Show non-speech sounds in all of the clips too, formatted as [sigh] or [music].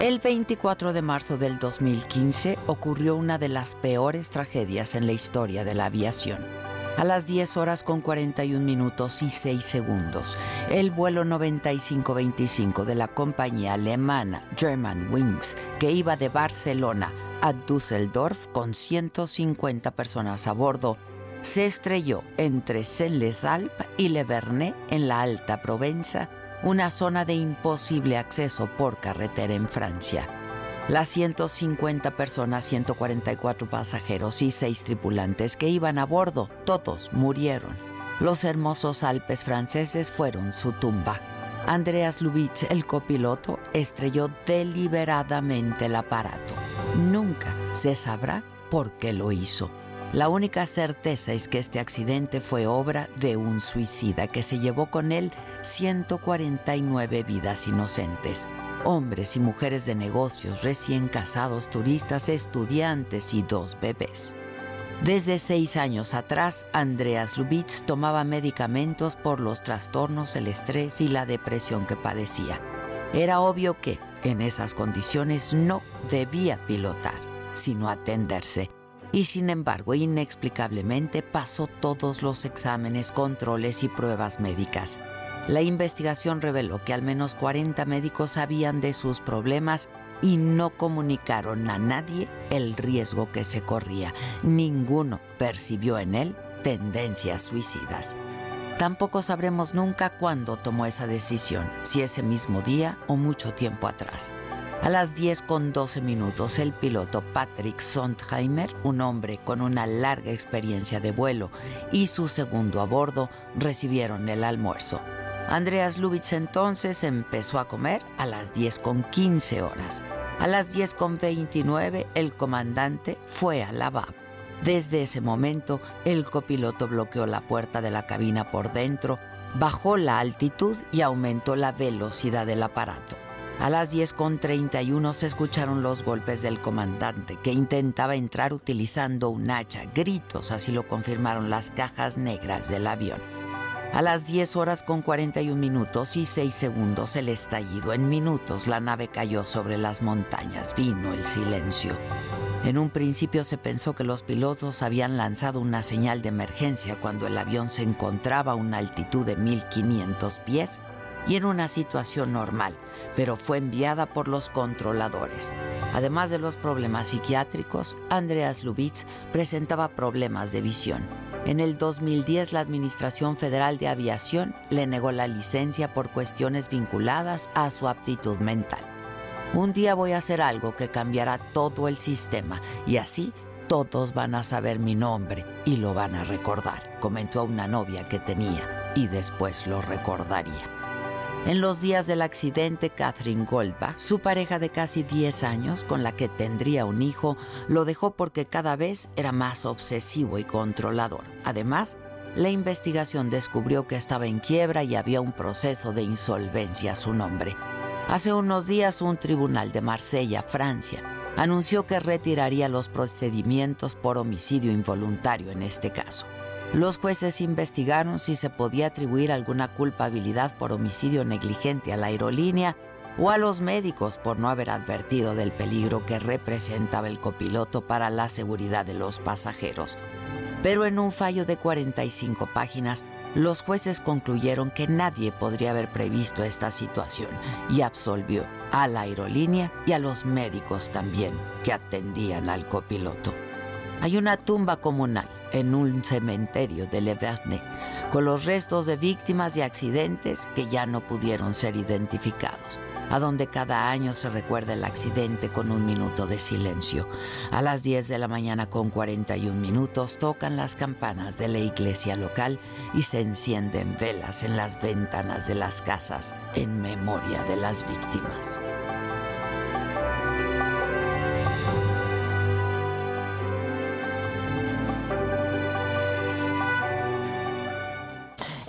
El 24 de marzo del 2015 ocurrió una de las peores tragedias en la historia de la aviación. A las 10 horas con 41 minutos y 6 segundos, el vuelo 9525 de la compañía alemana German Wings, que iba de Barcelona a Düsseldorf con 150 personas a bordo, se estrelló entre Saint-Les-Alpes y Le Vernet en la Alta Provenza una zona de imposible acceso por carretera en Francia. Las 150 personas, 144 pasajeros y 6 tripulantes que iban a bordo, todos murieron. Los hermosos Alpes franceses fueron su tumba. Andreas Lubitsch, el copiloto, estrelló deliberadamente el aparato. Nunca se sabrá por qué lo hizo. La única certeza es que este accidente fue obra de un suicida que se llevó con él 149 vidas inocentes, hombres y mujeres de negocios, recién casados, turistas, estudiantes y dos bebés. Desde seis años atrás, Andreas Lubitsch tomaba medicamentos por los trastornos, el estrés y la depresión que padecía. Era obvio que, en esas condiciones, no debía pilotar, sino atenderse y sin embargo inexplicablemente pasó todos los exámenes, controles y pruebas médicas. La investigación reveló que al menos 40 médicos sabían de sus problemas y no comunicaron a nadie el riesgo que se corría. Ninguno percibió en él tendencias suicidas. Tampoco sabremos nunca cuándo tomó esa decisión, si ese mismo día o mucho tiempo atrás. A las 10 con 12 minutos, el piloto Patrick Sondheimer, un hombre con una larga experiencia de vuelo, y su segundo a bordo recibieron el almuerzo. Andreas Lubitz entonces empezó a comer a las 10 con 15 horas. A las 10 con 29 el comandante fue al lavabo. Desde ese momento el copiloto bloqueó la puerta de la cabina por dentro, bajó la altitud y aumentó la velocidad del aparato. A las 10.31 se escucharon los golpes del comandante, que intentaba entrar utilizando un hacha. Gritos, así lo confirmaron las cajas negras del avión. A las 10 horas con 41 minutos y 6 segundos el estallido. En minutos la nave cayó sobre las montañas. Vino el silencio. En un principio se pensó que los pilotos habían lanzado una señal de emergencia cuando el avión se encontraba a una altitud de 1500 pies y en una situación normal, pero fue enviada por los controladores. Además de los problemas psiquiátricos, Andreas Lubitz presentaba problemas de visión. En el 2010 la Administración Federal de Aviación le negó la licencia por cuestiones vinculadas a su aptitud mental. Un día voy a hacer algo que cambiará todo el sistema y así todos van a saber mi nombre y lo van a recordar, comentó a una novia que tenía y después lo recordaría. En los días del accidente, Catherine Goldbach, su pareja de casi 10 años, con la que tendría un hijo, lo dejó porque cada vez era más obsesivo y controlador. Además, la investigación descubrió que estaba en quiebra y había un proceso de insolvencia a su nombre. Hace unos días un tribunal de Marsella, Francia, anunció que retiraría los procedimientos por homicidio involuntario en este caso. Los jueces investigaron si se podía atribuir alguna culpabilidad por homicidio negligente a la aerolínea o a los médicos por no haber advertido del peligro que representaba el copiloto para la seguridad de los pasajeros. Pero en un fallo de 45 páginas, los jueces concluyeron que nadie podría haber previsto esta situación y absolvió a la aerolínea y a los médicos también que atendían al copiloto. Hay una tumba comunal en un cementerio de Le con los restos de víctimas de accidentes que ya no pudieron ser identificados, a donde cada año se recuerda el accidente con un minuto de silencio. A las 10 de la mañana con 41 minutos tocan las campanas de la iglesia local y se encienden velas en las ventanas de las casas en memoria de las víctimas.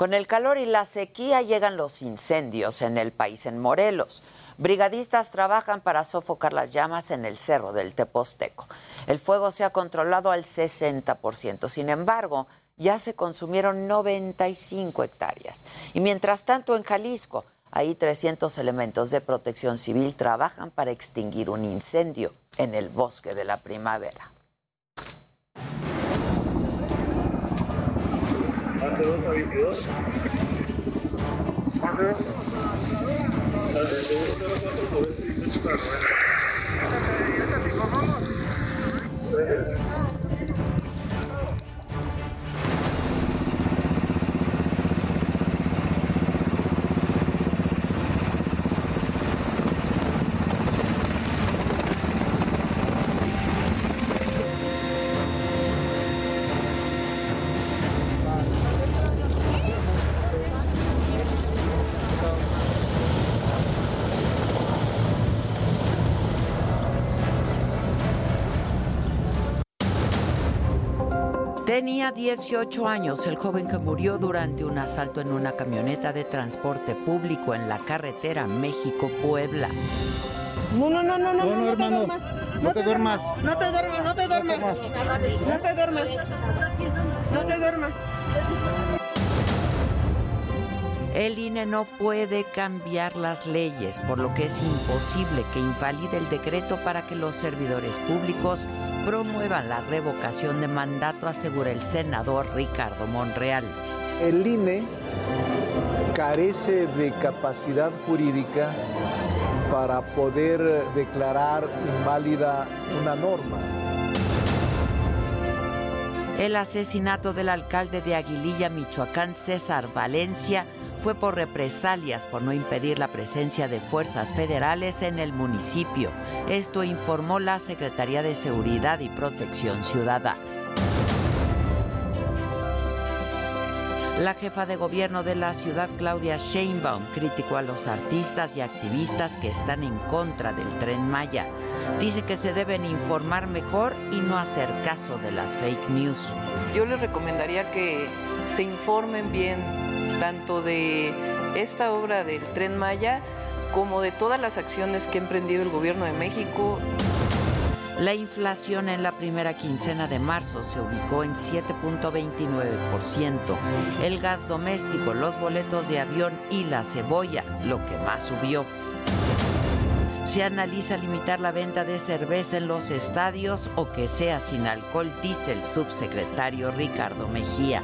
Con el calor y la sequía llegan los incendios en el país, en Morelos. Brigadistas trabajan para sofocar las llamas en el cerro del Teposteco. El fuego se ha controlado al 60%. Sin embargo, ya se consumieron 95 hectáreas. Y mientras tanto, en Jalisco, ahí 300 elementos de protección civil trabajan para extinguir un incendio en el bosque de la primavera. 22 a 22. Ajá. Tenía 18 años el joven que murió durante un asalto en una camioneta de transporte público en la carretera México-Puebla. No, no, no, no, no, no, no, te duermas. No te duermas. No te duermas, no te duermas. No te duermas. No te duermas. El INE no puede cambiar las leyes, por lo que es imposible que invalide el decreto para que los servidores públicos promuevan la revocación de mandato, asegura el senador Ricardo Monreal. El INE carece de capacidad jurídica para poder declarar inválida una norma. El asesinato del alcalde de Aguililla, Michoacán, César Valencia, fue por represalias por no impedir la presencia de fuerzas federales en el municipio. Esto informó la Secretaría de Seguridad y Protección Ciudadana. La jefa de gobierno de la ciudad, Claudia Sheinbaum, criticó a los artistas y activistas que están en contra del tren Maya. Dice que se deben informar mejor y no hacer caso de las fake news. Yo les recomendaría que se informen bien tanto de esta obra del tren Maya como de todas las acciones que ha emprendido el gobierno de México. La inflación en la primera quincena de marzo se ubicó en 7.29%. El gas doméstico, los boletos de avión y la cebolla, lo que más subió. Se analiza limitar la venta de cerveza en los estadios o que sea sin alcohol, dice el subsecretario Ricardo Mejía.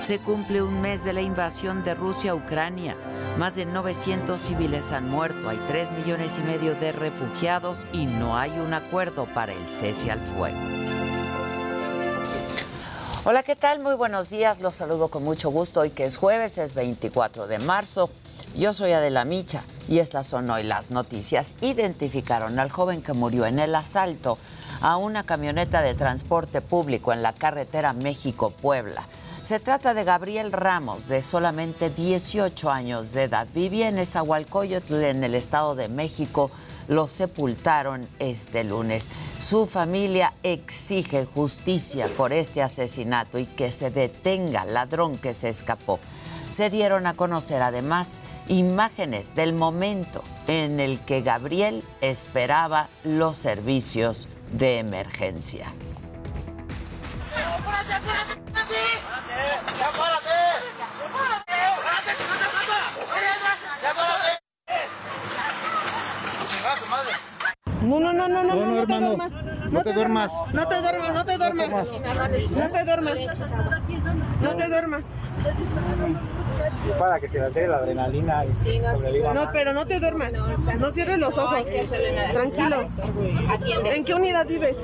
Se cumple un mes de la invasión de Rusia a Ucrania. Más de 900 civiles han muerto, hay 3 millones y medio de refugiados y no hay un acuerdo para el cese al fuego. Hola, ¿qué tal? Muy buenos días. Los saludo con mucho gusto hoy que es jueves, es 24 de marzo. Yo soy Adela Micha y estas son hoy las noticias. Identificaron al joven que murió en el asalto a una camioneta de transporte público en la carretera México-Puebla. Se trata de Gabriel Ramos, de solamente 18 años de edad. Vivía en Esahualcoyotl, en el Estado de México. Lo sepultaron este lunes. Su familia exige justicia por este asesinato y que se detenga al ladrón que se escapó. Se dieron a conocer además imágenes del momento en el que Gabriel esperaba los servicios de emergencia. No, no, no, no, no, no, no te duermas. No te duermas. No te duermas, no te duermas. No te duermas. No te duermas. Para que se altere la adrenalina y sobreviva. No, pero no te duermas. No cierres los ojos. Tranquilo. ¿En qué unidad vives?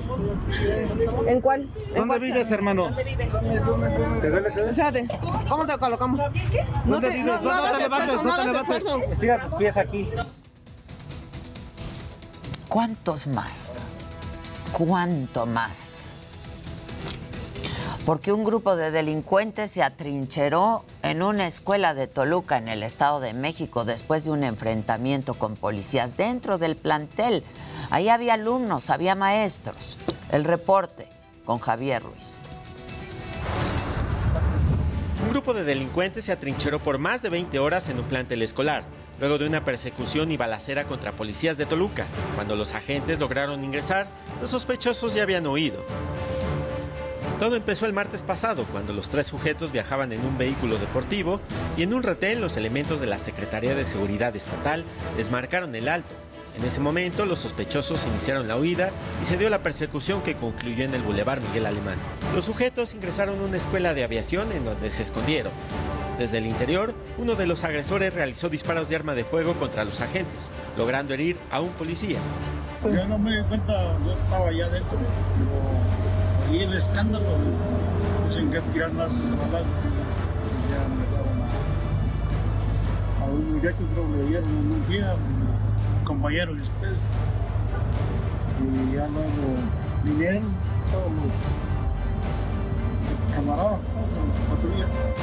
¿En cuál? ¿En ¿Dónde vives, hermano? ¿Te? Espérate, ¿cómo te colocamos? No ¿Dónde te, vives? no, no No, no hagas te levantes, esfuerzo, no no hagas esfuerzo. Estira tus pies aquí. ¿Cuántos más? ¿Cuánto más? Porque un grupo de delincuentes se atrincheró en una escuela de Toluca, en el Estado de México, después de un enfrentamiento con policías dentro del plantel. Ahí había alumnos, había maestros. El reporte con Javier Ruiz. grupo de delincuentes se atrincheró por más de 20 horas en un plantel escolar, luego de una persecución y balacera contra policías de Toluca. Cuando los agentes lograron ingresar, los sospechosos ya habían huido. Todo empezó el martes pasado, cuando los tres sujetos viajaban en un vehículo deportivo y en un retén los elementos de la Secretaría de Seguridad Estatal les marcaron el alto. En ese momento los sospechosos iniciaron la huida y se dio la persecución que concluyó en el Boulevard Miguel Alemán. Los sujetos ingresaron a una escuela de aviación en donde se escondieron. Desde el interior, uno de los agresores realizó disparos de arma de fuego contra los agentes, logrando herir a un policía. Yo no me di cuenta, yo estaba allá adentro, y el escándalo, pues en que tirar las balas, ya me daban a, a un muchacho, creo que le dieron un día, un compañero después, y ya luego vinieron todos los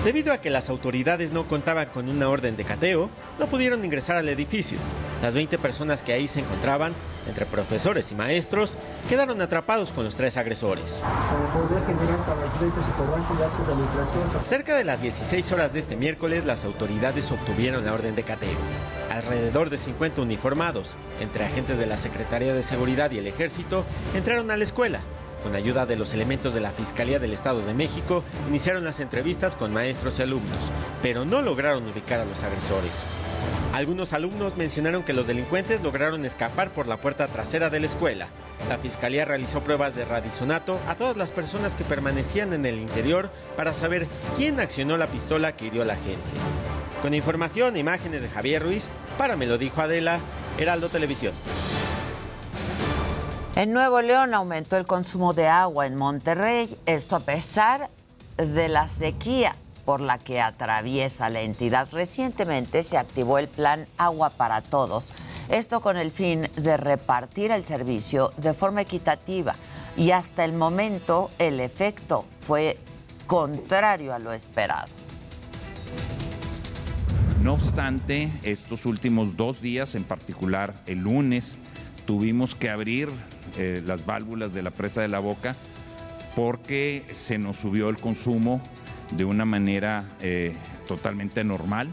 Debido a que las autoridades no contaban con una orden de cateo, no pudieron ingresar al edificio. Las 20 personas que ahí se encontraban, entre profesores y maestros, quedaron atrapados con los tres agresores. Cerca de las 16 horas de este miércoles, las autoridades obtuvieron la orden de cateo. Alrededor de 50 uniformados, entre agentes de la Secretaría de Seguridad y el Ejército, entraron a la escuela. Con ayuda de los elementos de la Fiscalía del Estado de México, iniciaron las entrevistas con maestros y alumnos, pero no lograron ubicar a los agresores. Algunos alumnos mencionaron que los delincuentes lograron escapar por la puerta trasera de la escuela. La fiscalía realizó pruebas de radisonato a todas las personas que permanecían en el interior para saber quién accionó la pistola que hirió a la gente. Con información e imágenes de Javier Ruiz, para me lo dijo Adela, Heraldo Televisión. En Nuevo León aumentó el consumo de agua en Monterrey, esto a pesar de la sequía por la que atraviesa la entidad. Recientemente se activó el plan Agua para Todos, esto con el fin de repartir el servicio de forma equitativa y hasta el momento el efecto fue contrario a lo esperado. No obstante, estos últimos dos días, en particular el lunes, tuvimos que abrir eh, las válvulas de la presa de la boca porque se nos subió el consumo de una manera eh, totalmente normal.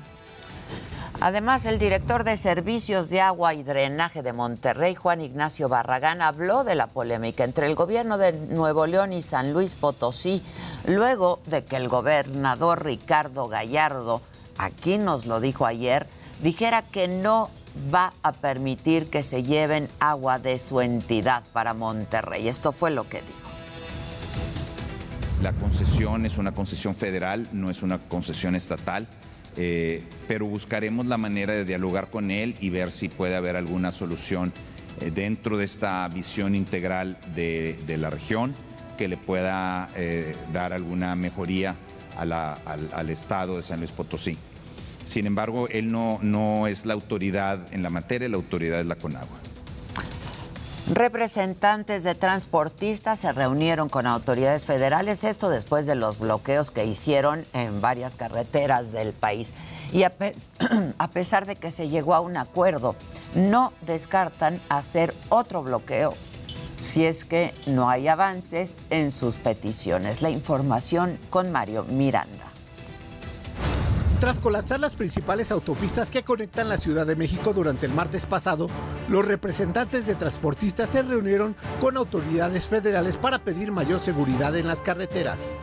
Además, el director de Servicios de Agua y Drenaje de Monterrey, Juan Ignacio Barragán, habló de la polémica entre el gobierno de Nuevo León y San Luis Potosí, luego de que el gobernador Ricardo Gallardo, aquí nos lo dijo ayer, dijera que no va a permitir que se lleven agua de su entidad para Monterrey. Esto fue lo que dijo. La concesión es una concesión federal, no es una concesión estatal, eh, pero buscaremos la manera de dialogar con él y ver si puede haber alguna solución eh, dentro de esta visión integral de, la región que le pueda eh, dar alguna mejoría al Estado de San Luis Potosí. Sin embargo, él no, no es la autoridad en la materia, la autoridad es la Conagua. Representantes de transportistas se reunieron con autoridades federales, esto después de los bloqueos que hicieron en varias carreteras del país. Y a, [clears throat] a pesar de que se llegó a un acuerdo, no descartan hacer otro bloqueo si es que no hay avances en sus peticiones. La información con Mario Miranda. Tras colapsar las principales autopistas que conectan la Ciudad de México durante el martes pasado, los representantes de transportistas se reunieron con autoridades federales para pedir mayor seguridad en las carreteras.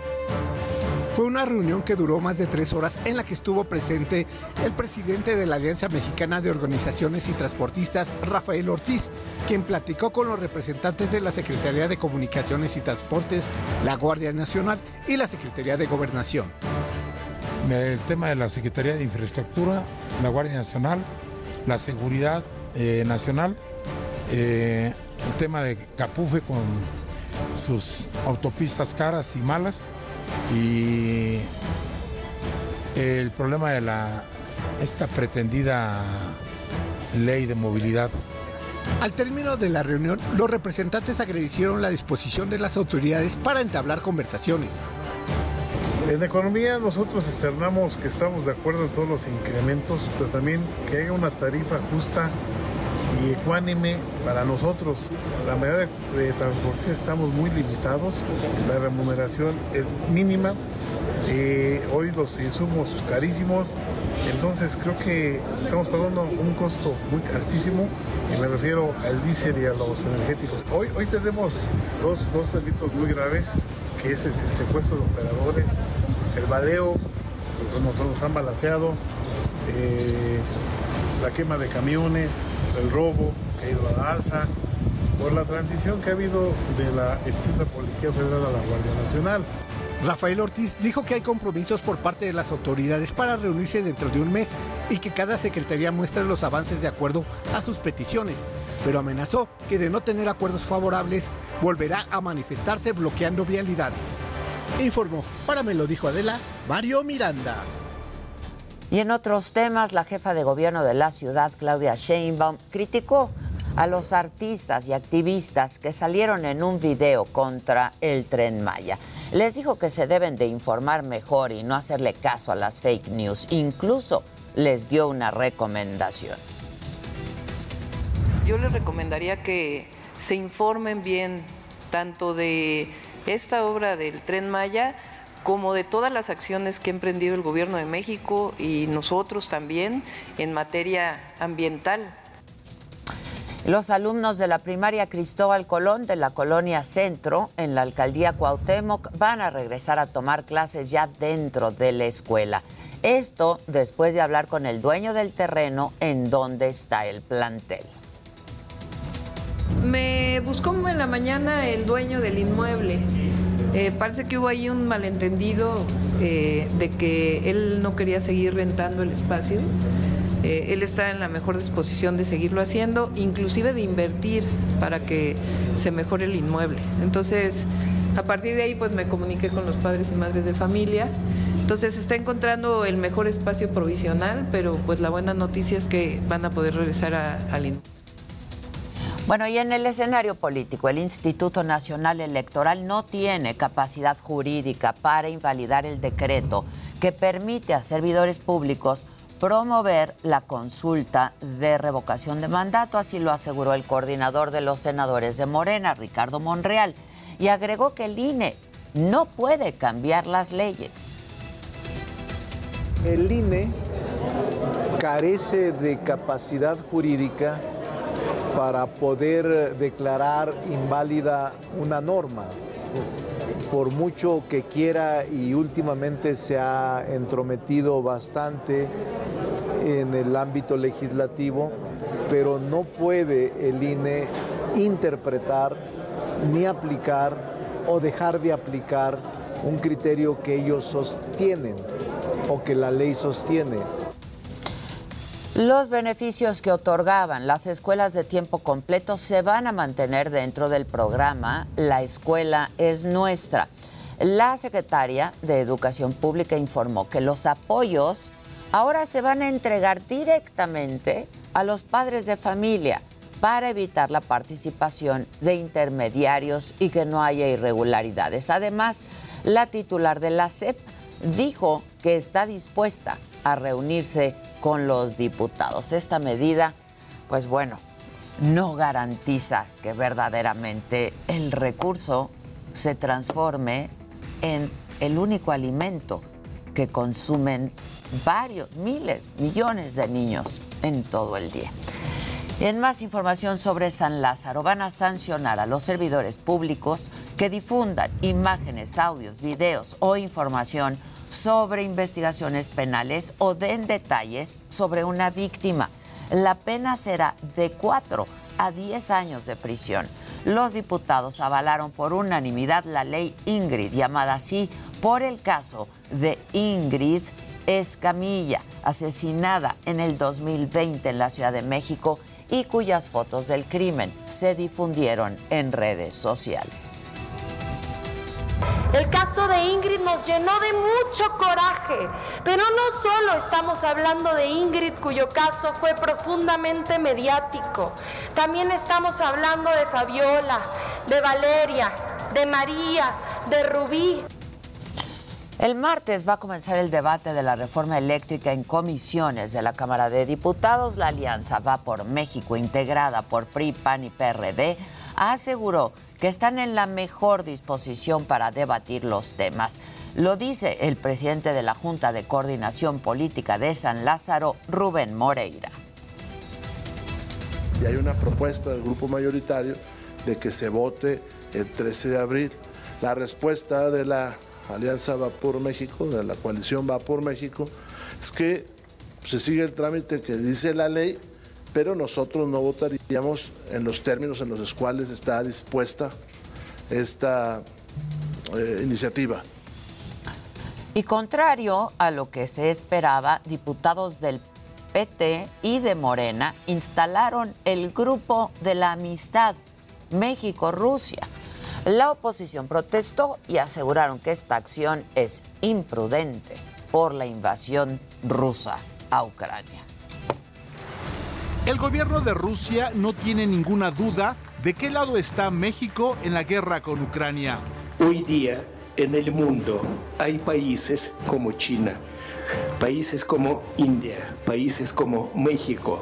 Fue una reunión que duró más de tres horas en la que estuvo presente el presidente de la Alianza Mexicana de Organizaciones y Transportistas, Rafael Ortiz, quien platicó con los representantes de la Secretaría de Comunicaciones y Transportes, la Guardia Nacional y la Secretaría de Gobernación. El tema de la Secretaría de Infraestructura, la Guardia Nacional, la Seguridad eh, Nacional, eh, el tema de Capufe con sus autopistas caras y malas y el problema de la esta pretendida ley de movilidad. Al término de la reunión, los representantes agradecieron la disposición de las autoridades para entablar conversaciones. En economía nosotros externamos que estamos de acuerdo en todos los incrementos, pero también que haya una tarifa justa y ecuánime para nosotros. La mayoría de, de transportistas estamos muy limitados, la remuneración es mínima Eh, hoy los insumos carísimos, entonces creo que estamos pagando un costo muy altísimo y me refiero al diésel y a los energéticos. Hoy, hoy tenemos dos, dos delitos muy graves, que es el secuestro de operadores, el baleo, pues nos, nos han balanceado, eh, la quema de camiones, el robo que ha ido a la alza, por la transición que ha habido de la extinta Policía Federal a la Guardia Nacional. Rafael Ortiz dijo que hay compromisos por parte de las autoridades para reunirse dentro de un mes y que cada secretaría muestre los avances de acuerdo a sus peticiones, pero amenazó que de no tener acuerdos favorables volverá a manifestarse bloqueando vialidades. Informó, para me lo dijo Adela, Mario Miranda. Y en otros temas, la jefa de gobierno de la ciudad, Claudia Sheinbaum, criticó a los artistas y activistas que salieron en un video contra el tren Maya. Les dijo que se deben de informar mejor y no hacerle caso a las fake news. Incluso les dio una recomendación. Yo les recomendaría que se informen bien tanto de esta obra del tren Maya como de todas las acciones que ha emprendido el gobierno de México y nosotros también en materia ambiental. Los alumnos de la primaria Cristóbal Colón de la colonia Centro en la alcaldía Cuauhtémoc van a regresar a tomar clases ya dentro de la escuela. Esto después de hablar con el dueño del terreno en donde está el plantel. Me buscó en la mañana el dueño del inmueble. Eh, parece que hubo ahí un malentendido eh, de que él no quería seguir rentando el espacio eh, él está en la mejor disposición de seguirlo haciendo, inclusive de invertir para que se mejore el inmueble. Entonces, a partir de ahí, pues me comuniqué con los padres y madres de familia. Entonces, está encontrando el mejor espacio provisional, pero pues la buena noticia es que van a poder regresar al inmueble. Bueno, y en el escenario político, el Instituto Nacional Electoral no tiene capacidad jurídica para invalidar el decreto que permite a servidores públicos promover la consulta de revocación de mandato, así lo aseguró el coordinador de los senadores de Morena, Ricardo Monreal, y agregó que el INE no puede cambiar las leyes. El INE carece de capacidad jurídica para poder declarar inválida una norma por mucho que quiera y últimamente se ha entrometido bastante en el ámbito legislativo, pero no puede el INE interpretar ni aplicar o dejar de aplicar un criterio que ellos sostienen o que la ley sostiene. Los beneficios que otorgaban las escuelas de tiempo completo se van a mantener dentro del programa La escuela es nuestra. La secretaria de Educación Pública informó que los apoyos ahora se van a entregar directamente a los padres de familia para evitar la participación de intermediarios y que no haya irregularidades. Además, la titular de la SEP dijo que está dispuesta a reunirse con los diputados. Esta medida, pues bueno, no garantiza que verdaderamente el recurso se transforme en el único alimento que consumen varios, miles, millones de niños en todo el día. En más información sobre San Lázaro, van a sancionar a los servidores públicos que difundan imágenes, audios, videos o información sobre investigaciones penales o den detalles sobre una víctima. La pena será de 4 a 10 años de prisión. Los diputados avalaron por unanimidad la ley Ingrid, llamada así por el caso de Ingrid Escamilla, asesinada en el 2020 en la Ciudad de México y cuyas fotos del crimen se difundieron en redes sociales. El caso de Ingrid nos llenó de mucho coraje, pero no solo estamos hablando de Ingrid cuyo caso fue profundamente mediático, también estamos hablando de Fabiola, de Valeria, de María, de Rubí. El martes va a comenzar el debate de la reforma eléctrica en comisiones de la Cámara de Diputados. La alianza va por México, integrada por PRI, PAN y PRD, aseguró que están en la mejor disposición para debatir los temas. Lo dice el presidente de la Junta de Coordinación Política de San Lázaro, Rubén Moreira. Y hay una propuesta del grupo mayoritario de que se vote el 13 de abril. La respuesta de la Alianza Va por México, de la coalición Va por México, es que se sigue el trámite que dice la ley, pero nosotros no votaríamos en los términos en los cuales está dispuesta esta eh, iniciativa. Y contrario a lo que se esperaba, diputados del PT y de Morena instalaron el grupo de la amistad México-Rusia. La oposición protestó y aseguraron que esta acción es imprudente por la invasión rusa a Ucrania. El gobierno de Rusia no tiene ninguna duda de qué lado está México en la guerra con Ucrania. Hoy día en el mundo hay países como China, países como India, países como México,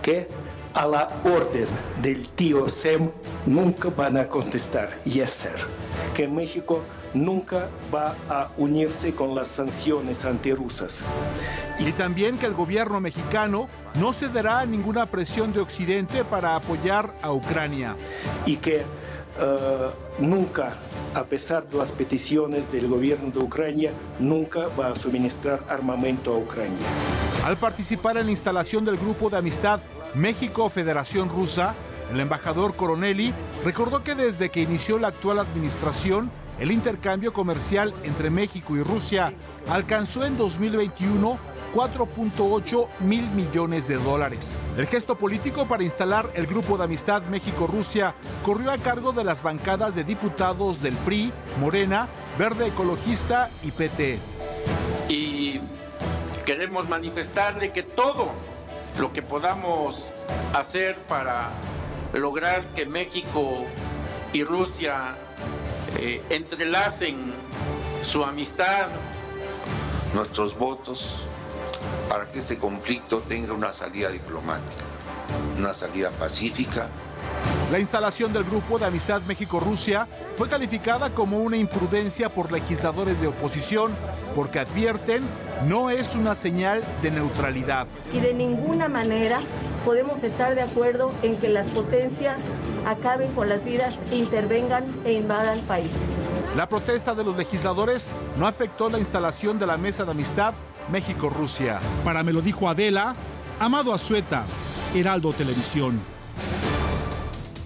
que a la orden del tío Sem nunca van a contestar y hacer. Que México nunca va a unirse con las sanciones antirrusas. Y también que el gobierno mexicano no cederá a ninguna presión de Occidente para apoyar a Ucrania. Y que eh, nunca, a pesar de las peticiones del gobierno de Ucrania, nunca va a suministrar armamento a Ucrania. Al participar en la instalación del grupo de amistad México-Federación Rusa, el embajador Coronelli recordó que desde que inició la actual administración, el intercambio comercial entre México y Rusia alcanzó en 2021 4.8 mil millones de dólares. El gesto político para instalar el grupo de amistad México-Rusia corrió a cargo de las bancadas de diputados del PRI, Morena, Verde Ecologista y PT. Y queremos manifestarle que todo lo que podamos hacer para lograr que México y Rusia eh, entrelacen su amistad. Nuestros votos para que este conflicto tenga una salida diplomática, una salida pacífica. La instalación del grupo de amistad México-Rusia fue calificada como una imprudencia por legisladores de oposición porque advierten no es una señal de neutralidad. Y de ninguna manera podemos estar de acuerdo en que las potencias acaben con las vidas, intervengan e invadan países. La protesta de los legisladores no afectó la instalación de la mesa de amistad México-Rusia. Para me lo dijo Adela, Amado Azueta, Heraldo Televisión.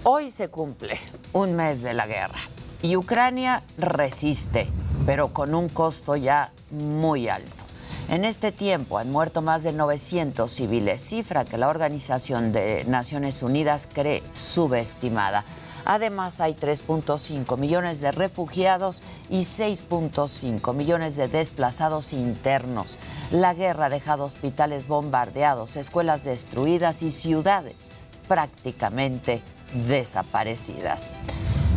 Hoy se cumple un mes de la guerra y Ucrania resiste, pero con un costo ya muy alto. En este tiempo han muerto más de 900 civiles, cifra que la Organización de Naciones Unidas cree subestimada. Además, hay 3.5 millones de refugiados y 6.5 millones de desplazados internos. La guerra ha dejado hospitales bombardeados, escuelas destruidas y ciudades prácticamente desaparecidas.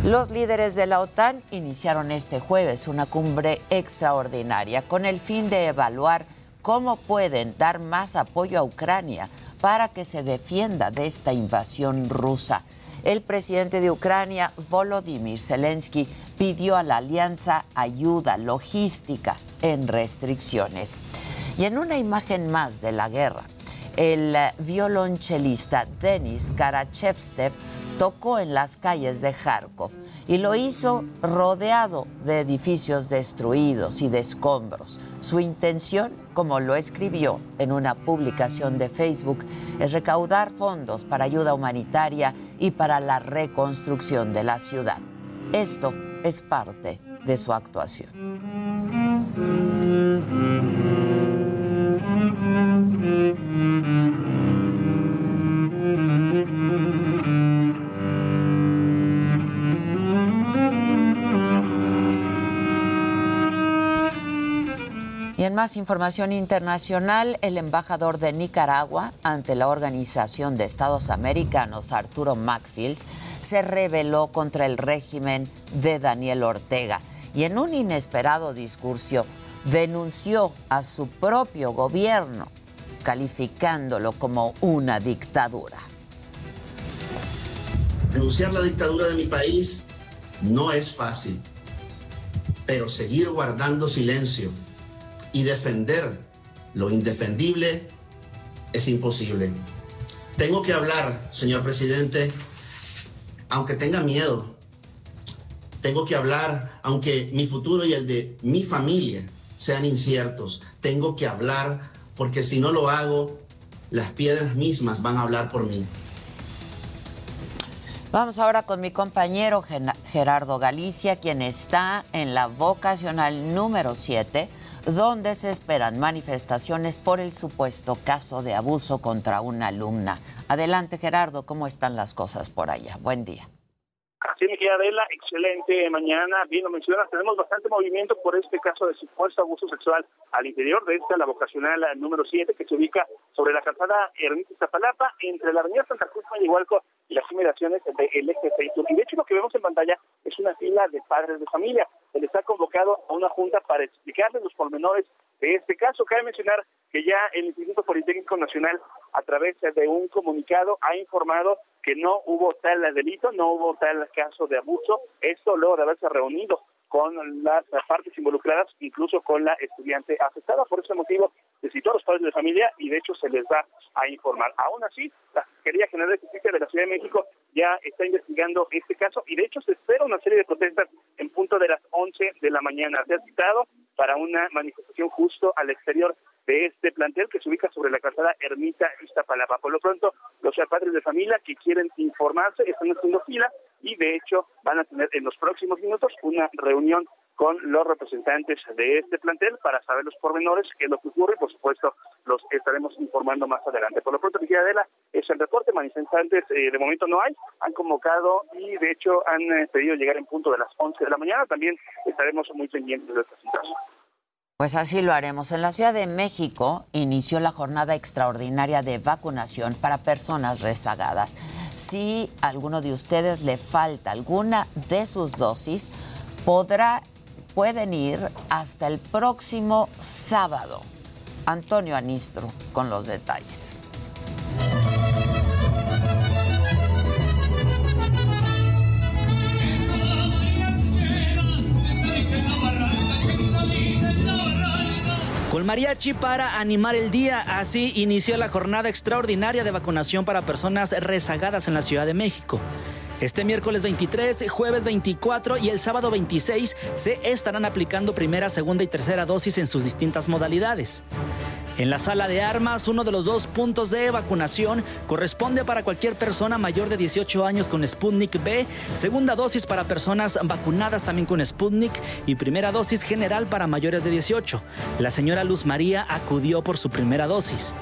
Los líderes de la OTAN iniciaron este jueves una cumbre extraordinaria con el fin de evaluar cómo pueden dar más apoyo a Ucrania para que se defienda de esta invasión rusa. El presidente de Ucrania, Volodymyr Zelensky, pidió a la alianza ayuda logística en restricciones. Y en una imagen más de la guerra, el violonchelista Denis Karachevstev tocó en las calles de Kharkov y lo hizo rodeado de edificios destruidos y de escombros. Su intención, como lo escribió en una publicación de Facebook, es recaudar fondos para ayuda humanitaria y para la reconstrucción de la ciudad. Esto es parte de su actuación. Y en más información internacional, el embajador de Nicaragua ante la Organización de Estados Americanos, Arturo Macfields, se rebeló contra el régimen de Daniel Ortega y en un inesperado discurso denunció a su propio gobierno, calificándolo como una dictadura. Denunciar la dictadura de mi país no es fácil pero seguir guardando silencio y defender lo indefendible es imposible. Tengo que hablar, señor presidente, aunque tenga miedo. Tengo que hablar, aunque mi futuro y el de mi familia sean inciertos. Tengo que hablar porque si no lo hago, las piedras mismas van a hablar por mí. Vamos ahora con mi compañero Gerardo Galicia, quien está en la vocacional número 7, donde se esperan manifestaciones por el supuesto caso de abuso contra una alumna. Adelante, Gerardo, ¿cómo están las cosas por allá? Buen día. Sí, mi querida Adela, excelente mañana. Bien lo mencionas, tenemos bastante movimiento por este caso de supuesto abuso sexual al interior de esta, la vocacional número 7, que se ubica sobre la calzada Ermita Zapalapa, entre la avenida Santa Cruz Mayigualco y las inmediaciones del eje 6 Y de hecho lo que vemos en pantalla es una fila de padres de familia. Les ha convocado a una junta para explicarles los pormenores de este caso. Cabe mencionar que ya el Instituto Politécnico Nacional, a través de un comunicado, ha informado que no hubo tal delito, no hubo tal caso de abuso. Esto luego de haberse reunido con las partes involucradas, incluso con la estudiante afectada. Por ese motivo, se citó a los padres de familia y de hecho se les va a informar. Aún así, la Secretaría General de Justicia de la Ciudad de México ya está investigando este caso y de hecho se espera una serie de protestas en punto de las 11 de la mañana. Se ha citado para una manifestación justo al exterior de este plantel que se ubica sobre la calzada Ermita Iztapalapa. Por lo pronto, los padres de familia que quieren informarse están haciendo fila y de hecho van a tener en los próximos minutos una reunión con los representantes de este plantel para saber los pormenores, qué es lo que ocurre y por supuesto los estaremos informando más adelante. Por lo pronto, Miguel Adela, es el reporte, manifestantes eh, de momento no hay, han convocado y de hecho han eh, pedido llegar en punto de las 11 de la mañana, también estaremos muy pendientes de esta situación. Pues así lo haremos. En la Ciudad de México inició la jornada extraordinaria de vacunación para personas rezagadas. Si a alguno de ustedes le falta alguna de sus dosis, podrá, pueden ir hasta el próximo sábado. Antonio Anistro con los detalles. Mariachi para animar el día, así inició la jornada extraordinaria de vacunación para personas rezagadas en la Ciudad de México. Este miércoles 23, jueves 24 y el sábado 26 se estarán aplicando primera, segunda y tercera dosis en sus distintas modalidades. En la sala de armas, uno de los dos puntos de vacunación corresponde para cualquier persona mayor de 18 años con Sputnik B, segunda dosis para personas vacunadas también con Sputnik y primera dosis general para mayores de 18. La señora Luz María acudió por su primera dosis.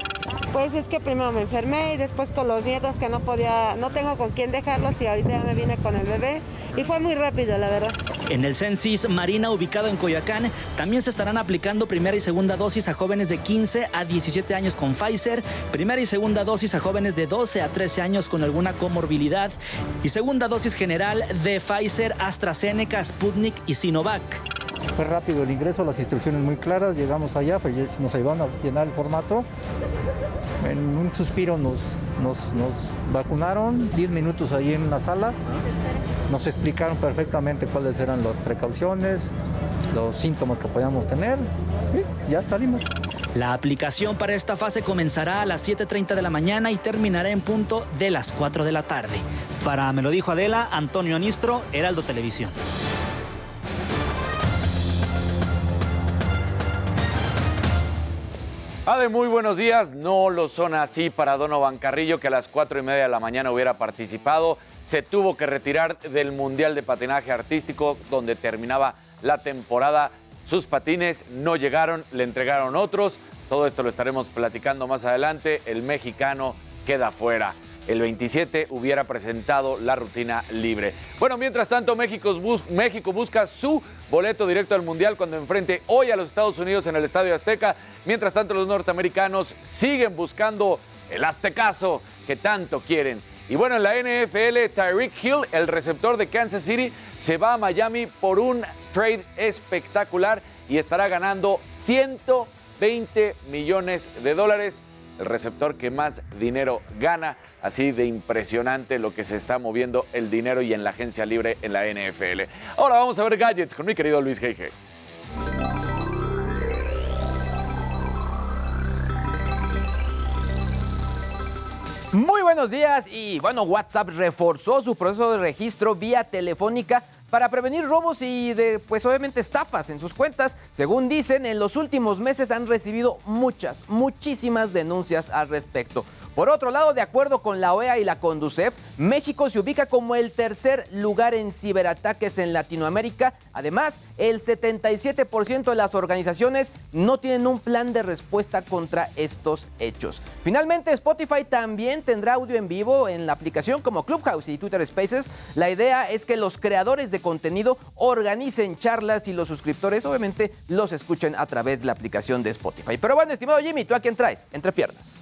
Pues es que primero me enfermé y después con los nietos que no podía, no tengo con quién dejarlos y ahorita ya me vine con el bebé y fue muy rápido, la verdad. En el Censis Marina ubicado en Coyoacán también se estarán aplicando primera y segunda dosis a jóvenes de 15 a 17 años con Pfizer, primera y segunda dosis a jóvenes de 12 a 13 años con alguna comorbilidad. Y segunda dosis general de Pfizer, AstraZeneca, Sputnik y Sinovac. Fue rápido el ingreso, las instrucciones muy claras, llegamos allá, nos ayudaron a llenar el formato. En un suspiro nos, nos, nos vacunaron, 10 minutos ahí en la sala, nos explicaron perfectamente cuáles eran las precauciones, los síntomas que podíamos tener y ya salimos. La aplicación para esta fase comenzará a las 7.30 de la mañana y terminará en punto de las 4 de la tarde. Para Me lo dijo Adela, Antonio Anistro, Heraldo Televisión. Ade, muy buenos días. No lo son así para Donovan Carrillo, que a las 4 y media de la mañana hubiera participado. Se tuvo que retirar del Mundial de Patinaje Artístico, donde terminaba la temporada sus patines no llegaron, le entregaron otros. Todo esto lo estaremos platicando más adelante. El mexicano queda fuera. El 27 hubiera presentado la rutina libre. Bueno, mientras tanto, México, busca su boleto directo al Mundial cuando enfrente hoy a los Estados Unidos en el Estadio Azteca. Mientras tanto, los norteamericanos siguen buscando el aztecaso que tanto quieren. Y bueno, en la NFL, Tyreek Hill, el receptor de Kansas City, se va a Miami por un trade espectacular y estará ganando 120 millones de dólares. el receptor que más dinero gana. Así de impresionante lo que se está moviendo el dinero y en la agencia libre en la NFL. Ahora vamos a ver gadgets con mi querido Luis G.G. Muy buenos días y bueno, WhatsApp reforzó su proceso de registro vía telefónica para prevenir robos y pues obviamente estafas en sus cuentas. Según dicen, en los últimos meses han recibido muchas, muchísimas denuncias al respecto. Por otro lado, de acuerdo con la OEA y la Conducef, México se ubica como el tercer lugar en ciberataques en Latinoamérica. Además, el 77% de las organizaciones no tienen un plan de respuesta contra estos hechos. Finalmente, Spotify también tendrá audio en vivo en la aplicación como Clubhouse y Twitter Spaces. La idea es que los creadores de contenido organicen charlas y los suscriptores obviamente los escuchen a través de la aplicación de Spotify. Pero bueno, estimado Jimmy, ¿tú a quién traes? Entre piernas.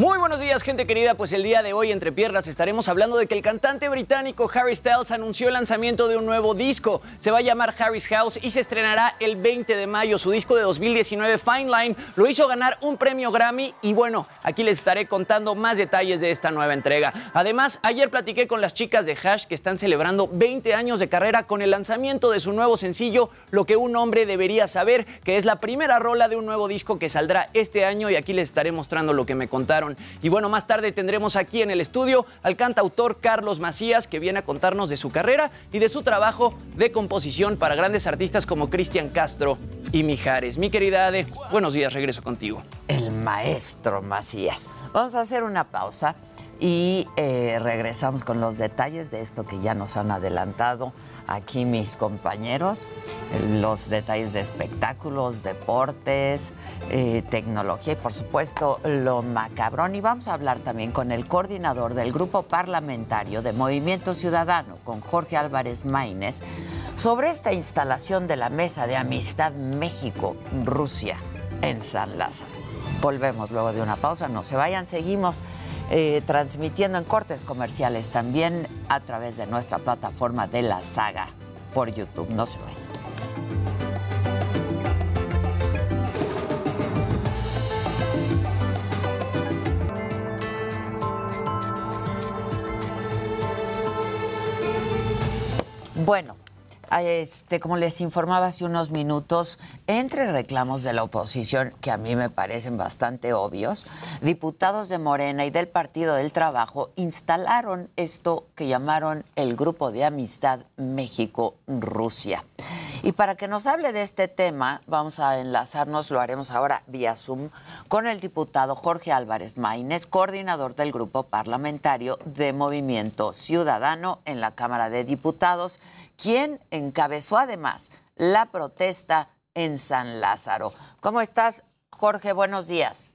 Muy buenos días, gente querida. Pues el día de hoy, entre piernas, estaremos hablando de que el cantante británico Harry Styles anunció el lanzamiento de un nuevo disco. Se va a llamar Harry's House y se estrenará el 20 de mayo. Su disco de 2019, Fine Line, lo hizo ganar un premio Grammy. Y bueno, aquí les estaré contando más detalles de esta nueva entrega. Además, ayer platiqué con las chicas de Hash que están celebrando 20 años de carrera con el lanzamiento de su nuevo sencillo, Lo que un hombre debería saber, que es la primera rola de un nuevo disco que saldrá este año. Y aquí les estaré mostrando lo que me contaron. Y bueno, más tarde tendremos aquí en el estudio al cantautor Carlos Macías, que viene a contarnos de su carrera y de su trabajo de composición para grandes artistas como Cristian Castro y Mijares. Mi querida Ade, buenos días, regreso contigo. El maestro Macías. Vamos a hacer una pausa y eh, regresamos con los detalles de esto que ya nos han adelantado aquí mis compañeros, los detalles de espectáculos, deportes, eh, tecnología y por supuesto lo macabrón. Y vamos a hablar también con el coordinador del grupo parlamentario de Movimiento Ciudadano, con Jorge Álvarez Maínez, sobre esta instalación de la Mesa de Amistad México-Rusia en San Lázaro. Volvemos luego de una pausa, no se vayan, seguimos eh, transmitiendo en cortes comerciales también a través de nuestra plataforma de la saga por YouTube. No se vayan. Bueno, este, como les informaba hace unos minutos, entre reclamos de la oposición, que a mí me parecen bastante obvios, diputados de Morena y del Partido del Trabajo instalaron esto que llamaron el Grupo de Amistad México-Rusia. Y para que nos hable de este tema, vamos a enlazarnos, lo haremos ahora vía Zoom, con el diputado Jorge Álvarez Maínez, coordinador del grupo parlamentario de Movimiento Ciudadano en la Cámara de Diputados quien encabezó además la protesta en San Lázaro. ¿Cómo estás, Jorge? Buenos días.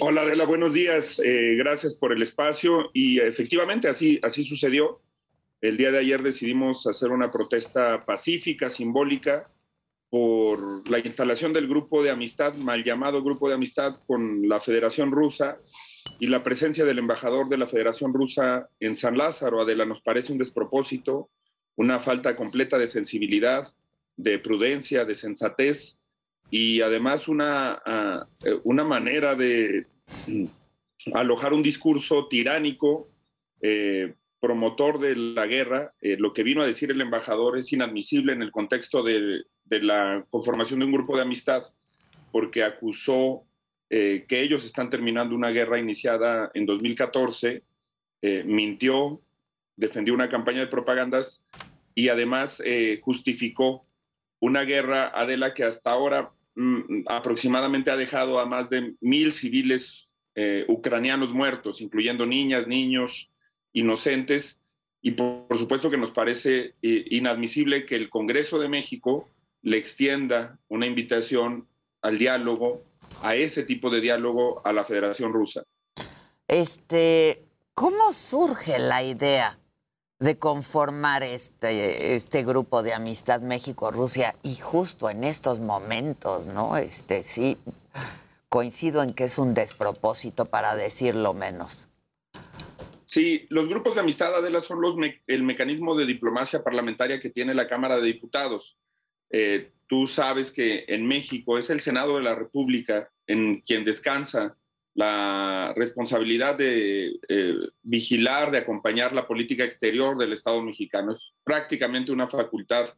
Hola Adela, buenos días. Eh, gracias por el espacio y efectivamente así, así sucedió. El día de ayer decidimos hacer una protesta pacífica, simbólica, por la instalación del grupo de amistad, mal llamado grupo de amistad con la Federación Rusa y la presencia del embajador de la Federación Rusa en San Lázaro. Adela, nos parece un despropósito una falta completa de sensibilidad, de prudencia, de sensatez y además una, ah, eh, una manera de mm, alojar un discurso tiránico, eh, promotor de la guerra. Eh, lo que vino a decir el embajador es inadmisible en el contexto de, de la conformación de un grupo de amistad, porque acusó que ellos están terminando una guerra iniciada en 2014, mintió, defendió una campaña de propagandas y además eh, justificó una guerra, Adela, que hasta ahora mm, aproximadamente ha dejado a más de mil civiles eh, ucranianos muertos, incluyendo niñas, niños, inocentes. Y por, supuesto que nos parece eh, inadmisible que el Congreso de México le extienda una invitación al diálogo, a ese tipo de diálogo a la Federación Rusa. Este, ¿cómo surge la idea de conformar este, este grupo de amistad México-Rusia y justo en estos momentos, ¿no? Este sí coincido en que es un despropósito para decirlo menos. Sí, los grupos de amistad, Adela, son los el mecanismo de diplomacia parlamentaria que tiene la Cámara de Diputados. Eh, tú sabes que en México es el Senado de la República en quien descansa la responsabilidad de eh, vigilar, de acompañar la política exterior del Estado mexicano. Es prácticamente una facultad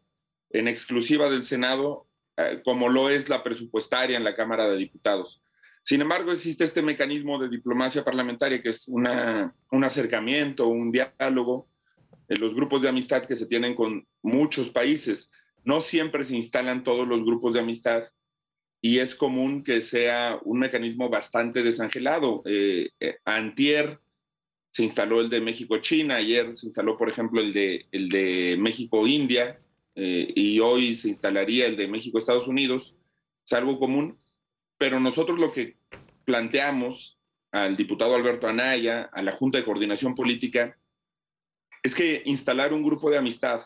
en exclusiva del Senado, eh, como lo es la presupuestaria en la Cámara de Diputados. Sin embargo, existe este mecanismo de diplomacia parlamentaria que es un acercamiento, un diálogo, los grupos de amistad que se tienen con muchos países. No siempre se instalan todos los grupos de amistad y es común que sea un mecanismo bastante desangelado. Eh, eh, antier se instaló el de México-China, ayer se instaló, por ejemplo, el de, el de México-India eh, y hoy se instalaría el de México-Estados Unidos. Es algo común pero nosotros lo que planteamos al diputado Alberto Anaya, a la Junta de Coordinación Política, es que instalar un grupo de amistad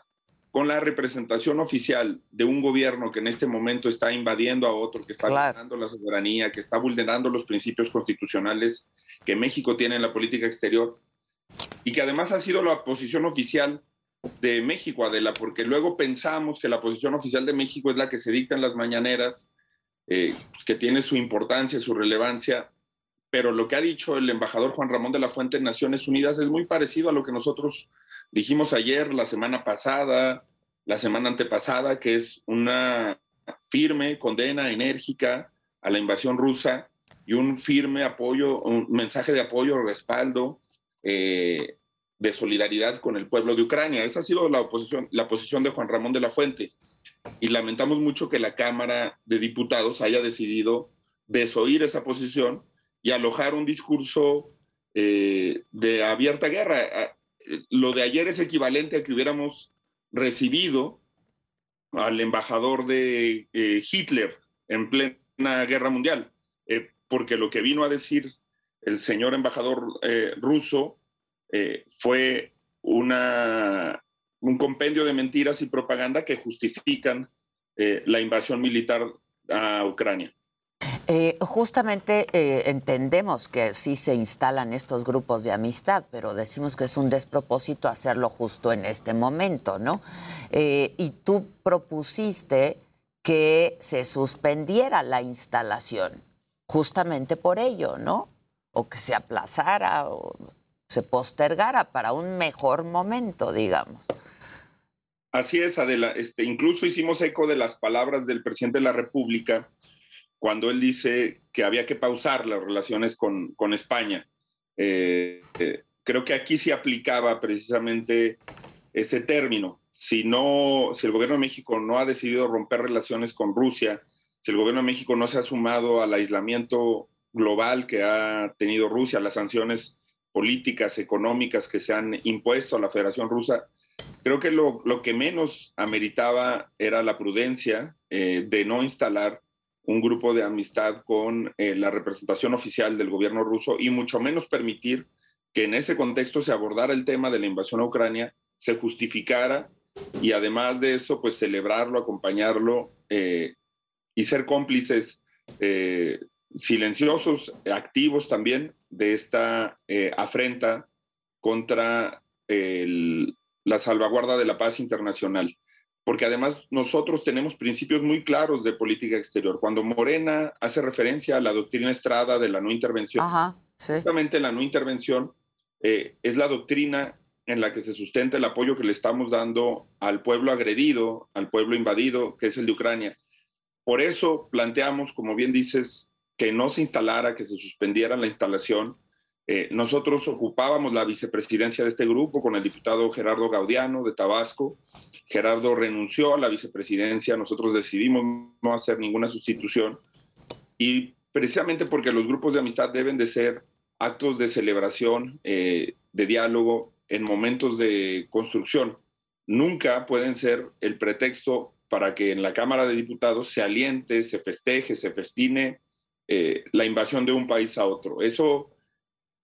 con la representación oficial de un gobierno que en este momento está invadiendo a otro, que está vulnerando la soberanía, que está vulnerando los principios constitucionales que México tiene en la política exterior y que además ha sido la posición oficial de México, Adela, porque luego pensamos que la posición oficial de México es la que se dicta en las mañaneras eh, que tiene su importancia, su relevancia, pero lo que ha dicho el embajador Juan Ramón de la Fuente en Naciones Unidas es muy parecido a lo que nosotros dijimos ayer, la semana pasada, la semana antepasada, que es una firme condena enérgica a la invasión rusa y un firme apoyo, un mensaje de apoyo, respaldo, eh, de solidaridad con el pueblo de Ucrania. Esa ha sido la, oposición, la posición de Juan Ramón de la Fuente y lamentamos mucho que la Cámara de Diputados haya decidido desoír esa posición y alojar un discurso eh, de abierta guerra. Lo de ayer es equivalente a que hubiéramos recibido al embajador de eh, Hitler en plena guerra mundial, eh, porque lo que vino a decir el señor embajador ruso fue una un compendio de mentiras y propaganda que justifican eh, la invasión militar a Ucrania. Eh, justamente eh, entendemos que sí se instalan estos grupos de amistad, pero decimos que es un despropósito hacerlo justo en este momento, ¿no? y tú propusiste que se suspendiera la instalación, justamente por ello, ¿no? O que se aplazara o se postergara para un mejor momento, digamos. Así es, Adela. Este, incluso hicimos eco de las palabras del presidente de la República cuando él dice que había que pausar las relaciones con, España. Eh, eh, creo que aquí se aplicaba precisamente ese término. Si, no, si el gobierno de México no ha decidido romper relaciones con Rusia, si el gobierno de México no se ha sumado al aislamiento global que ha tenido Rusia, las sanciones políticas, económicas que se han impuesto a la Federación Rusa, Creo que lo, que menos ameritaba era la prudencia eh, de no instalar un grupo de amistad con eh, la representación oficial del gobierno ruso y mucho menos permitir que en ese contexto se abordara el tema de la invasión a Ucrania, se justificara y además de eso, pues celebrarlo, acompañarlo eh, y ser cómplices silenciosos, activos también de esta afrenta contra la salvaguarda de la paz internacional, porque además nosotros tenemos principios muy claros de política exterior. Cuando Morena hace referencia a la doctrina Estrada de la no intervención, justamente la no intervención eh, es la doctrina en la que se sustenta el apoyo que le estamos dando al pueblo agredido, al pueblo invadido, que es el de Ucrania. Por eso planteamos, como bien dices, que no se instalara, que se suspendiera la instalación eh, nosotros ocupábamos la vicepresidencia de este grupo con el diputado Gerardo Gaudiano de Tabasco. Gerardo renunció a la vicepresidencia, nosotros decidimos no hacer ninguna sustitución y precisamente porque los grupos de amistad deben de ser actos de celebración, eh, de diálogo en momentos de construcción. Nunca pueden ser el pretexto para que en la Cámara de Diputados se aliente, se festeje, se festine eh, la invasión de un país a otro. Eso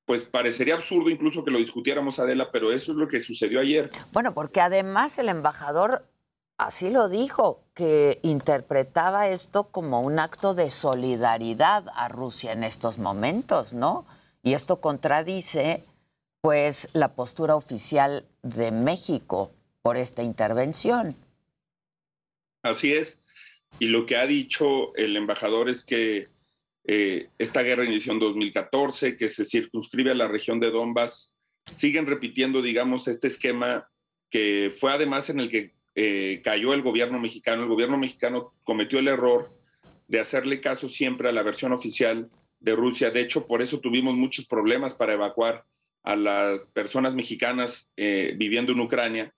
pues parecería absurdo incluso que lo discutiéramos, Adela, pero eso es lo que sucedió ayer. Bueno, porque además el embajador así lo dijo, que interpretaba esto como un acto de solidaridad a Rusia en estos momentos, ¿no? Y esto contradice pues la postura oficial de México por esta intervención. Así es. Y lo que ha dicho el embajador es que eh, esta guerra inició en 2014, que se circunscribe a la región de Donbass. Siguen repitiendo, digamos, este esquema que fue además en el que eh, cayó el gobierno mexicano. El gobierno mexicano cometió el error de hacerle caso siempre a la versión oficial de Rusia. De hecho, por eso tuvimos muchos problemas para evacuar a las personas mexicanas eh, viviendo en Ucrania,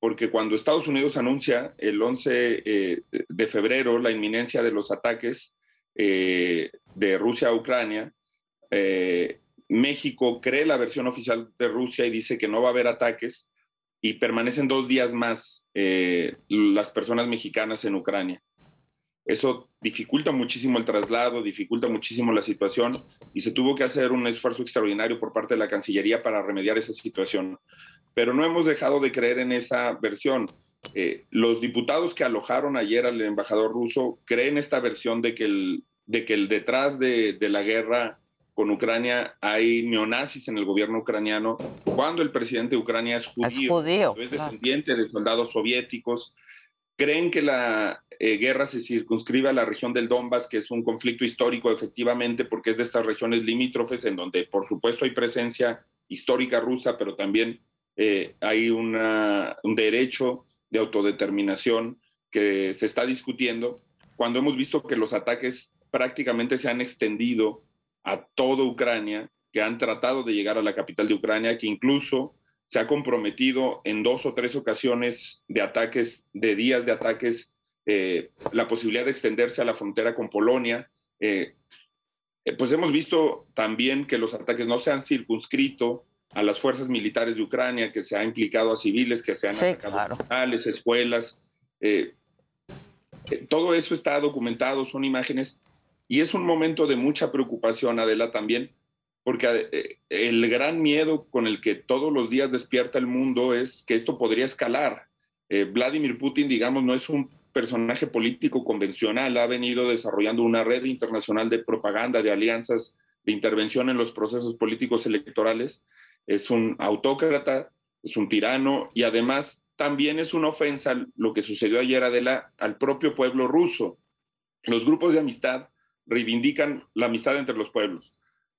porque cuando Estados Unidos anuncia el 11 eh, de febrero la inminencia de los ataques de Rusia a Ucrania, México cree la versión oficial de Rusia y dice que no va a haber ataques y permanecen dos días más eh, las personas mexicanas en Ucrania. Eso dificulta muchísimo el traslado, dificulta muchísimo la situación y se tuvo que hacer un esfuerzo extraordinario por parte de la Cancillería para remediar esa situación. Pero no hemos dejado de creer en esa versión. Eh, los diputados que alojaron ayer al embajador ruso creen esta versión de que el, de que el detrás de, de la guerra con Ucrania hay neonazis en el gobierno ucraniano, cuando el presidente de Ucrania es judío, es, descendiente de soldados soviéticos, creen que la eh, guerra se circunscribe a la región del Donbass, que es un conflicto histórico efectivamente, porque es de estas regiones limítrofes en donde por supuesto hay presencia histórica rusa, pero también eh, hay una, un derecho de autodeterminación que se está discutiendo, cuando hemos visto que los ataques prácticamente se han extendido a toda Ucrania, que han tratado de llegar a la capital de Ucrania, que incluso se ha comprometido en dos o tres ocasiones de ataques, de días de ataques, eh, la posibilidad de extenderse a la frontera con Polonia. Eh, eh, pues hemos visto también que los ataques no se han circunscrito a las fuerzas militares de Ucrania, que se ha implicado a civiles, que se han atacado hospitales, escuelas. todo eso está documentado, son imágenes y es un momento de mucha preocupación, Adela, también, porque eh, el gran miedo con el que todos los días despierta el mundo es que esto podría escalar. Eh, Vladimir Putin, digamos, no es un personaje político convencional, ha venido desarrollando una red internacional de propaganda, de alianzas, de intervención en los procesos políticos electorales. Es un autócrata, es un tirano y además también es una ofensa lo que sucedió ayer, Adela, al propio pueblo ruso. Los grupos de amistad reivindican la amistad entre los pueblos.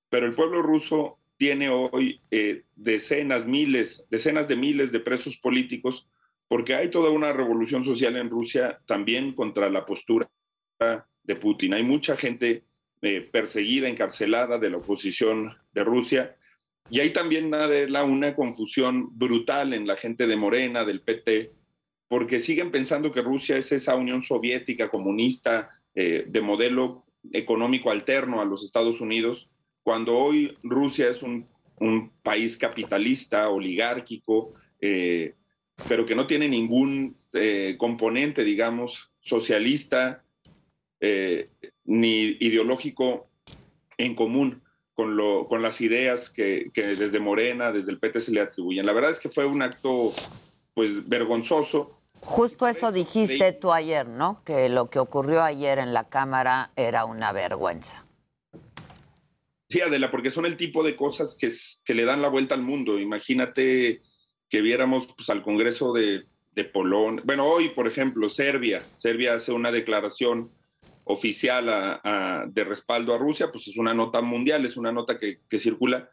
Pero el pueblo ruso tiene hoy eh, decenas, miles, decenas de miles de presos políticos porque hay toda una revolución social en Rusia también contra la postura de Putin. Hay mucha gente eh, perseguida, encarcelada de la oposición de Rusia. Y hay también una, una confusión brutal en la gente de Morena, del PT, porque siguen pensando que Rusia es esa Unión Soviética comunista eh, de modelo económico alterno a los Estados Unidos, cuando hoy Rusia es un, país capitalista, oligárquico, eh, pero que no tiene ningún eh, componente, digamos, socialista ni ideológico en común con, lo, con las ideas que, que, desde Morena, desde el PT se le atribuyen. La verdad es que fue un acto pues vergonzoso Justo eso dijiste tú ayer, ¿no? Que lo que ocurrió ayer en la Cámara era una vergüenza. Sí, Adela, porque son el tipo de cosas que, que le dan la vuelta al mundo. Imagínate que viéramos pues, al Congreso de, de Polonia. Bueno, hoy, por ejemplo, Serbia. Serbia hace una declaración oficial de respaldo a Rusia, pues es una nota mundial, es una nota que, circula,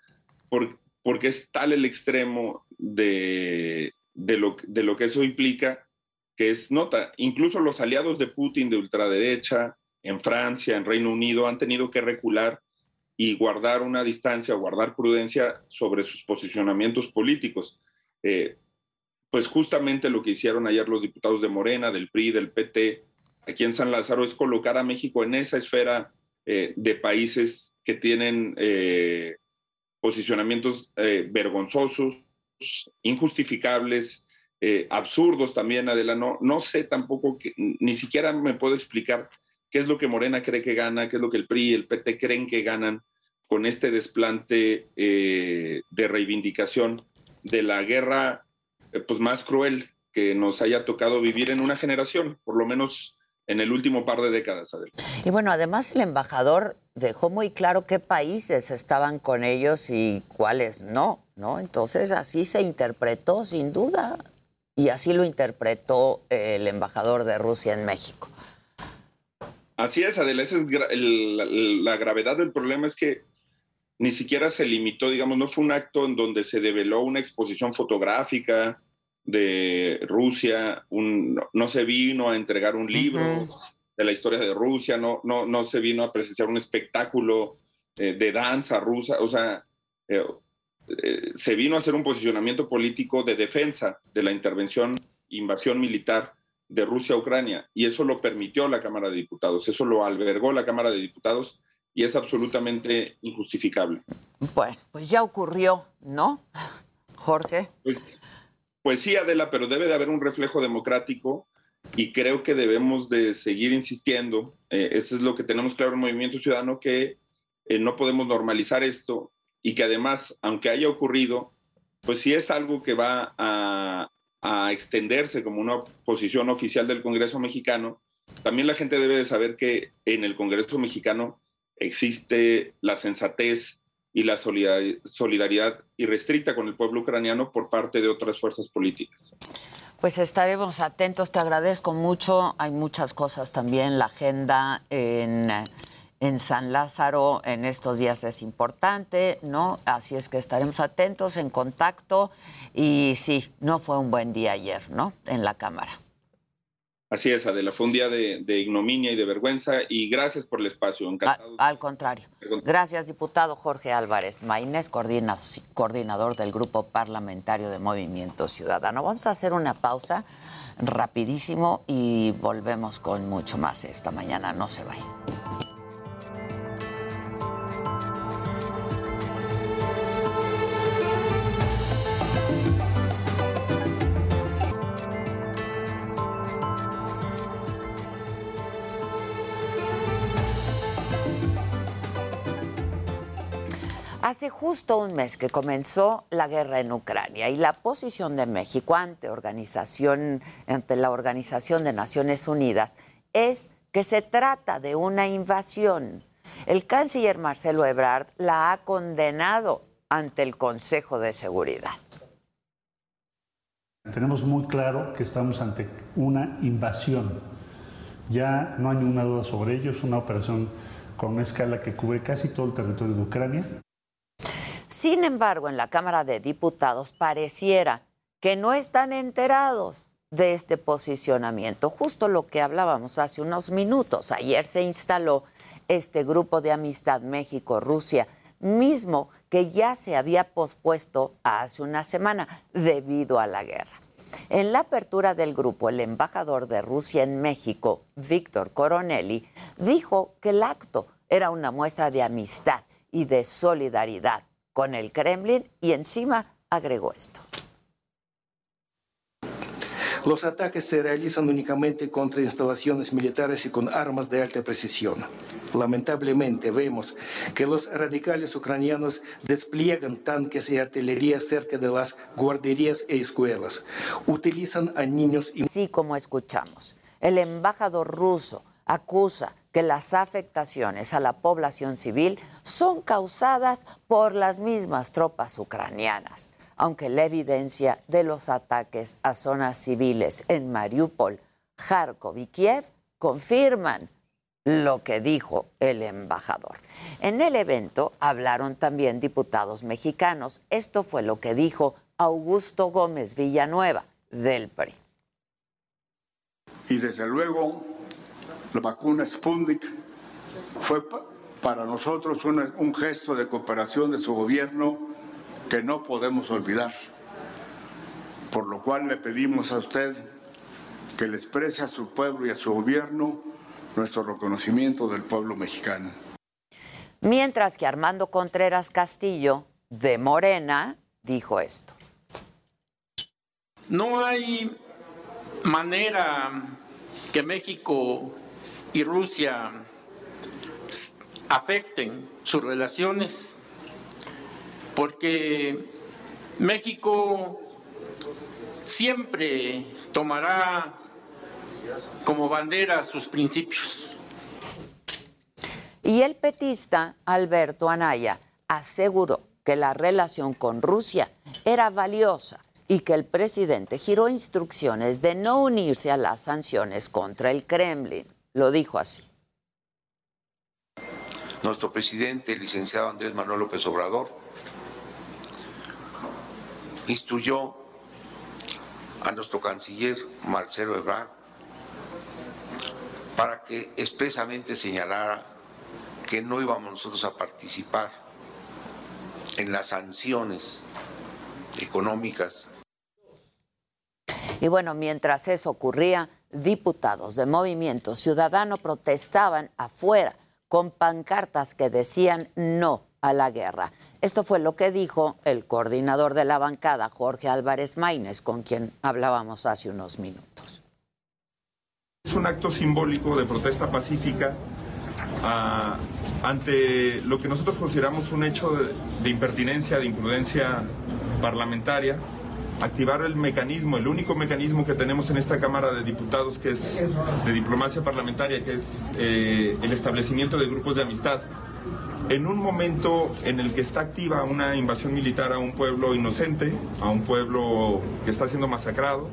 porque es tal el extremo de, lo que eso implica que es nota. Incluso los aliados de Putin de ultraderecha en Francia, en Reino Unido, han tenido que recular y guardar una distancia, guardar prudencia sobre sus posicionamientos políticos. Eh, pues justamente lo que hicieron ayer los diputados de Morena, del PRI, del PT, aquí en San Lázaro, es colocar a México en esa esfera eh, de países que tienen eh, posicionamientos vergonzosos, injustificables, eh, absurdos también, Adela. No, sé tampoco, ni siquiera me puedo explicar qué es lo que Morena cree que gana, qué es lo que el PRI y el PT creen que ganan con este desplante eh, de reivindicación de la guerra eh, pues más cruel que nos haya tocado vivir en una generación, por lo menos en el último par de décadas, Adel. Y bueno, además el embajador dejó muy claro qué países estaban con ellos y cuáles no, ¿no? Entonces así se interpretó sin duda y así lo interpretó el embajador de Rusia en México. Así es, Adela, esa es el, la, gravedad del problema es que ni siquiera se limitó, digamos, no fue un acto en donde se develó una exposición fotográfica de Rusia, un, no, se vino a entregar un libro de la historia de Rusia, no, no, no se vino a presenciar un espectáculo eh, de danza rusa, o sea, eh, eh, se vino a hacer un posicionamiento político de defensa de la intervención, invasión militar de Rusia a Ucrania, y eso lo permitió la Cámara de Diputados, eso lo albergó la Cámara de Diputados y es absolutamente injustificable. Bueno, pues ya ocurrió, ¿no? [laughs] Jorge. Pues, pues, sí, Adela, pero debe de haber un reflejo democrático y creo que debemos de seguir insistiendo. Eh, eso es lo que tenemos claro en Movimiento Ciudadano, que eh, no podemos normalizar esto y que además, aunque haya ocurrido, pues si es algo que va a, a extenderse como una posición oficial del Congreso mexicano, también la gente debe de saber que en el Congreso mexicano existe la sensatez y la solidaridad irrestricta con el pueblo ucraniano por parte de otras fuerzas políticas. Pues estaremos atentos, te agradezco mucho. Hay muchas cosas también, la agenda en en San Lázaro en estos días es importante, ¿no? Así es que estaremos atentos, en contacto. Y sí, no fue un buen día ayer, ¿no? En la Cámara. Así es, Adela, fue un día de, ignominia y de vergüenza y gracias por el espacio. Encantado. al contrario. Gracias, diputado Jorge Álvarez Maínez, coordinador del Grupo Parlamentario de Movimiento Ciudadano. Vamos a hacer una pausa rapidísimo y volvemos con mucho más esta mañana. No se vayan. Hace justo un mes que comenzó la guerra en Ucrania y la posición de México ante, la Organización de Naciones Unidas es que se trata de una invasión. El canciller Marcelo Ebrard la ha condenado ante el Consejo de Seguridad. Tenemos muy claro que estamos ante una invasión. Ya no hay ninguna duda sobre ello, es una operación con una escala que cubre casi todo el territorio de Ucrania. Sin embargo, en la Cámara de Diputados pareciera que no están enterados de este posicionamiento, justo lo que hablábamos hace unos minutos. Ayer se instaló este grupo de amistad México-Rusia, mismo que ya se había pospuesto hace una semana debido a la guerra. En la apertura del grupo, el embajador de Rusia en México, Víctor Coronelli, dijo que el acto era una muestra de amistad y de solidaridad con el Kremlin y encima agregó esto. Los ataques se realizan únicamente contra instalaciones militares y con armas de alta precisión. Lamentablemente vemos que los radicales ucranianos despliegan tanques y artillería cerca de las guarderías e escuelas. Utilizan a niños y... Así como escuchamos, el embajador ruso acusa que las afectaciones a la población civil son causadas por las mismas tropas ucranianas, aunque la evidencia de los ataques a zonas civiles en Mariupol, Kharkov y Kiev confirman lo que dijo el embajador. En el evento hablaron también diputados mexicanos. Esto fue lo que dijo Augusto Gómez Villanueva del PRI. Y desde luego la vacuna Sputnik fue para nosotros un gesto de cooperación de su gobierno que no podemos olvidar. Por lo cual le pedimos a usted que le exprese a su pueblo y a su gobierno nuestro reconocimiento del pueblo mexicano. Mientras que Armando Contreras Castillo, de Morena, dijo esto. No hay manera que México y Rusia afecten sus relaciones, porque México siempre tomará como bandera sus principios. Y el petista Alberto Anaya aseguró que la relación con Rusia era valiosa y que el presidente giró instrucciones de no unirse a las sanciones contra el Kremlin. Lo dijo así. Nuestro presidente, el licenciado Andrés Manuel López Obrador, instruyó a nuestro canciller Marcelo Ebrard para que expresamente señalara que no íbamos nosotros a participar en las sanciones económicas. Y bueno, mientras eso ocurría, diputados de Movimiento Ciudadano protestaban afuera con pancartas que decían no a la guerra. Esto fue lo que dijo el coordinador de la bancada, Jorge Álvarez Maínez, con quien hablábamos hace unos minutos. Es un acto simbólico de protesta pacífica ah, ante lo que nosotros consideramos un hecho de, de impertinencia, de imprudencia parlamentaria, activar el mecanismo, el único mecanismo que tenemos en esta Cámara de Diputados, que es de diplomacia parlamentaria, que es eh, el establecimiento de grupos de amistad. En un momento en el que está activa una invasión militar a un pueblo inocente, a un pueblo que está siendo masacrado.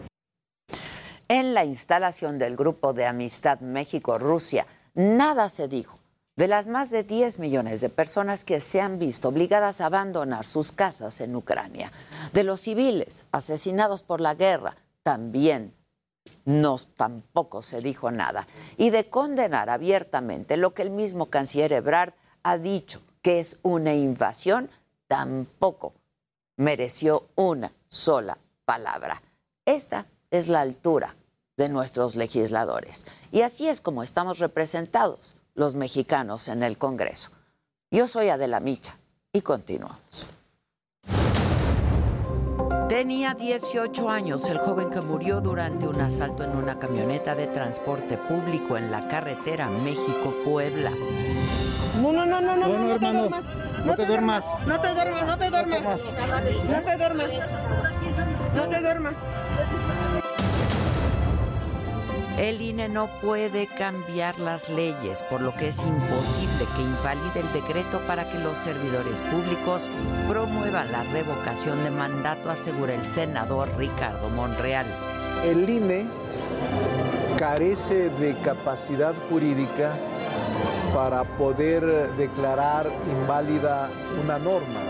En la instalación del Grupo de Amistad México-Rusia, nada se dijo de las más de 10 millones de personas que se han visto obligadas a abandonar sus casas en Ucrania, de los civiles asesinados por la guerra, también no tampoco se dijo nada, y de condenar abiertamente lo que el mismo canciller Ebrard ha dicho que es una invasión, tampoco mereció una sola palabra. Esta es la altura de nuestros legisladores. Y así es como estamos representados los mexicanos en el Congreso. Yo soy Adela Micha y continuamos. Tenía 18 años el joven que murió durante un asalto en una camioneta de transporte público en la carretera México-Puebla. No, no, no, no, no, Bueno, no, hermano, te duermas. no te duermas. No te duermas, no te duermas. No te duermas. No te duermas. El INE no puede cambiar las leyes, por lo que es imposible que invalide el decreto para que los servidores públicos promuevan la revocación de mandato, asegura el senador Ricardo Monreal. El INE carece de capacidad jurídica para poder declarar inválida una norma.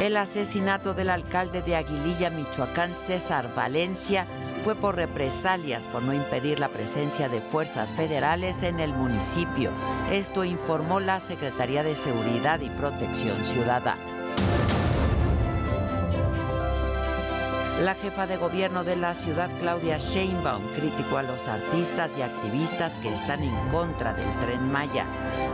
El asesinato del alcalde de Aguililla, Michoacán, César Valencia, fue por represalias por no impedir la presencia de fuerzas federales en el municipio. Esto informó la Secretaría de Seguridad y Protección Ciudadana. La jefa de gobierno de la ciudad, Claudia Sheinbaum, criticó a los artistas y activistas que están en contra del tren Maya.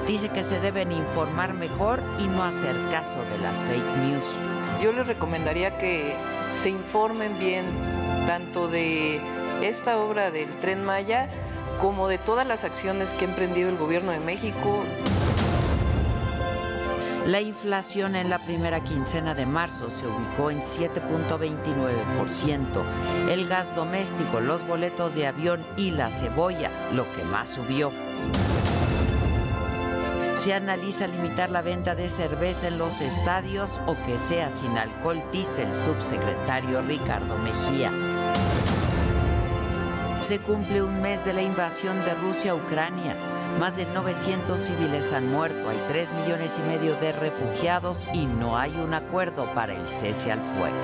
Dice que se deben informar mejor y no hacer caso de las fake news. Yo les recomendaría que se informen bien tanto de esta obra del tren Maya como de todas las acciones que ha emprendido el gobierno de México. La inflación en la primera quincena de marzo se ubicó en 7.29%. El gas doméstico, los boletos de avión y la cebolla, lo que más subió. Se analiza limitar la venta de cerveza en los estadios o que sea sin alcohol, dice el subsecretario Ricardo Mejía. Se cumple un mes de la invasión de Rusia a Ucrania. Más de 900 civiles han muerto, hay 3 millones y medio de refugiados y no hay un acuerdo para el cese al fuego.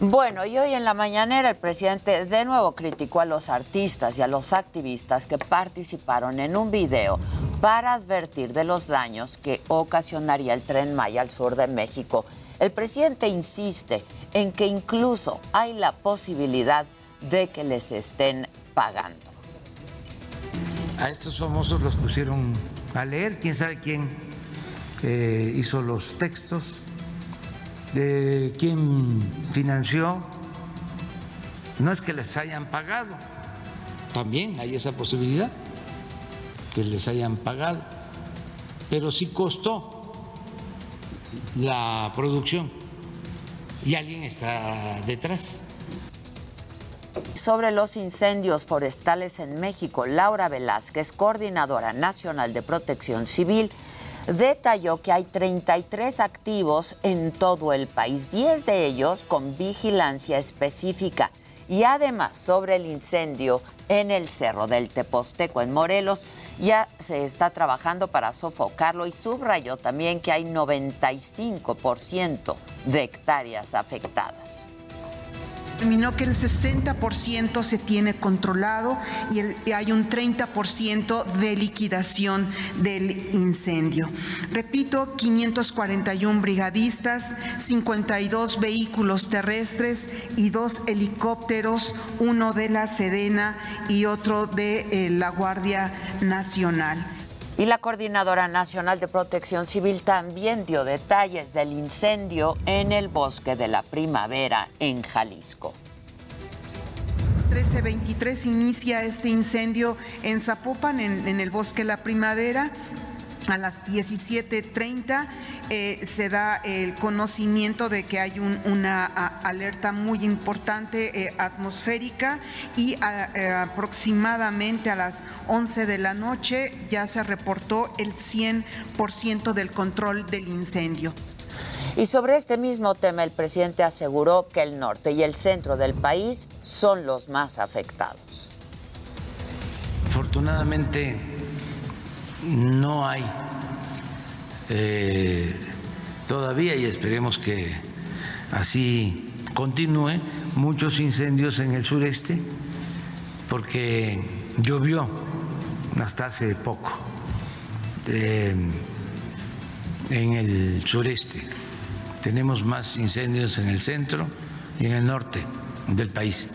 Bueno, y hoy en la mañanera el presidente de nuevo criticó a los artistas y a los activistas que participaron en un video para advertir de los daños que ocasionaría el tren Maya al sur de México. El presidente insiste en que incluso hay la posibilidad de que les estén pagando. A estos famosos los pusieron a leer, quién sabe quién eh, hizo los textos, quién financió. No es que les hayan pagado, también hay esa posibilidad, que les hayan pagado, pero sí costó la producción y alguien está detrás. Sobre los incendios forestales en México, Laura Velázquez, coordinadora nacional de protección civil, detalló que hay 33 activos en todo el país, 10 de ellos con vigilancia específica. Y además, sobre el incendio en el Cerro del Teposteco, en Morelos, ya se está trabajando para sofocarlo y subrayó también que hay 95% de hectáreas afectadas determinó que el 60% se tiene controlado y, hay un 30% de liquidación del incendio. Repito, 541 brigadistas, 52 vehículos terrestres y dos helicópteros, uno de la Sedena y otro de eh, la Guardia Nacional. Y la Coordinadora Nacional de Protección Civil también dio detalles del incendio en el bosque de la primavera en Jalisco. 1323 inicia este incendio en Zapopan, en, el bosque La Primavera. A las 17.30 eh, se da el conocimiento de que hay un, una alerta muy importante eh, atmosférica y a, eh, aproximadamente a las 11 de la noche ya se reportó el 100% del control del incendio. Y sobre este mismo tema, el presidente aseguró que el norte y el centro del país son los más afectados. Afortunadamente no hay eh, todavía, y esperemos que así continúe, muchos incendios en el sureste, porque llovió hasta hace poco eh, en el sureste. Tenemos más incendios en el centro y en el norte del país.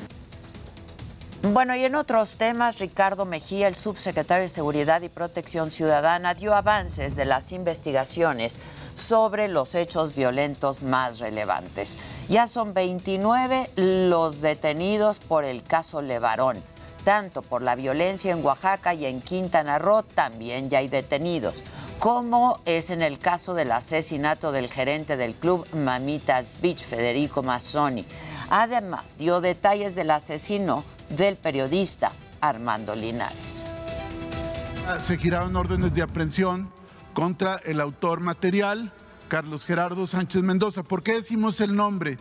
Bueno, y en otros temas, Ricardo Mejía, el subsecretario de Seguridad y Protección Ciudadana, dio avances de las investigaciones sobre los hechos violentos más relevantes. Ya son 29 los detenidos por el caso Levarón. Tanto por la violencia en Oaxaca y en Quintana Roo también ya hay detenidos, como es en el caso del asesinato del gerente del club Mamitas Beach, Federico Mazzoni. Además, dio detalles del asesino del periodista Armando Linares. Se giraron órdenes de aprehensión contra el autor material, Carlos Gerardo Sánchez Mendoza. ¿Por qué decimos el nombre?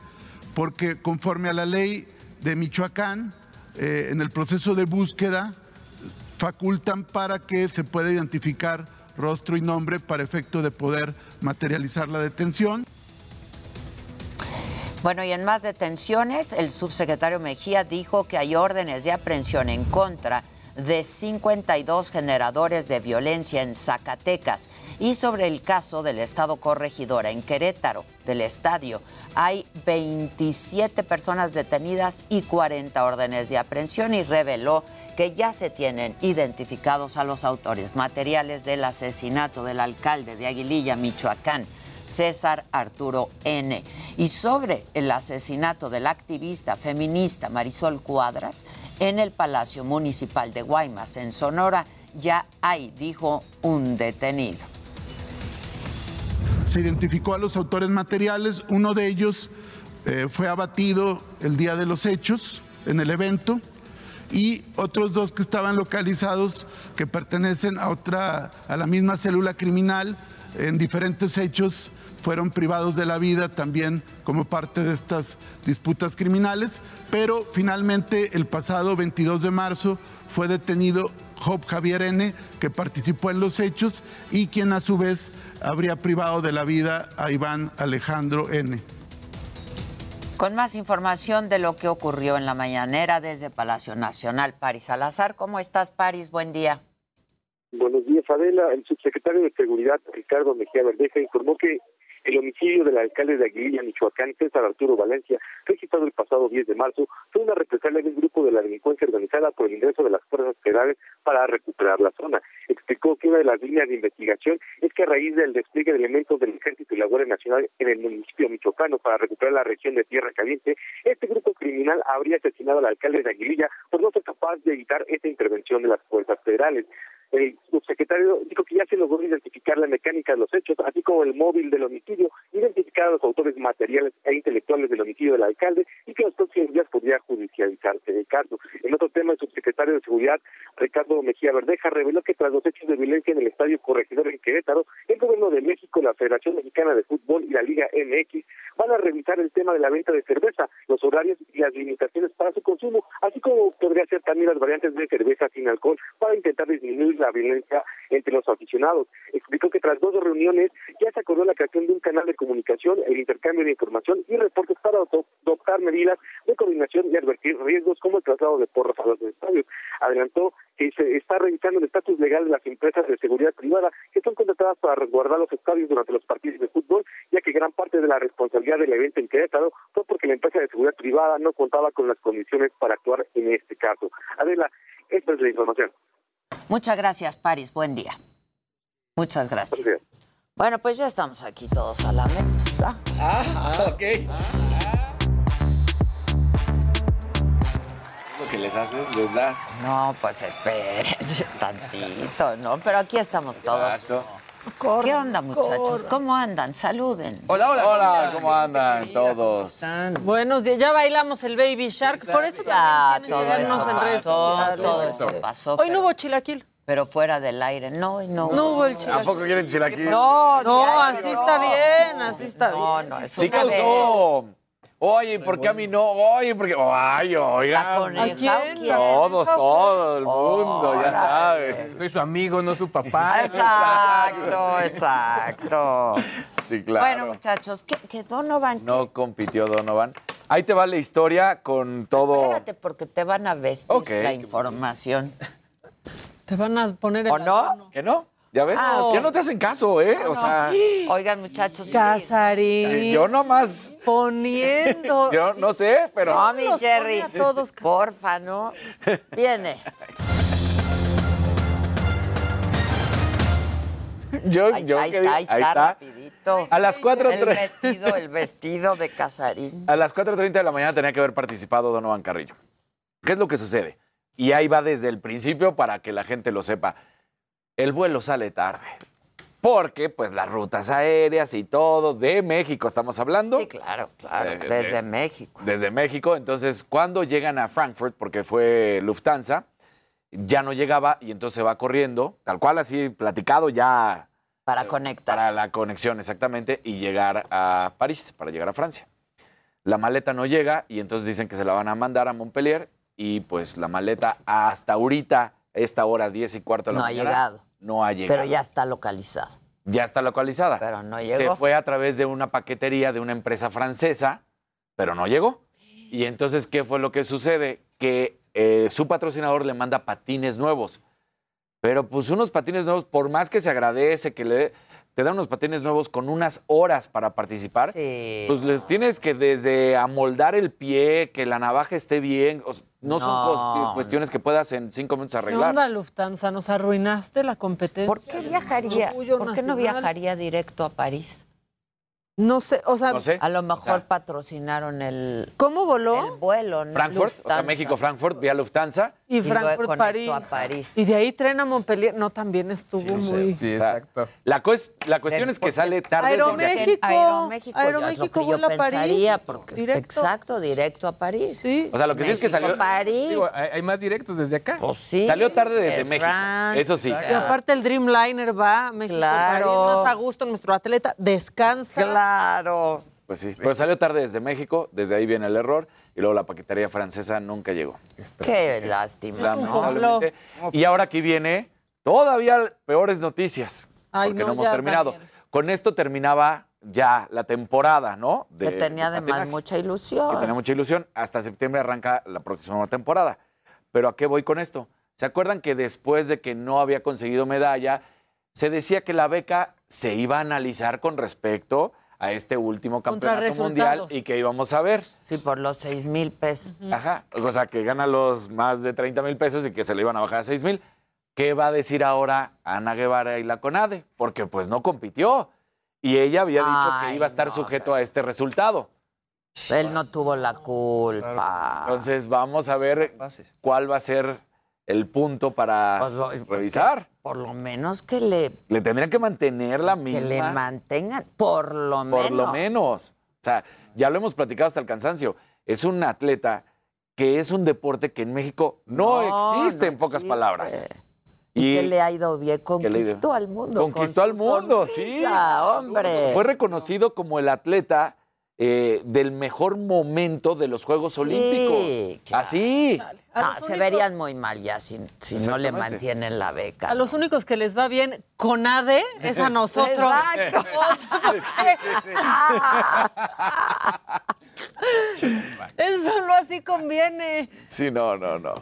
Porque conforme a la ley de Michoacán, eh, en el proceso de búsqueda, facultan para que se pueda identificar rostro y nombre para efecto de poder materializar la detención. Bueno, y en más detenciones, el subsecretario Mejía dijo que hay órdenes de aprehensión en contra de 52 generadores de violencia en Zacatecas. Y sobre el caso del Estado Corregidora en Querétaro, del estadio, hay 27 personas detenidas y 40 órdenes de aprehensión y reveló que ya se tienen identificados a los autores materiales del asesinato del alcalde de Aguililla, Michoacán. César Arturo N. Y sobre el asesinato del activista feminista Marisol Cuadras en el Palacio Municipal de Guaymas, en Sonora, ya hay, dijo, un detenido. Se identificó a los autores materiales, uno de ellos eh, fue abatido el día de los hechos en el evento y otros dos que estaban localizados que pertenecen a otra a la misma célula criminal en diferentes hechos fueron privados de la vida también como parte de estas disputas criminales, pero finalmente el pasado 22 de marzo fue detenido Job Javier N., que participó en los hechos y quien a su vez habría privado de la vida a Iván Alejandro N. Con más información de lo que ocurrió en la mañanera desde Palacio Nacional, Paris Salazar. ¿Cómo estás, Paris? Buen día. Buenos días, Adela. El subsecretario de Seguridad, Ricardo Mejía Verdeja, informó que el homicidio del alcalde de Aguililla, Michoacán, César Arturo Valencia, registrado el pasado 10 de marzo, fue una represalia de un grupo de la delincuencia organizada por el ingreso de las fuerzas federales para recuperar la zona. Explicó que una de las líneas de investigación es que a raíz del despliegue de elementos del Ejército y la Guardia Nacional en el municipio michoacano para recuperar la región de Tierra Caliente, este grupo criminal habría asesinado al alcalde de Aguililla por no ser capaz de evitar esta intervención de las fuerzas federales. El subsecretario dijo que ya se logró identificar la mecánica de los hechos, así como el móvil del homicidio, identificar a los autores materiales e intelectuales del homicidio del alcalde y que los próximos días podría judicializarse el caso. En otro tema, el subsecretario de Seguridad, Ricardo Mejía Verdeja, reveló que tras los hechos de violencia en el Estadio Corregidor en Querétaro, el Gobierno de México, la Federación Mexicana de Fútbol y la Liga MX van a revisar el tema de la venta de cerveza, los horarios y las limitaciones para su consumo, así como podría ser también las variantes de cerveza sin alcohol para intentar disminuir la violencia entre los aficionados. Explicó que tras dos reuniones ya se acordó la creación de un canal de comunicación, el intercambio de información y reportes para adop- adoptar medidas de coordinación y advertir riesgos como el traslado de porros a los estadios. Adelantó que se está revisando el estatus legal de las empresas de seguridad privada que son contratadas para resguardar los estadios durante los partidos de fútbol, ya que gran parte de la responsabilidad del evento en fue porque la empresa de seguridad privada no contaba con las condiciones para actuar en este caso. Adela, esta es la información. Muchas gracias, Paris. Buen día. Muchas gracias. Bueno, pues ya estamos aquí todos a la mesa. Ah, ok. Lo que les haces, les das. No, pues espérense [laughs] tantito, ¿no? Pero aquí estamos todos. Exacto. ¿Qué onda, muchachos? ¿Cómo andan? Saluden. Hola, hola. Hola, ¿cómo andan todos? Buenos días, ya bailamos el Baby Shark, por eso Ya, todo eso vernos en redes pasó, sociales. todo eso pasó. Hoy no hubo chilaquil. Pero fuera del aire, no, y no. No hubo el chilaquil. ¿A poco quieren chilaquil? No, No, así está bien, así está bien. No, no, es Sí causó. Oye, ¿por qué a mí no? Oye, porque. Ay, oiga. ¿La coneja o quién? Todos, todo el mundo, ya sabes. Soy su amigo, no su papá. [laughs] Exacto, [laughs] exacto. Sí, claro. Bueno, muchachos, ¿qué, qué Donovan? No compitió Donovan. Ahí te va la historia con todo. Espérate, porque te van a vestir la información. Te van a poner en ¿O no? ¿Que no? ¿Ya ves? Ah, Ya no te hacen caso, ¿eh? O sea, Oigan, muchachos. Casarín. yo nomás. Poniendo. [laughs] Yo no sé, pero. No, mi Jerry. a todos. Porfa, ¿no? Viene. [laughs] Yo, Ahí yo está, ahí está, ahí está, ahí está. rapidito. A las 4 El vestido, el vestido de Casarín. [laughs] A las 4.30 de la mañana tenía que haber participado Donovan Carrillo. ¿Qué es lo que sucede? Y ahí va desde el principio para que la gente lo sepa. El vuelo sale tarde. Porque, pues, las rutas aéreas y todo de México estamos hablando. Sí, claro, claro. Eh, Desde eh, México. Desde México. Entonces, cuando llegan a Frankfurt, porque fue Lufthansa, ya no llegaba y entonces se va corriendo, tal cual así platicado ya Para conectar. para la conexión exactamente y llegar a París, para llegar a Francia. La maleta no llega y entonces dicen que se la van a mandar a Montpellier y pues la maleta hasta ahorita, esta hora 10 y cuarto de la No ha mañana, llegado. No ha llegado. Pero ya está localizado. Ya está localizada. Pero no Se llegó. fue a través de una paquetería de una empresa francesa, pero no llegó. Y entonces, ¿qué fue lo que sucede? Que eh, su patrocinador le manda patines nuevos. Pero pues unos patines nuevos, por más que se agradece que le te dan unos patines nuevos con unas horas para participar, Sí. pues les tienes que desde amoldar el pie, que la navaja esté bien, o sea, no, son No. cuestiones que puedas en cinco minutos ¿Qué arreglar. onda, Lufthansa? Nos arruinaste la competencia. ¿Por qué viajaría? ¿Por qué no viajaría directo a París? No sé, o sea, No sé. A lo mejor O sea, patrocinaron el, ¿cómo voló? el vuelo, ¿no? Frankfurt, o sea, Lufthansa. México-Frankfurt, vía Lufthansa. Y Frankfurt, París. a París. Y de ahí tren a Montpellier. No, también estuvo muy... Sí, O sea, exacto. La, cues- la cuestión es que sale tarde. Aeroméxico. Aeroméxico, Aeroméxico vuela yo a París. pensaría, porque- Directo. Exacto, directo a París. Sí. O sea, lo que sí es que México, salió, París. Digo, hay, hay más directos desde acá. Pues sí. salió tarde desde México. France, Eso sí. o sea, Y aparte el Dreamliner va a México, Claro. París, más a gusto, nuestro atleta descansa. Claro. Pues sí. Pero salió tarde desde México, desde ahí viene el error. Y luego la paquetería francesa nunca llegó. Qué lástima, ¿no? Y ahora aquí viene todavía peores noticias. Ay, porque no, no, hemos terminado. Con esto terminaba ya la temporada, ¿no? Que tenía de además patinaje. mucha ilusión. que tenía mucha ilusión. Hasta septiembre arranca la próxima temporada. Pero ¿a qué voy con esto? ¿Se acuerdan que después de que no había conseguido medalla, se decía que la beca se iba a analizar con respecto a este último campeonato mundial y que íbamos a ver? Sí, por los seis mil pesos. Ajá. O sea, que gana los más de 30 mil pesos y que se le iban a bajar a 6 mil. ¿Qué va a decir ahora Ana Guevara y la CONADE? Porque pues no compitió. Y ella había dicho que iba a estar no, sujeto a este resultado. Él no tuvo la culpa. Entonces vamos a ver cuál va a ser el punto para Pues revisar. Por lo menos que le, Le tendrían que mantener la que misma. le mantengan, por lo menos. Por lo menos. O sea, ya lo hemos platicado hasta el cansancio. Es un atleta que es un deporte que en México no, No, existe, no en pocas existe. palabras. Y, que le ha ido bien, que conquistó al mundo. Conquistó con al mundo, sonrisa, hombre. Fue reconocido como el atleta eh, del mejor momento de los Juegos Sí, Olímpicos. claro. Así. Ah, se verían muy mal ya si, si no le mantienen la beca. A los únicos que les va bien con ADE es a [laughs] nosotros. Exacto. [laughs] Eso solo así conviene. Sí, no, no, no.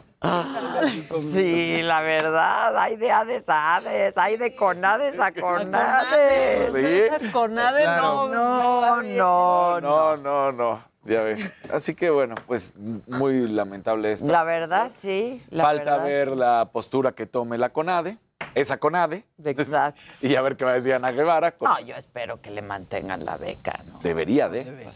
Sí, la verdad, hay de Hades a Hades, hay de Conades a Conades. Sí. Con ADE no. No, no, No, no, no. Ya ves. Así que bueno, pues muy lamentable esto. La verdad, sí. La Falta verdad, ver la postura que tome la CONADE, esa CONADE. Exacto. [laughs] Y a ver qué va a decir Ana Guevara. con- No, yo espero que le mantengan la beca, ¿no? Debería de.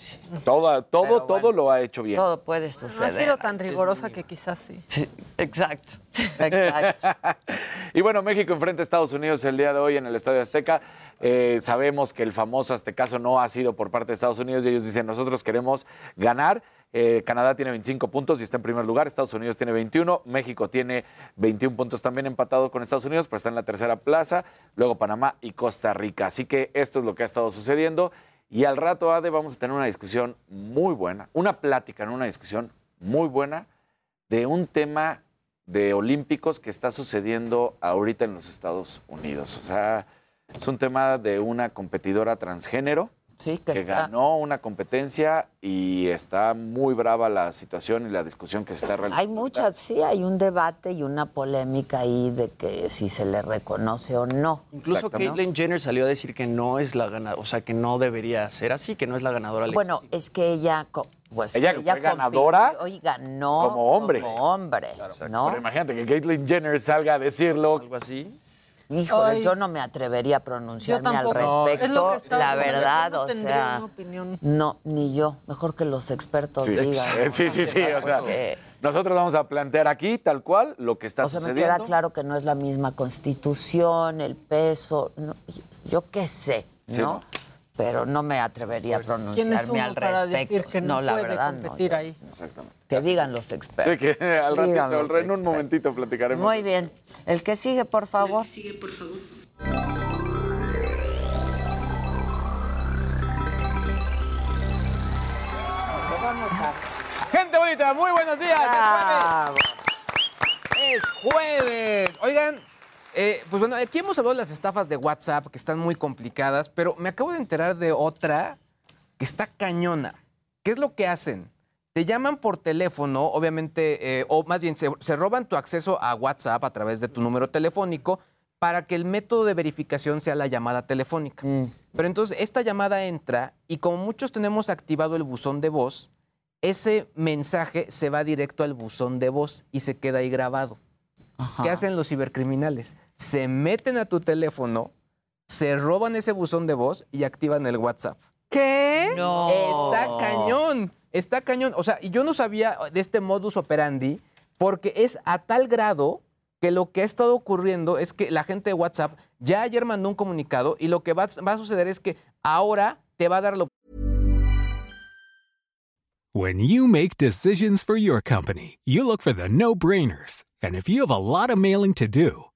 Toda- todo, todo lo ha hecho bien. Todo puede No ha suceder. sido tan rigurosa que quizás sí. Exacto, [laughs] exacto. [laughs] y bueno, México enfrenta a Estados Unidos el día de hoy en el Estadio Azteca. Eh, sabemos que el famoso Aztecaso no ha sido por parte de Estados Unidos y ellos dicen, nosotros queremos ganar. Eh, Canadá tiene 25 puntos y está en primer lugar. Estados Unidos tiene 21. México tiene 21 puntos también empatado con Estados Unidos, pero está en la tercera plaza. Luego Panamá y Costa Rica. Así que esto es lo que ha estado sucediendo. Y al rato, Ade, vamos a tener una discusión muy buena, una plática en una discusión muy buena de un tema de olímpicos que está sucediendo ahorita en los Estados Unidos. O sea, es un tema de una competidora transgénero Sí, que, que está. ganó una competencia y está muy brava la situación y la discusión que se está realizando. Hay muchas, sí, hay un debate y una polémica ahí de que si se le reconoce o no. Incluso ¿no? Caitlyn Jenner salió a decir que no es la ganadora, o sea, que no debería ser así, que no es la ganadora. Bueno, es que ella, pues, Ella fue ganadora y ganó como hombre. Como hombre, ¿no? Pero imagínate que Caitlyn Jenner salga a decirlo. Algo así. Híjole, Ay. yo no me atrevería a pronunciarme al respecto. La verdad, o sea, opinión. no, ni yo. Mejor que los expertos Sí, digan. sí, sí, sí, o sea, nosotros vamos a plantear aquí tal cual lo que está O sea, me sucediendo. queda claro que no es la misma constitución, el peso, no, yo, yo qué sé, ¿no? Sí, no. Pero no me atrevería a ¿Quién es pronunciarme al respecto. decir que no, la puede verdad, no. ahí? Exactamente. Que digan los expertos. Sí, que [laughs] al ratito, al en un momentito platicaremos. Muy bien. El que sigue, por favor. Sigue, por favor. Vamos a... Gente bonita, muy buenos días. Bravo. Es jueves. Es jueves. Oigan, eh, pues bueno, aquí hemos hablado de las estafas de WhatsApp que están muy complicadas, pero me acabo de enterar de otra que está cañona. ¿Qué es lo que hacen? Te llaman por teléfono, obviamente, eh, o más bien se, se roban tu acceso a WhatsApp a través de tu número telefónico para que el método de verificación sea la llamada telefónica. Mm. Pero entonces esta llamada entra y como muchos tenemos activado el buzón de voz, ese mensaje se va directo al buzón de voz y se queda ahí grabado. Ajá. ¿Qué hacen los cibercriminales? Se meten a tu teléfono, se roban ese buzón de voz y activan el WhatsApp. ¿Qué? No. Está cañón, está cañón. O sea, y yo no sabía de este modus operandi porque es a tal grado que lo que ha estado ocurriendo es que la gente de WhatsApp ya ayer mandó un comunicado y lo que va, va a suceder es que ahora te va a dar la When you make decisions for your company, you look for the no brainers. And if you have a lot of mailing to do,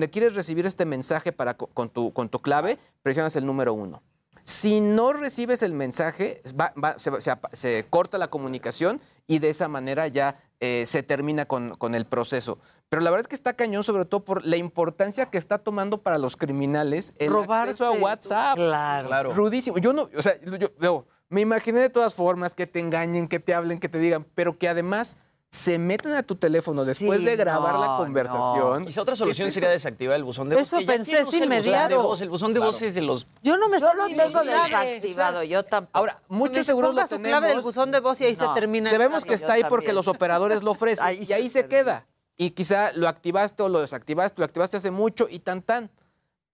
De quieres recibir este mensaje para, co- con, tu, con tu clave, presionas el número uno. Si no recibes el mensaje, va- va- se, se apa- se corta la comunicación y de esa manera ya eh, se termina con, con el proceso. Pero la verdad es que está cañón, sobre todo por la importancia que está tomando para los criminales el Robarse acceso a tu- WhatsApp. Claro. Rudísimo. Yo no, o sea, yo, yo me imaginé de todas formas que te engañen, que te hablen, que te digan, pero que además se meten a tu teléfono después Sí, de grabar la no, conversación. Quizá otra ¿Qué solución es sería desactivar el buzón de voz. Eso pensé, es usa el buzón de inmediato. voz? El buzón de voz es de los... Yo no me Yo lo tengo desactivado, yo tampoco. Ahora, muchos seguros lo ponga su clave del tenemos. buzón de voz y ahí se No. termina. Sabemos que está ahí porque los operadores lo ofrecen [laughs] Ahí y se ahí se queda. Y quizá lo activaste o lo desactivaste, lo activaste hace mucho y tan tan.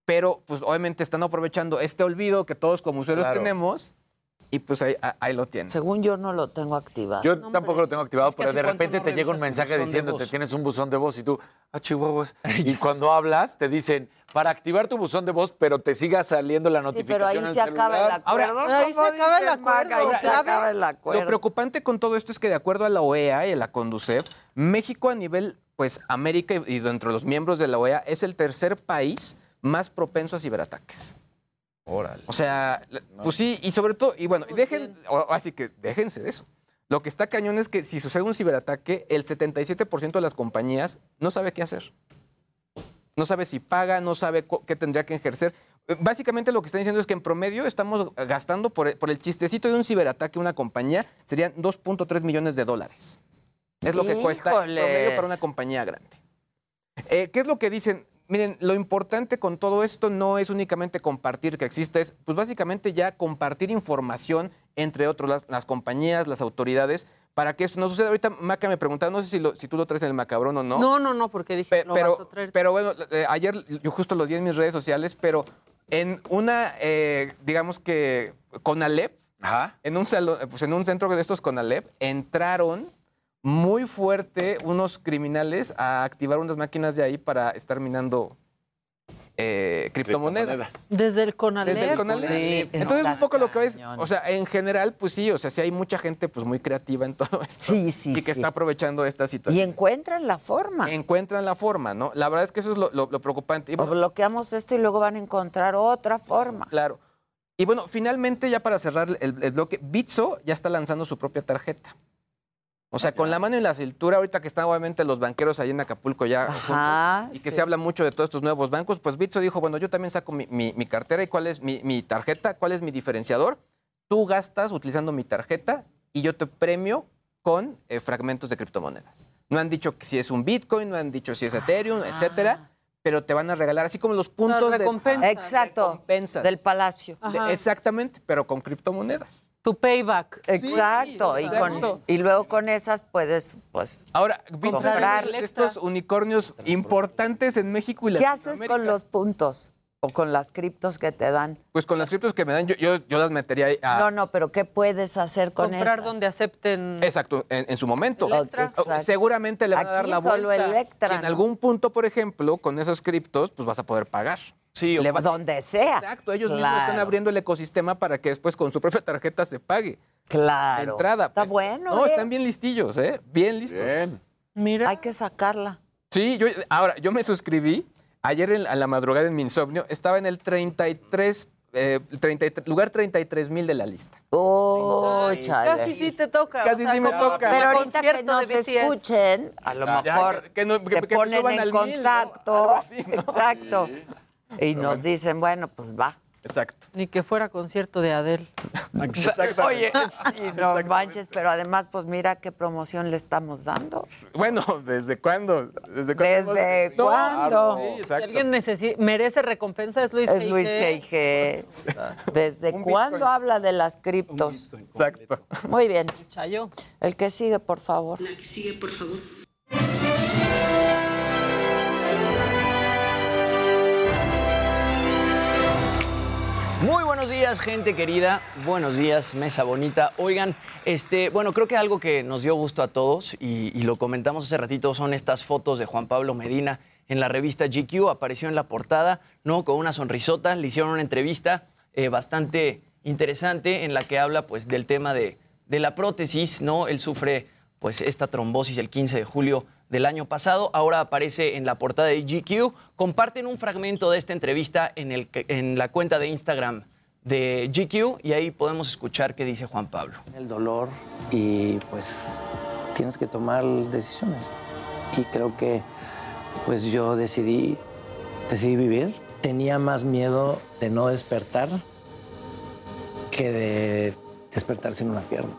Pero pues obviamente están aprovechando este olvido que todos como usuarios Claro. tenemos y pues ahí, lo tienen. Según yo no lo tengo activado. Yo tampoco lo tengo activado, es que pero de repente no te llega un mensaje diciéndote tienes un buzón de voz y tú, ah, chihuahuas. [laughs] Y cuando hablas, te dicen, para activar tu buzón de voz, pero te siga saliendo la Sí, notificación pero ahí se acaba el acuerdo. Ahora, ahí se acaba el acuerdo, Ahí se ¿sabe? acaba el acuerdo. Lo preocupante con todo esto es que de acuerdo a la OEA y a la Conducef, México a nivel, pues América y dentro de los miembros de la OEA es el tercer país más propenso a ciberataques. Órale. O sea, pues sí, y sobre todo, y bueno, dejen, o- así que déjense de eso. Lo que está cañón es que si sucede un ciberataque, el 77% de las compañías no sabe qué hacer. No sabe si paga, no sabe qué tendría que ejercer. Básicamente lo que están diciendo es que en promedio estamos gastando por el, por el chistecito de un ciberataque una compañía, serían 2.3 millones de dólares. Es lo que cuesta en promedio para una compañía grande. Eh, ¿Qué es lo que dicen? Miren, lo importante con todo esto no es únicamente compartir que existe, es pues básicamente ya compartir información entre otros, las, las compañías, las autoridades, para que esto no suceda. Ahorita Maca me preguntaba, no sé si, lo- si tú lo traes en el macabrón o no. No, no, no, porque dije, Pe- lo pero, vas a traer. pero bueno, eh, ayer yo justo lo di en mis redes sociales, pero en una, eh, digamos que Conalep, en un salón, pues en un centro de estos Conalep, entraron muy fuerte unos criminales a activar unas máquinas de ahí para estar minando eh, criptomonedas. Desde el Conalep. Desde el Conalep. Sí, Entonces, un poco lo que ves, o sea, en general, pues sí, o sea, sí hay mucha gente pues muy creativa en todo esto. Sí, sí, Y que sí. está aprovechando esta Y situación. encuentran la forma. Encuentran la forma, ¿no? La verdad es que eso es lo, lo- lo preocupante. Y O bueno, bloqueamos esto y luego van a encontrar otra forma. Claro. Y bueno, finalmente, ya para cerrar el, el bloque, Bitso ya está lanzando su propia tarjeta. O sea, con la mano en la cintura, ahorita que están obviamente los banqueros ahí en Acapulco ya Ajá, juntos, y que sí. se habla mucho de todos estos nuevos bancos, pues Bitso dijo, bueno, yo también saco mi, mi- mi cartera y cuál es mi, mi tarjeta, cuál es mi diferenciador. Tú gastas utilizando mi tarjeta y yo te premio con eh, fragmentos de criptomonedas. No han dicho si es un Bitcoin, no han dicho si es Ethereum, etcétera, pero te van a regalar, así como los puntos de. Exacto. recompensas. Del palacio. Ajá. exactamente, pero con criptomonedas. Tu payback. Exacto. y, con- y luego con esas puedes, pues. Ahora, Comprar. estos unicornios importantes en México y ¿Qué haces con Latinoamérica. los puntos? O con las criptos que te dan. Pues con las criptos que me dan, yo, yo, yo las metería ahí a... No, no, pero ¿qué puedes hacer con Comprar esas? donde acepten. Exacto, en, en su momento. Electra. O- Exacto. Seguramente le van a dar la solo vuelta. Electra, en ¿no? algún punto, por ejemplo, con esos criptos, pues vas a poder pagar. Sí, va- Donde sea. Exacto, ellos mismos están abriendo el ecosistema para que después con su propia tarjeta se pague. Claro. De entrada. Está pues. bueno. No, ¿eh? están bien listillos, ¿eh? Bien listos. Mira. Hay que sacarla. Sí, yo, ahora, yo me suscribí. Ayer en- a la madrugada en mi insomnio estaba en el 33, eh, 33 lugar 33 mil de la lista. Oh, chale. Casi sí te toca. Casi sí me toca. Pero ahorita que nos escuchen, a lo Ya, mejor que- que no- que- se que ponen en al mil, ¿no? contacto. Algo así, ¿no? Exacto. Y nos dicen, bueno, pues va. Exacto. Ni que fuera concierto de Adele. [laughs] Oye, sí, no manches, pero además, pues mira qué promoción le estamos dando. Bueno, ¿desde cuándo? ¿Desde cuándo? ¿Desde cuándo? Sí, Si exacto. alguien necesi- merece recompensa es Luis Es Luis G.I.G. ¿Desde cuándo Bitcoin. habla de las criptos? Exacto. Muy bien. Chayo. El que sigue, por favor. La que sigue, por favor. Muy buenos días, gente querida. Buenos días, mesa bonita. Oigan, este, bueno, creo que algo que nos dio gusto a todos y, lo comentamos hace ratito son estas fotos de Juan Pablo Medina en la revista GQ. Apareció en la portada, ¿no? Con una sonrisota. Le hicieron una entrevista eh, bastante interesante en la que habla, pues, del tema de, de la prótesis, ¿no? Él sufre, pues, esta trombosis el 15 de julio del año pasado. Ahora aparece en la portada de GQ. Comparten un fragmento de esta entrevista en, el, en la cuenta de Instagram de GQ y ahí podemos escuchar qué dice Juan Pablo. El dolor y pues tienes que tomar decisiones. Y creo que pues yo decidí, decidí vivir. Tenía más miedo de no despertar que de despertar sin una pierna.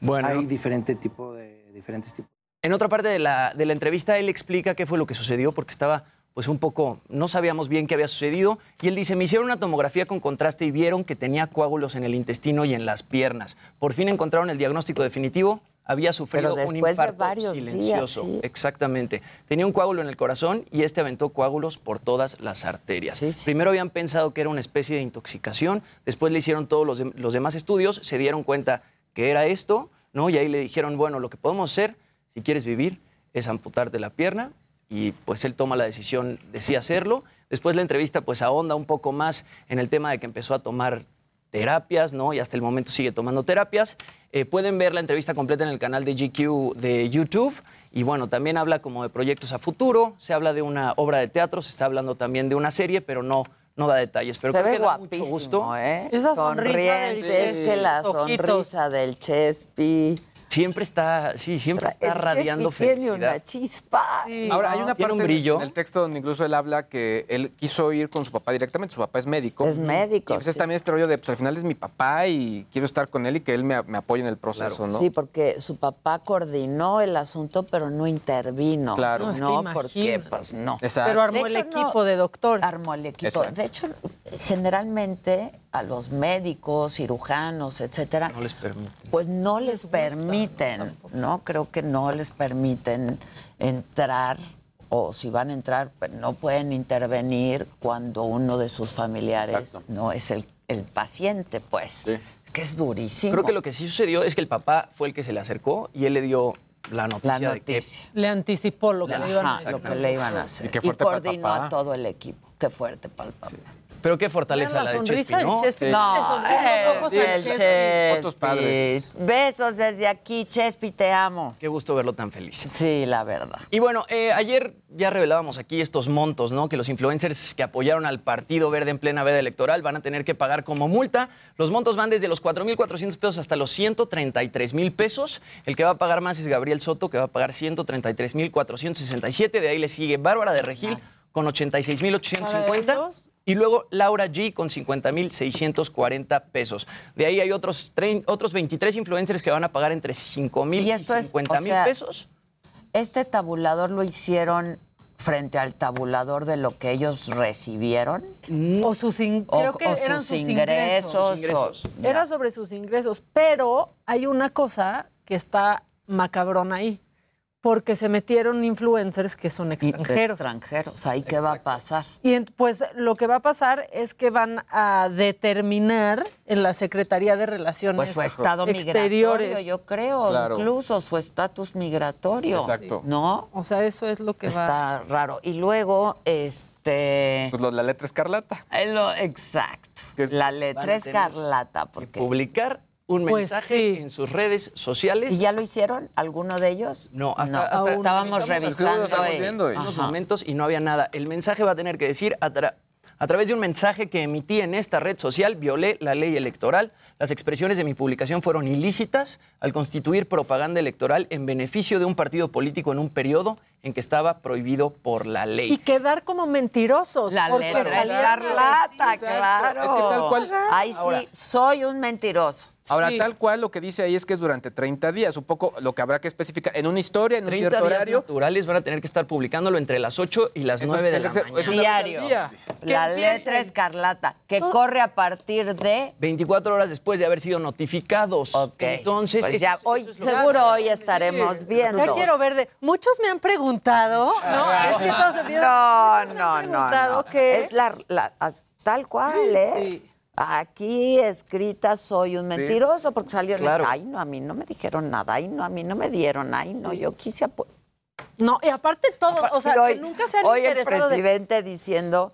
Bueno. Hay diferente tipo de, diferentes tipos. En otra parte de la, de la entrevista, él explica qué fue lo que sucedió porque estaba pues un poco, no sabíamos bien qué había sucedido y él dice, me hicieron una tomografía con contraste y vieron que tenía coágulos en el intestino y en las piernas. Por fin encontraron el diagnóstico definitivo, había sufrido Pero un infarto días, silencioso. sí. Exactamente. Tenía un coágulo en el corazón y este aventó coágulos por todas las arterias. Primero habían pensado que era una especie de intoxicación, después le hicieron todos los, los demás estudios, se dieron cuenta que era esto, ¿no? Y ahí le dijeron, bueno, lo que podemos hacer, si quieres vivir, es amputarte la pierna y pues él toma la decisión de sí hacerlo. Después la entrevista pues ahonda un poco más en el tema de que empezó a tomar terapias, ¿no? Y hasta el momento sigue tomando terapias. Eh, pueden ver la entrevista completa en el canal de GQ de YouTube. Y bueno, también habla como de proyectos a futuro, se habla de una obra de teatro, se está hablando también de una serie, pero no, no da detalles. Pero Se creo ve que da mucho guapísimo, gusto. ¿eh? Esa sonrisa del Sonriente, es que la Ojitos. sonrisa del Chespi. Siempre está, sí, siempre está radiando Chespi tiene felicidad. una chispa. Ahora, hay una parte un brillo. en el texto donde incluso él habla que él quiso ir con su papá directamente. Su papá es médico. Es médico, Y entonces sí. también este rollo de, pues al final es mi papá y quiero estar con él y que él me, me apoye en el proceso, ¿no? Sí, porque su papá coordinó el asunto, pero no intervino. Claro. No, No, que porque pues no. Exacto. Pero armó el no. equipo de doctores. Armó el equipo. Exacto. De hecho, generalmente a los médicos, cirujanos, etcétera, No les permite. pues no les permiten, ¿no? Creo que no les permiten entrar o si van a entrar, pues, no pueden intervenir cuando uno de sus familiares Exacto. no es el, el paciente, pues. Que es durísimo. Creo que lo que sí sucedió es que el papá fue el que se le acercó y él le dio la noticia, La de que noticia. Le anticipó lo que le iban a hacer. lo que le iban a hacer. Y qué Y, fuerte para el coordinó papá. a todo el equipo. Qué fuerte para el papá. Pero qué fortaleza la la, de Chespi, ¿no? Chespi. No, los ojos eh, Chespi. Padres. Besos desde aquí, Chespi, te amo. Qué gusto verlo tan feliz. Sí, la verdad. Y bueno, eh, ayer ya revelábamos aquí estos montos, ¿no? Que los influencers que apoyaron al Partido Verde en plena veda electoral van a tener que pagar como multa. Los montos van desde los 4.400 pesos hasta los 133.000 pesos. El que va a pagar más es Gabriel Soto, que va a pagar 133.467. De ahí le sigue Bárbara de Regil con 86.850. Y luego Laura G con 50.640 pesos. De ahí hay otros, otros 23 influencers que van a pagar entre 5.000 Y y esto es, 50.000 o sea, pesos. Este tabulador lo hicieron frente al tabulador de lo que ellos recibieron. O sus in- O- creo que o eran sus sus ingresos, ingresos. Era sobre sus ingresos, pero hay una cosa que está macabrón ahí, porque se metieron influencers que son extranjeros. Extranjeros. Ahí qué va a pasar. Y pues lo que va a pasar es que van a determinar en la Secretaría de Relaciones Pues su estado Exteriores. migratorio, yo creo, Claro. incluso su estatus migratorio. Exacto. ¿No? O sea, eso es lo que va. Está raro. Y luego, este. Pues lo- la letra escarlata. eh, lo- exacto. La letra escarlata, porque. publicar un Pues mensaje sí. en sus redes sociales. ¿Y ya lo hicieron? ¿Alguno de ellos? No, hasta, No, hasta estábamos revisando. eh. unos momentos y no había nada. El mensaje va a tener que decir a, tra- a través de un mensaje que emití en esta red social, violé la ley electoral. Las expresiones de mi publicación fueron ilícitas al constituir propaganda electoral en beneficio de un partido político en un periodo en que estaba prohibido por la Y ley. quedar como mentirosos. La letra escarlata, claro. Es que tal cual- Ahí sí, soy un mentiroso. Ahora, Sí. tal cual lo que dice ahí es que es durante 30 días, un poco lo que habrá que especificar en una historia, en un 30 cierto días horario. naturales van a tener que estar publicándolo entre las 8 y las Entonces, 9 de la que ser- mañana. es Diario. día. La letra escarlata, que corre a partir de. 24 horas después de haber sido notificados. Ok. Entonces, Pues ya, es- hoy, eso es seguro hoy estaremos viendo. Ya quiero ver de. Muchos me han preguntado, ¿no? Es que todos se No, muchos me han no, no, preguntado no. que- Es la, tal cual, ¿eh? sí. Aquí escrita soy un mentiroso porque salió Claro. Ay, no, a mí no me dijeron nada. Ay, no, a mí no me dieron. Ay, no, yo quise No, y aparte todo, o sea, hoy, que nunca se han hoy el interesado de. presidente diciendo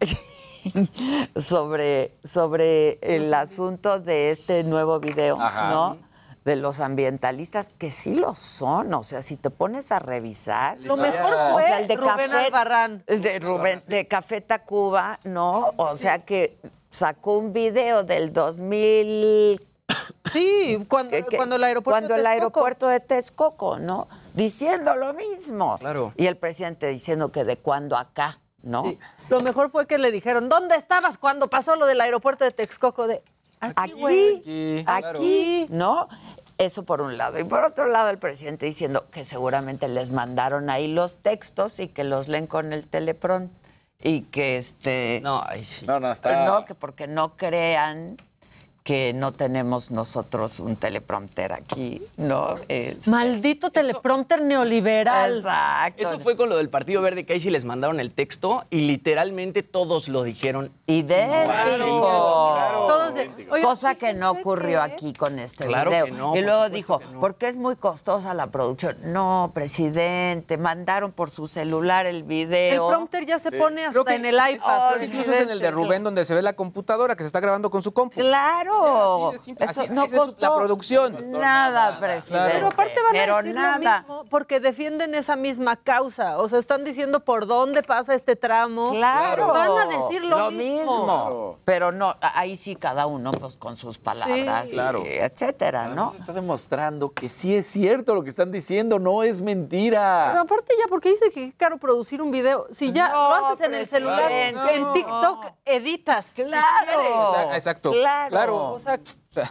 [laughs] sobre, sobre el asunto de este nuevo video, Ajá. ¿no? De los ambientalistas, que sí lo son. O sea, si te pones a revisar. Lo mejor O fue sea, el de Rubén Café- Albarrán. el de Rubén, de Café Tacuba, ¿no? O sea que sacó un video del 2000 [coughs] Sí, cuando, cuando el aeropuerto cuando de el Texcoco. aeropuerto de Texcoco, ¿no? Diciendo lo mismo. Claro. Y el presidente diciendo que de cuando acá, ¿no? Sí. Lo mejor fue que le dijeron, ¿dónde estabas cuando pasó lo del aeropuerto de Texcoco? De aquí, güey. Aquí, Aquí, ¿no? Eso por un lado. Y por otro lado, el presidente diciendo que seguramente les mandaron ahí los textos y que los leen con el telepron. Y que este. No, sí. No, no, está. No, que porque no crean que no tenemos nosotros un teleprompter aquí, ¿no? Este, Maldito teleprompter neoliberal. Exacto. Eso fue con lo del Partido Verde, que ahí sí les mandaron el texto y literalmente todos lo dijeron. idéntico. Todos de- Oye, Cosa que no ocurrió que- aquí con este Claro video. que no, y luego dijo, no. porque es muy costosa la producción. No, presidente, mandaron por su celular el El video. prompter ya se pone hasta que en el iPad. que incluso es en el de Rubén donde se ve la computadora que se está grabando con su compu. Claro. Así de simple. Eso Así- no costó la producción. Nada, presidente. Pero aparte van Pero a decir nada. lo mismo porque defienden esa misma causa. O sea, están diciendo por dónde pasa este tramo. Claro. Van a decir lo, mismo. Pero no, ahí sí cada uno pues con sus palabras, Sí. y Claro. etcétera, ¿no? Además está demostrando que sí es cierto lo que están diciendo, no es Pero mentira. aparte ya, porque dice que es caro producir un video. Si ya No, lo haces en el celular, en. TikTok editas. Claro. Exacto. Claro. Claro. O sea,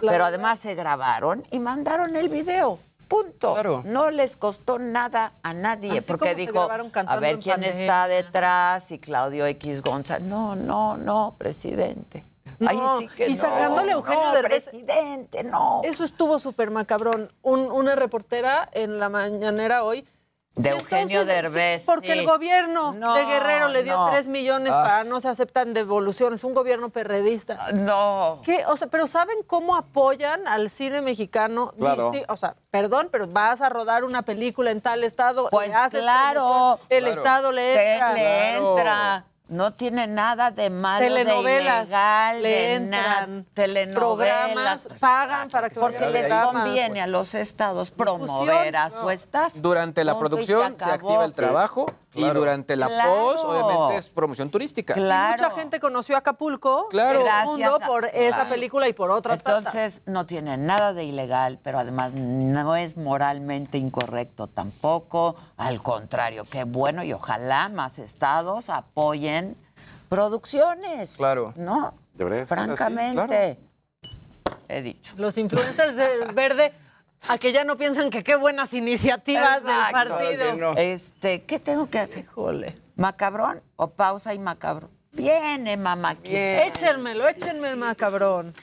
Pero además se grabaron y mandaron el video. Punto. Claro. No les costó nada a nadie. Así porque dijo, a ver quién pandemia. está detrás y Claudio X González. No, no, no, presidente. Ahí No, sí que y no. sacándole a Eugenio no, Derbez. presidente, no. Eso estuvo súper macabrón. Un- una reportera en la mañanera hoy. De Y Eugenio entonces, Derbez, sí, Porque sí. el gobierno No, de Guerrero le dio no. 3 millones Ah. para no se aceptan devoluciones. Un gobierno perredista. No. ¿Qué? O sea, pero ¿saben cómo apoyan al cine mexicano? Claro. O sea, perdón, pero vas a rodar una película en tal estado. Pues haces claro. El Claro. estado le entra. le Claro. No tiene nada de malo, Telenovelas de ilegal, le de entran. nada. Telenovelas. Programas pagan para que Porque les conviene a los estados promover a su staff. Durante la Punto y producción se, acabó. activa el trabajo y claro. durante la Claro. post, obviamente, es promoción turística. Claro. Mucha gente conoció Acapulco Claro. en el Gracias mundo a- por esa claro. película y por otras tantas. Entonces no tiene nada de ilegal, pero además no es moralmente incorrecto tampoco. Al contrario, qué bueno y ojalá más estados apoyen producciones. Claro. ¿No? Debería ser así, Francamente. He dicho. Los influencers del [laughs] verde, a que ya no piensan que qué buenas iniciativas del partido. Este, ¿qué tengo que hacer? Híjole. ¿Macabrón o pausa y macabrón? Viene, mamá. Échenmelo, échenme el macabrón.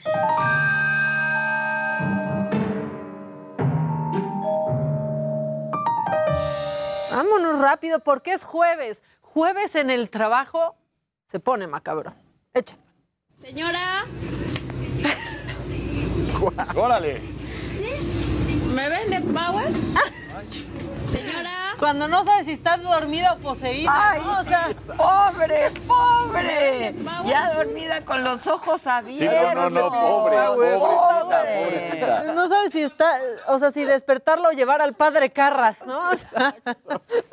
Vámonos rápido porque es jueves. Jueves en el trabajo se pone macabrón. Échenme. Señora, Órale. ¿Me vende Power? Señora. Cuando no sabes si estás dormida o poseída, Ay, ¿no? O sea, pobre, pobre. Ya dormida con los ojos Sí, abiertos. no, no, no, pobre, pobrecita, pobrecita. no sabes si está, o sea, si despertarlo o llevar al padre Carras, ¿no? O sea,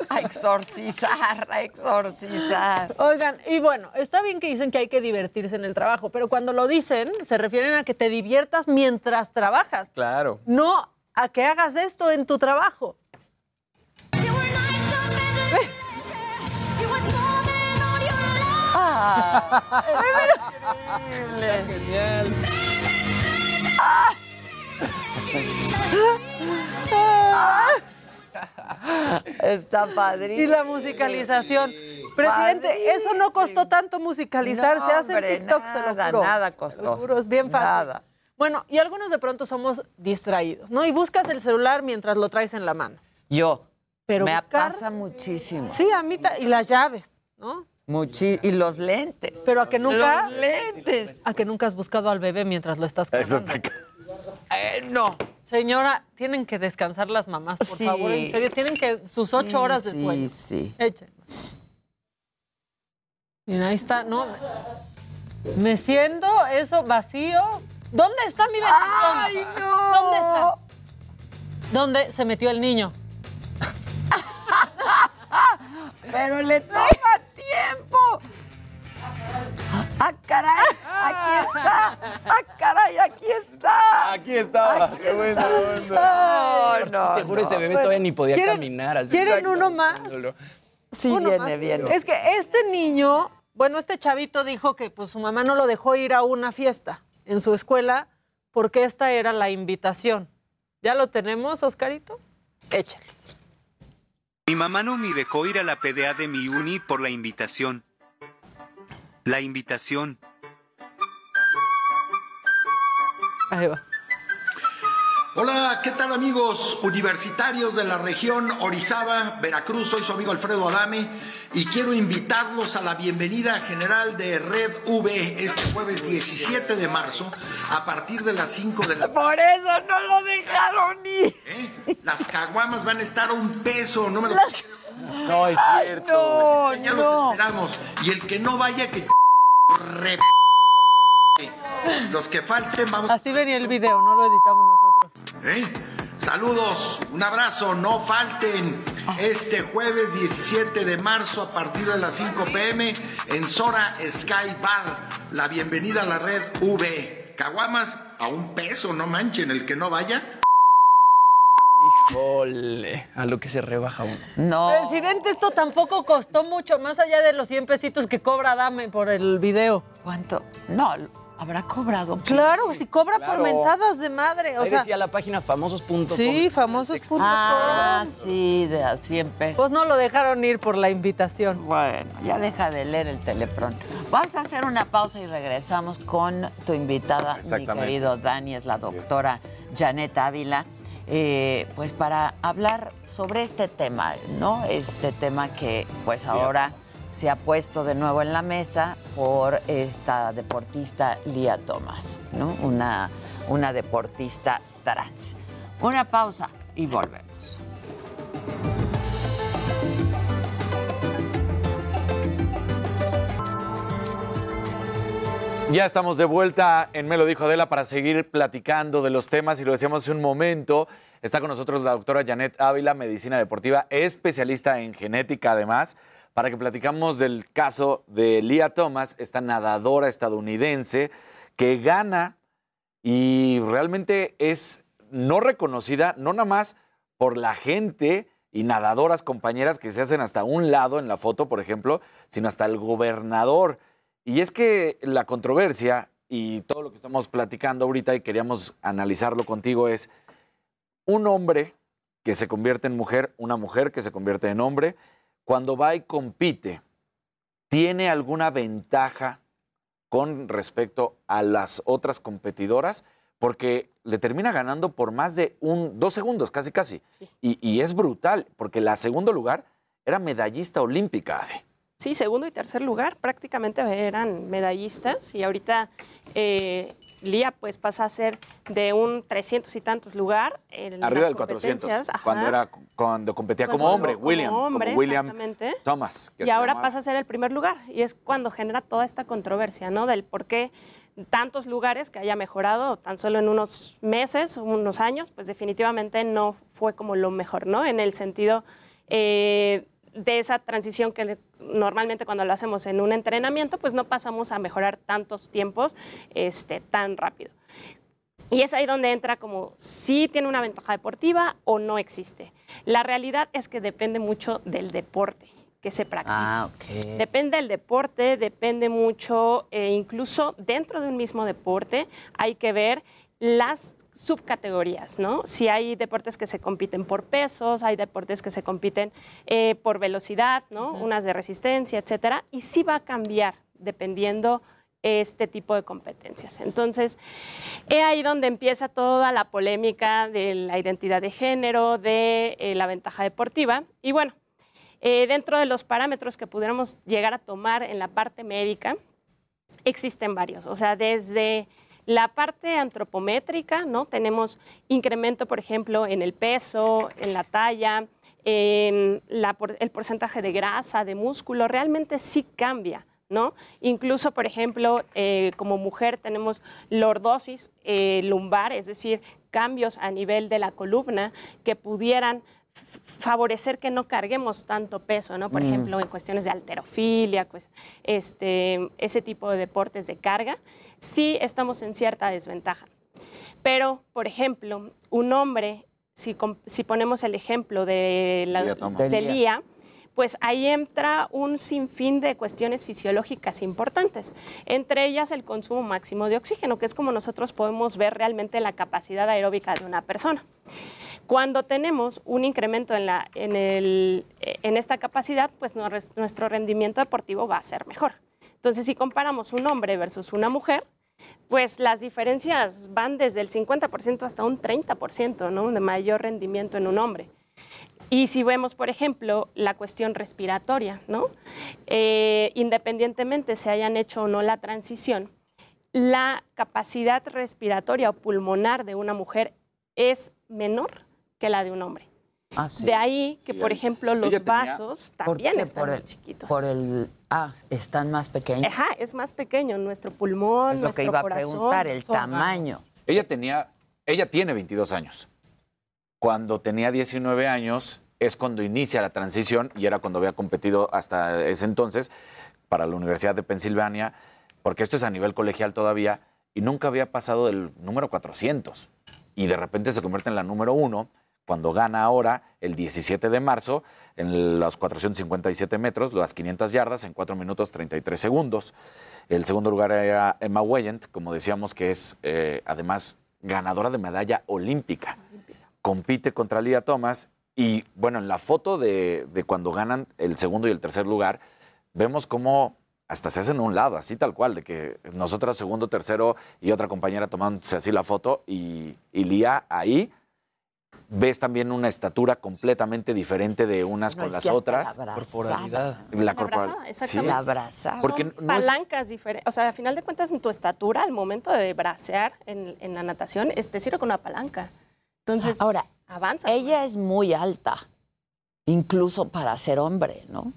A exorcizar, a exorcizar. Oigan, y bueno, está bien que dicen que hay que divertirse en el trabajo, pero cuando lo dicen, se refieren a que te diviertas mientras trabajas, Claro. no a que hagas esto en tu trabajo. Ah, [laughs] Genial. Está padrísimo. Y la musicalización. Presidente, eso no costó tanto musicalizar, No, se hace en TikTok, se lo nada, juro. nada costó. lo juro, es bien fácil. Nada. Bueno, y algunos de pronto somos distraídos, ¿no? Y buscas el celular mientras lo traes en la mano. Yo. Pero Me buscar- pasa muchísimo. Sí, a mí, ta- y las llaves, ¿no? Muchi- y los lentes. Pero a que nunca. Los lentes. A que nunca has buscado al bebé mientras lo estás Eso cargando. está... Eh, no. Señora, tienen que descansar las mamás, por Sí. favor. En serio, tienen que sus ocho Sí, horas de sí, sueño. sí. Echen. Miren, ahí está, ¿no? Me siento eso vacío. ¿Dónde está mi bendición? ¡Ay, no! ¿Dónde está? ¿Dónde se metió el niño? [laughs] Pero le toma tiempo. ¡Ah, caray! ¡Aquí está! ¡Ah, caray! ¡Aquí está! Aquí estaba. Aquí Qué buena está. onda. No, no, Seguro ese bebé todavía ni podía ¿quieren- caminar. así. ¿Quieren uno más? Sí, Uno viene, más. viene. Es que este niño, bueno, este chavito dijo que pues su mamá no lo dejó ir a una fiesta en su escuela porque esta era la invitación. ¿Ya lo tenemos, Oscarito? Échale. Mi mamá no me dejó ir a la PDA de mi uni por la invitación. La invitación. Ahí va. Hola, ¿qué tal amigos universitarios de la región Orizaba, Veracruz? Soy su amigo Alfredo Adame y quiero invitarlos a la bienvenida general de Red V este jueves 17 de marzo a partir de las 5 de la [laughs] Por eso no lo dejaron ir. Las caguamas van a estar a un peso, no me lo No, es cierto. No, ya no. los esperamos. Y el que no vaya, que re... [laughs] Los que falten, vamos Así venía el video, no lo editamos nosotros. ¿Eh? Saludos, un abrazo, no falten este jueves 17 de marzo a partir de las 5 pm en Sora Sky Bar. La bienvenida a la red V. Caguamas a un peso, no manchen, el que no vaya. Híjole, a lo que se rebaja uno. No. Presidente, esto tampoco costó mucho, más allá de los 100 pesitos que cobra Dame por el video. ¿Cuánto? No, habrá cobrado. Claro, si cobra por mentadas de madre. O Ahí sea, decía la página famosos.com. sí, famosos.com. Ah, sí, de a 100 pesos. Pues no lo dejaron ir por la invitación. Bueno, ya deja de leer el telepron. Vamos a hacer una pausa y regresamos con tu invitada, mi querido Dani, es la doctora Janet Ávila, eh, pues para hablar sobre este tema, ¿no? Este tema que pues ahora se ha puesto de nuevo en la mesa por esta deportista Lía Thomas, ¿no? Una, una deportista trans. Una pausa y volvemos. Ya estamos de vuelta en Me lo dijo Adela para seguir platicando de los temas y lo decíamos hace un momento. Está con nosotros la doctora Janet Ávila, medicina deportiva, especialista en genética además, para que platicamos del caso de Lia Thomas, esta nadadora estadounidense que gana y realmente es no reconocida, no nada más por la gente y nadadoras compañeras que se hacen hasta un lado en la foto, por ejemplo, sino hasta el gobernador. Y es que la controversia y todo lo que estamos platicando ahorita y queríamos analizarlo contigo es un hombre que se convierte en mujer, una mujer que se convierte en hombre, cuando va y compite, ¿tiene alguna ventaja con respecto a las otras competidoras? Porque le termina ganando por más de un, dos segundos, casi casi. Y, y es brutal, porque la segundo lugar era medallista olímpica. Sí, segundo y tercer lugar prácticamente eran medallistas y ahorita eh, Lía pues pasa a ser de un 300 y tantos lugar en Arriba del 400, competencias, ajá. cuando, era, cuando competía como hombre, como William. hombre, como William exactamente. Thomas. que Y ahora llamaba. pasa a ser el primer lugar y es cuando genera toda esta controversia, ¿no? Del por qué tantos lugares que haya mejorado tan solo en unos meses, unos años, pues definitivamente no fue como lo mejor, ¿no? En el sentido eh, de esa transición que normalmente cuando lo hacemos en un entrenamiento, pues no pasamos a mejorar tantos tiempos este, tan rápido. Y es ahí donde entra como si tiene una ventaja deportiva o no existe. La realidad es que depende mucho del deporte que se practica. Ah, ok. Depende del deporte, depende mucho, eh, incluso dentro de un mismo deporte hay que ver las subcategorías, ¿no? Si hay deportes que se compiten por pesos, hay deportes que se compiten eh, por velocidad, ¿no? Unas de resistencia, etcétera, y sí va a cambiar dependiendo este tipo de competencias. Entonces, es ahí donde empieza toda la polémica de la identidad de género, de eh, la ventaja deportiva. Y bueno, eh, dentro de los parámetros que pudiéramos llegar a tomar en la parte médica, existen varios. O sea, desde la parte antropométrica, ¿no? Tenemos incremento, por ejemplo, en el peso, en la talla, en la el porcentaje de grasa, de músculo, realmente sí cambia. ¿No? Incluso, por ejemplo, eh, como mujer tenemos lordosis eh, lumbar, es decir, cambios a nivel de la columna que pudieran favorecer que no carguemos tanto peso, ¿no? Por Mm. ejemplo, en cuestiones de alterofilia, pues, este, ese tipo de deportes de carga, sí estamos en cierta desventaja. Pero, por ejemplo, un hombre, si, ponemos el ejemplo de, la, de Lía. Lía, pues ahí entra un sinfín de cuestiones fisiológicas importantes, entre ellas el consumo máximo de oxígeno, que es como nosotros podemos ver realmente la capacidad aeróbica de una persona. Cuando tenemos un incremento en, la, en, el- en esta capacidad, pues no- nuestro rendimiento deportivo va a ser mejor. Entonces, si comparamos un hombre versus una mujer, pues las diferencias van desde el 50% hasta un 30%, ¿no? De mayor rendimiento en un hombre. Y si vemos, por ejemplo, la cuestión respiratoria, ¿no? Eh, independientemente se hayan hecho o no la transición, la capacidad respiratoria o pulmonar de una mujer es menor que la de un hombre. Ah, sí. De ahí que, Sí, por ejemplo, los tenía- vasos ¿Por también qué? están por muy el, chiquitos. Por el, ah, están más pequeños. Ajá, es más pequeño nuestro pulmón, Es lo nuestro que iba a corazón. preguntar, el tamaño. Ella tenía, ella tiene 22 años. Cuando tenía 19 años es cuando inicia la transición y era cuando había competido hasta ese entonces para la Universidad de Pensilvania, porque esto es a nivel colegial todavía, y nunca había pasado del número 400. Y de repente se convierte en la número uno cuando gana ahora el 17 de marzo en los 457 metros, las 500 yardas en 4 minutos 33 segundos. El segundo lugar era Emma Weyant, como decíamos, que es eh, además ganadora de medalla olímpica. Compite contra Lía Thomas y bueno, en la foto de, de cuando ganan el segundo y el tercer lugar, vemos cómo hasta se hacen un lado, así tal cual, de que nosotras segundo, tercero y otra compañera tomándose así la foto y, y Lía ahí. Ves también una estatura completamente diferente de unas No, es con que las otras. la abrazada. La La corporal. abrazada, sí. exactamente. La abrazada. Porque Son no es- palancas diferentes. O sea, al final de cuentas, tu estatura al momento de bracear en, en la natación es, te sirve con una palanca. Entonces, Ahora, avanza. ella es muy alta, incluso para ser hombre, ¿no?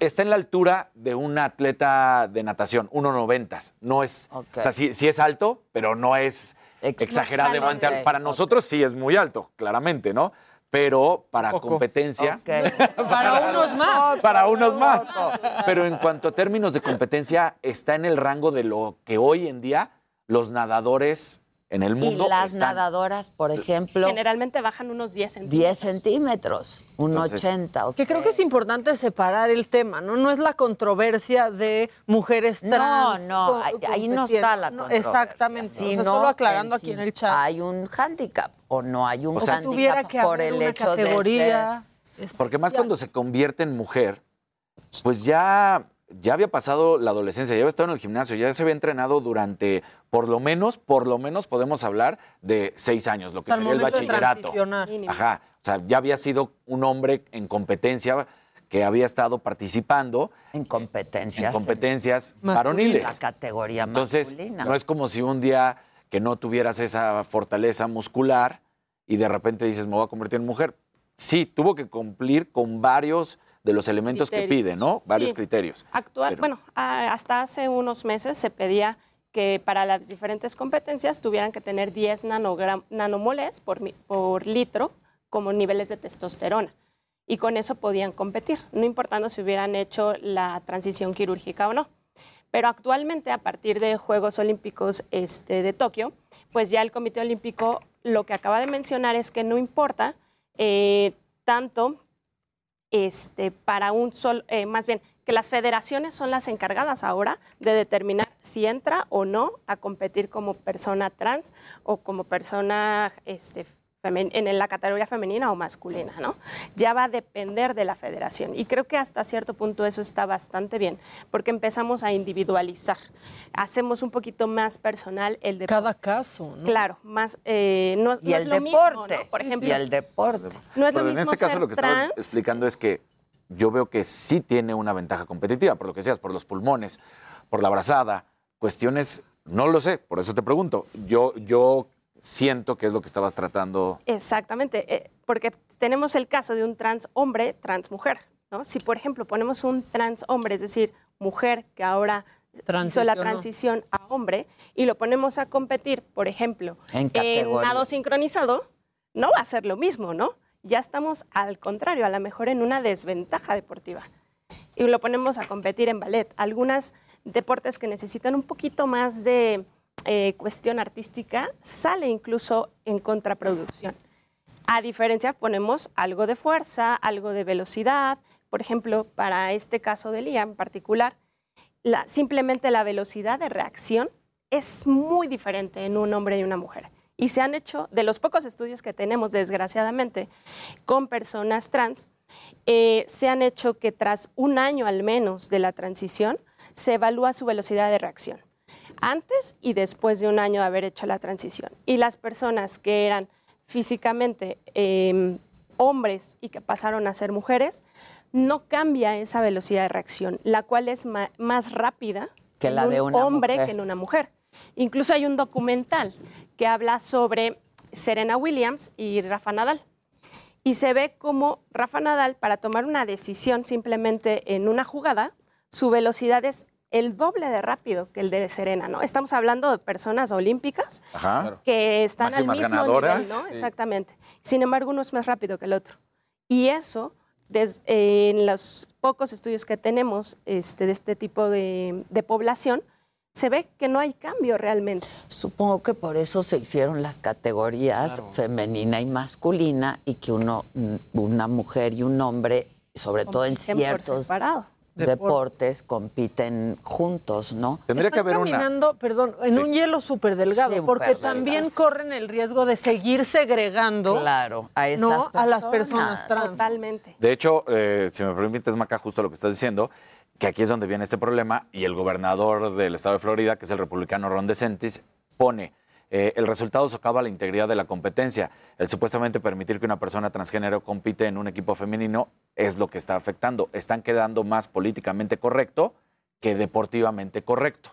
está en la altura de un atleta de natación, 1.90. No es, o sea, sí, sí es alto, pero no es exageradamente alto. Para nosotros sí es muy alto, claramente, ¿no? Pero para competencia, [laughs] Para unos más. para unos más. Pero en cuanto a términos de competencia, está en el rango de lo que hoy en día los nadadores en el Y mundo las están. nadadoras, por ejemplo, Generalmente bajan unos 10 centímetros. 10 centímetros, un Entonces, 80. Que creo que es importante separar el tema, ¿no? No es la controversia de mujeres No, trans. no, co- ahí, ahí no está la controversia. Exactamente. O sea, Sino solo aclarando en aquí en el chat. Hay un hándicap o no hay un O sea, hándicap tuviera que por haber el una hecho de categoría Porque más cuando se convierte en mujer, pues ya, ya había pasado la adolescencia, ya había estado en el gimnasio, ya se había entrenado durante, por lo menos, por lo menos podemos hablar de seis años, lo que Hasta sería el bachillerato. Ajá. O sea, ya había sido un hombre en competencia que había estado participando en competencias, en competencias Masculina. varoniles. La categoría Entonces, masculina. no es como si un día que no tuvieras esa fortaleza muscular y de repente dices, me voy a convertir en mujer. Sí, tuvo que cumplir con varios de los elementos que pide, ¿no? Varios Sí. criterios. Actual, Pero- bueno, hasta hace unos meses se pedía que para las diferentes competencias tuvieran que tener 10 nanogram- nanomoles por litro como niveles de testosterona. Y con eso podían competir, no importando si hubieran hecho la transición quirúrgica o no. Pero actualmente, a partir de Juegos Olímpicos este, de Tokio, pues ya el Comité Olímpico lo que acaba de mencionar es que no importa eh, tanto este, para un solo, eh, más bien, que las federaciones son las encargadas ahora de determinar si entra o no a competir como persona trans o como persona este, en la categoría femenina o masculina, ¿no? Ya va a depender de la federación. Y creo que hasta cierto punto eso está bastante bien, porque empezamos a individualizar. Hacemos un poquito más personal el deporte. Cada caso, ¿no? Claro, más, eh, no, Y no el es lo mismo, deporte. ¿no? Por ejemplo, y el deporte. no es lo Pero en mismo este caso ser lo que estabas trans explicando es que yo veo que sí tiene una ventaja competitiva, por lo que decías, por los pulmones, por la abrazada, cuestiones, no lo sé, por eso te pregunto. Yo, yo siento que es lo que estabas tratando. Exactamente, eh, porque tenemos el caso de un trans hombre, trans mujer, ¿no? Si, por ejemplo, ponemos un trans hombre, es decir, mujer que ahora hizo la transición a hombre y lo ponemos a competir, por ejemplo, En categoría. nado sincronizado, no va a ser lo mismo, ¿no? Ya estamos al contrario, a lo mejor en una desventaja deportiva. Y lo ponemos a competir en ballet. Algunos deportes que necesitan un poquito más de eh, cuestión artística sale incluso en contraproducción. A diferencia, ponemos algo de fuerza, algo de velocidad. Por ejemplo, para este caso de Lía en particular, la- simplemente la velocidad de reacción es muy diferente en un hombre y una mujer. Y se han hecho, de los pocos estudios que tenemos, desgraciadamente, con personas trans, eh, se han hecho que tras un año al menos de la transición, se evalúa su velocidad de reacción, antes y después de un año de haber hecho la transición. Y las personas que eran físicamente eh, hombres y que pasaron a ser mujeres, no cambia esa velocidad de reacción, la cual es más rápida Que en la un de una hombre mujer. que en una mujer. Incluso hay un documental que habla sobre Serena Williams y Rafa Nadal. Y se ve como Rafa Nadal, para tomar una decisión simplemente en una jugada, su velocidad es el doble de rápido que el de Serena, ¿no? Estamos hablando de personas olímpicas Ajá. que están Máximas al mismo ganadoras. nivel, ¿no? Sí. Exactamente. Sin embargo, uno es más rápido que el otro. Y eso, des- eh, en los pocos estudios que tenemos este, de este tipo de, de población, se ve que no hay cambio realmente. Supongo que por eso se hicieron las categorías femenina y masculina y que uno, una mujer y un hombre, sobre todo en por ciertos separado. Deportes, compiten juntos, ¿no? Tendría que Están una. caminando, perdón, en Sí. un hielo súper delgado, Sí, porque también corren el riesgo de seguir segregando Claro, a estas ¿no? a las personas. personas trans. Totalmente. De hecho, eh, si me permites, Maca, justo lo que estás diciendo, que aquí es donde viene este problema y el gobernador del estado de Florida, que es el republicano Ron DeSantis, pone eh, el resultado socava la integridad de la competencia. El supuestamente permitir que una persona transgénero compite en un equipo femenino es lo que está afectando. Están quedando más políticamente correcto que deportivamente correcto.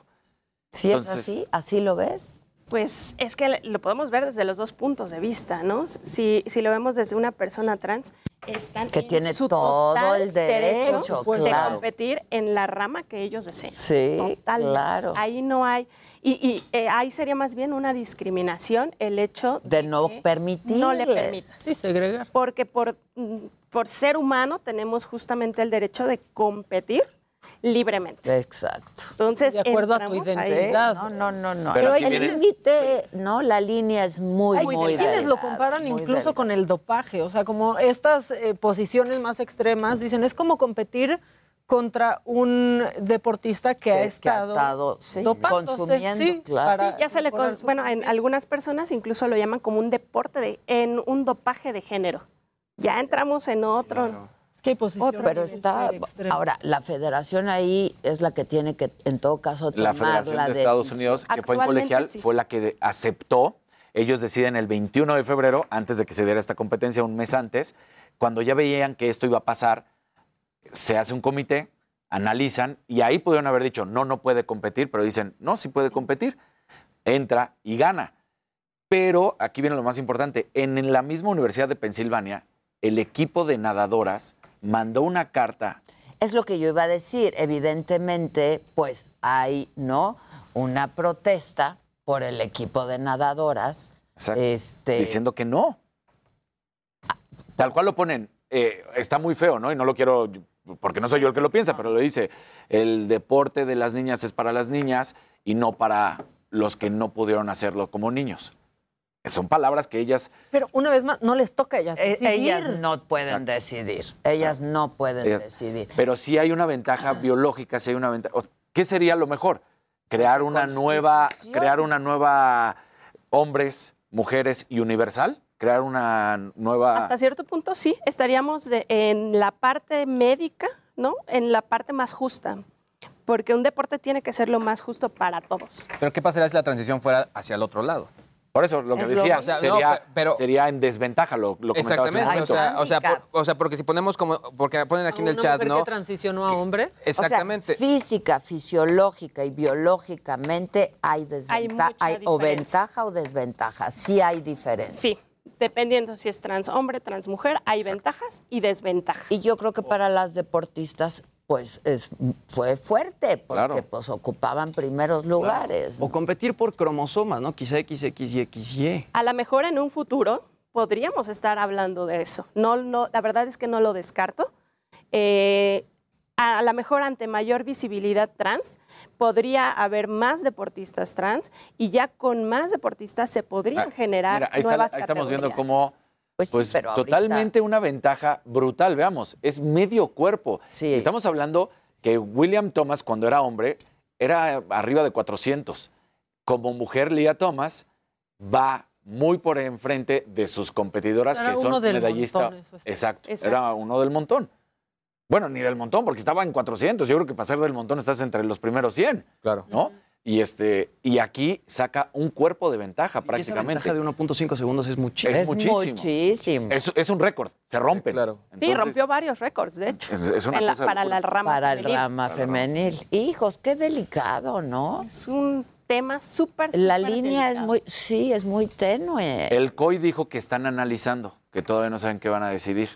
Si es así, así lo ves. Pues es que lo podemos ver desde los dos puntos de vista, ¿no? Si, si lo vemos desde una persona trans, están Que en tiene su todo total el derecho, de claro. competir en la rama que ellos deseen. Sí, Totalmente. claro. Ahí no hay, y, y, eh, ahí sería más bien una discriminación el hecho De no que permitirles. no le permitas. Sí, segregar. Porque por, mm, por ser humano tenemos justamente el derecho de competir libremente. Exacto. Entonces, De acuerdo a tu entramos ahí. identidad. No, no, no, no. Pero el límite, no, la línea es muy, Hay muy quienes lo comparan muy incluso delgada. con el dopaje, o sea, como estas eh, posiciones más extremas, dicen, es como competir contra un deportista que, Que- ha que ha estado, estado, sí, consumiendo, sí, claro. para Sí, ya se le con- bueno, en algunas personas incluso lo llaman como un deporte de, en un dopaje de género. Ya entramos en otro. Es que hay posiciones Pero está, ahora, la federación ahí es la que tiene que, en todo caso, La tomar Federación la de Estados. Unidos, que fue en colegial, sí. fue la que aceptó. Ellos deciden el 21 de febrero, antes de que se diera esta competencia, un mes antes. Cuando ya veían que esto iba a pasar, se hace un comité, analizan y ahí pudieron haber dicho, no, no puede competir, pero dicen, no, sí puede competir. Entra y gana. Pero aquí viene lo más importante. En la misma Universidad de Pensilvania, el equipo de nadadoras mandó una carta Es lo que yo iba a decir. Evidentemente, pues hay, ¿no? Una protesta por el equipo de nadadoras. Exacto. Este, diciendo que no. Tal cual lo ponen. eh, está muy feo, ¿no? Y no lo quiero, porque no soy yo el que lo piensa, pero lo dice. El deporte de las niñas es para las niñas y no para los que no pudieron hacerlo como niños. Son palabras que ellas Pero una vez más, no les toca a ellas eh, decidir. ellas no pueden decidir. Ellas no pueden Ellas- decidir. Pero sí hay una ventaja biológica, sí hay una ventaja. o- ¿Qué sería lo mejor? Crear una nueva, crear una nueva hombres, mujeres y universal. Crear una nueva. Hasta cierto punto sí, estaríamos de- en la parte médica, ¿no? En la parte más justa. Porque un deporte tiene que ser lo más justo para todos. Pero ¿qué pasaría si la transición fuera hacia el otro lado? Por eso lo que Es decía. O sea, sería, pero- sería en desventaja, lo, lo comentabas hace un Exactamente, o sea, o, sea, por- o sea, porque si ponemos como, porque ponen aquí en el chat, ¿no? que transicionó a hombre. Exactamente. O sea, física, fisiológica y biológicamente hay desventaja, mucha hay, o ventaja o desventaja. Sí hay diferencia. Sí, dependiendo si es trans hombre, trans mujer, hay ventajas y desventajas. Y yo creo que para las deportistas, pues es, fue fuerte, porque Claro. pues ocupaban primeros lugares. O competir por cromosomas, ¿no? Quizá XX y XY. A lo mejor en un futuro podríamos estar hablando de eso. No, no, la verdad es que no lo descarto. Eh, a lo mejor ante mayor visibilidad trans, podría haber más deportistas trans y ya con más deportistas se podrían generar Mira, ahí, está- nuevas ahí estamos viendo categorías. cómo Pues sí, pero ahorita- totalmente una ventaja brutal, veamos, es medio cuerpo. Estamos hablando que William Thomas cuando era hombre era arriba de 400. Como mujer, Lia Thomas va muy por enfrente de sus competidoras Era que son medallistas. Exacto. era uno del montón. Bueno, ni del montón, porque estaba en 400. Yo creo que para ser del montón estás entre los primeros 100. Claro. ¿No? Y, este, y aquí saca un cuerpo de ventaja Y esa prácticamente. ventaja de 1.5 segundos es muchísimo. Es, muchísimo. Es, es un récord, se rompe. claro. Sí, rompió varios récords, de hecho, Es- es una en la- cosa para la rama Para el femenil. rama femenil. Hijos, qué delicado, ¿no? Es un tema súper, La línea es muy, sí, es muy tenue. El COI dijo que están analizando, que todavía no saben qué van a decidir.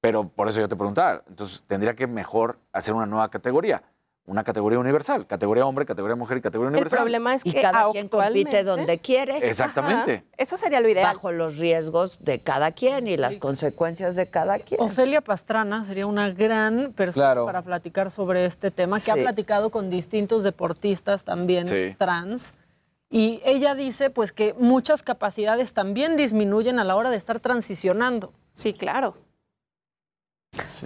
Pero por eso yo te preguntaba, entonces tendría que mejor hacer una nueva categoría. Una categoría universal, categoría hombre, categoría mujer y categoría El universal. problema es Y que cada quien compite donde quiere. Exactamente. Ajá, Eso sería lo ideal. Bajo los riesgos de cada quien y las consecuencias de cada quien. Ofelia Pastrana sería una gran persona Claro. para platicar sobre este tema, que Sí. ha platicado con distintos deportistas también Sí. trans. Y ella dice pues que muchas capacidades también disminuyen a la hora de estar transicionando. Sí, claro.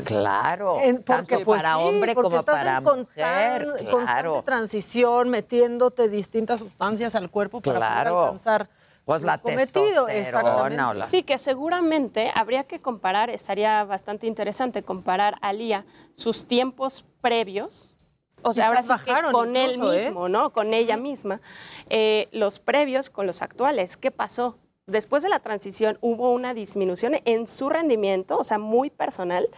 Claro. En- porque, tanto pues, para sí, hombre porque como estás para en mujer. constante Claro. transición, metiéndote distintas sustancias al cuerpo para Claro. poder alcanzar Pues la cometido. testosterona Exactamente. o la- Sí, que seguramente habría que comparar, estaría bastante interesante comparar a Lía sus tiempos previos, o sea, ahora sí que bajaron con él ¿eh? mismo, ¿no? Con ella misma, eh, los previos con los actuales. ¿Qué pasó? Después de la transición hubo una disminución en su rendimiento, o sea, muy personal.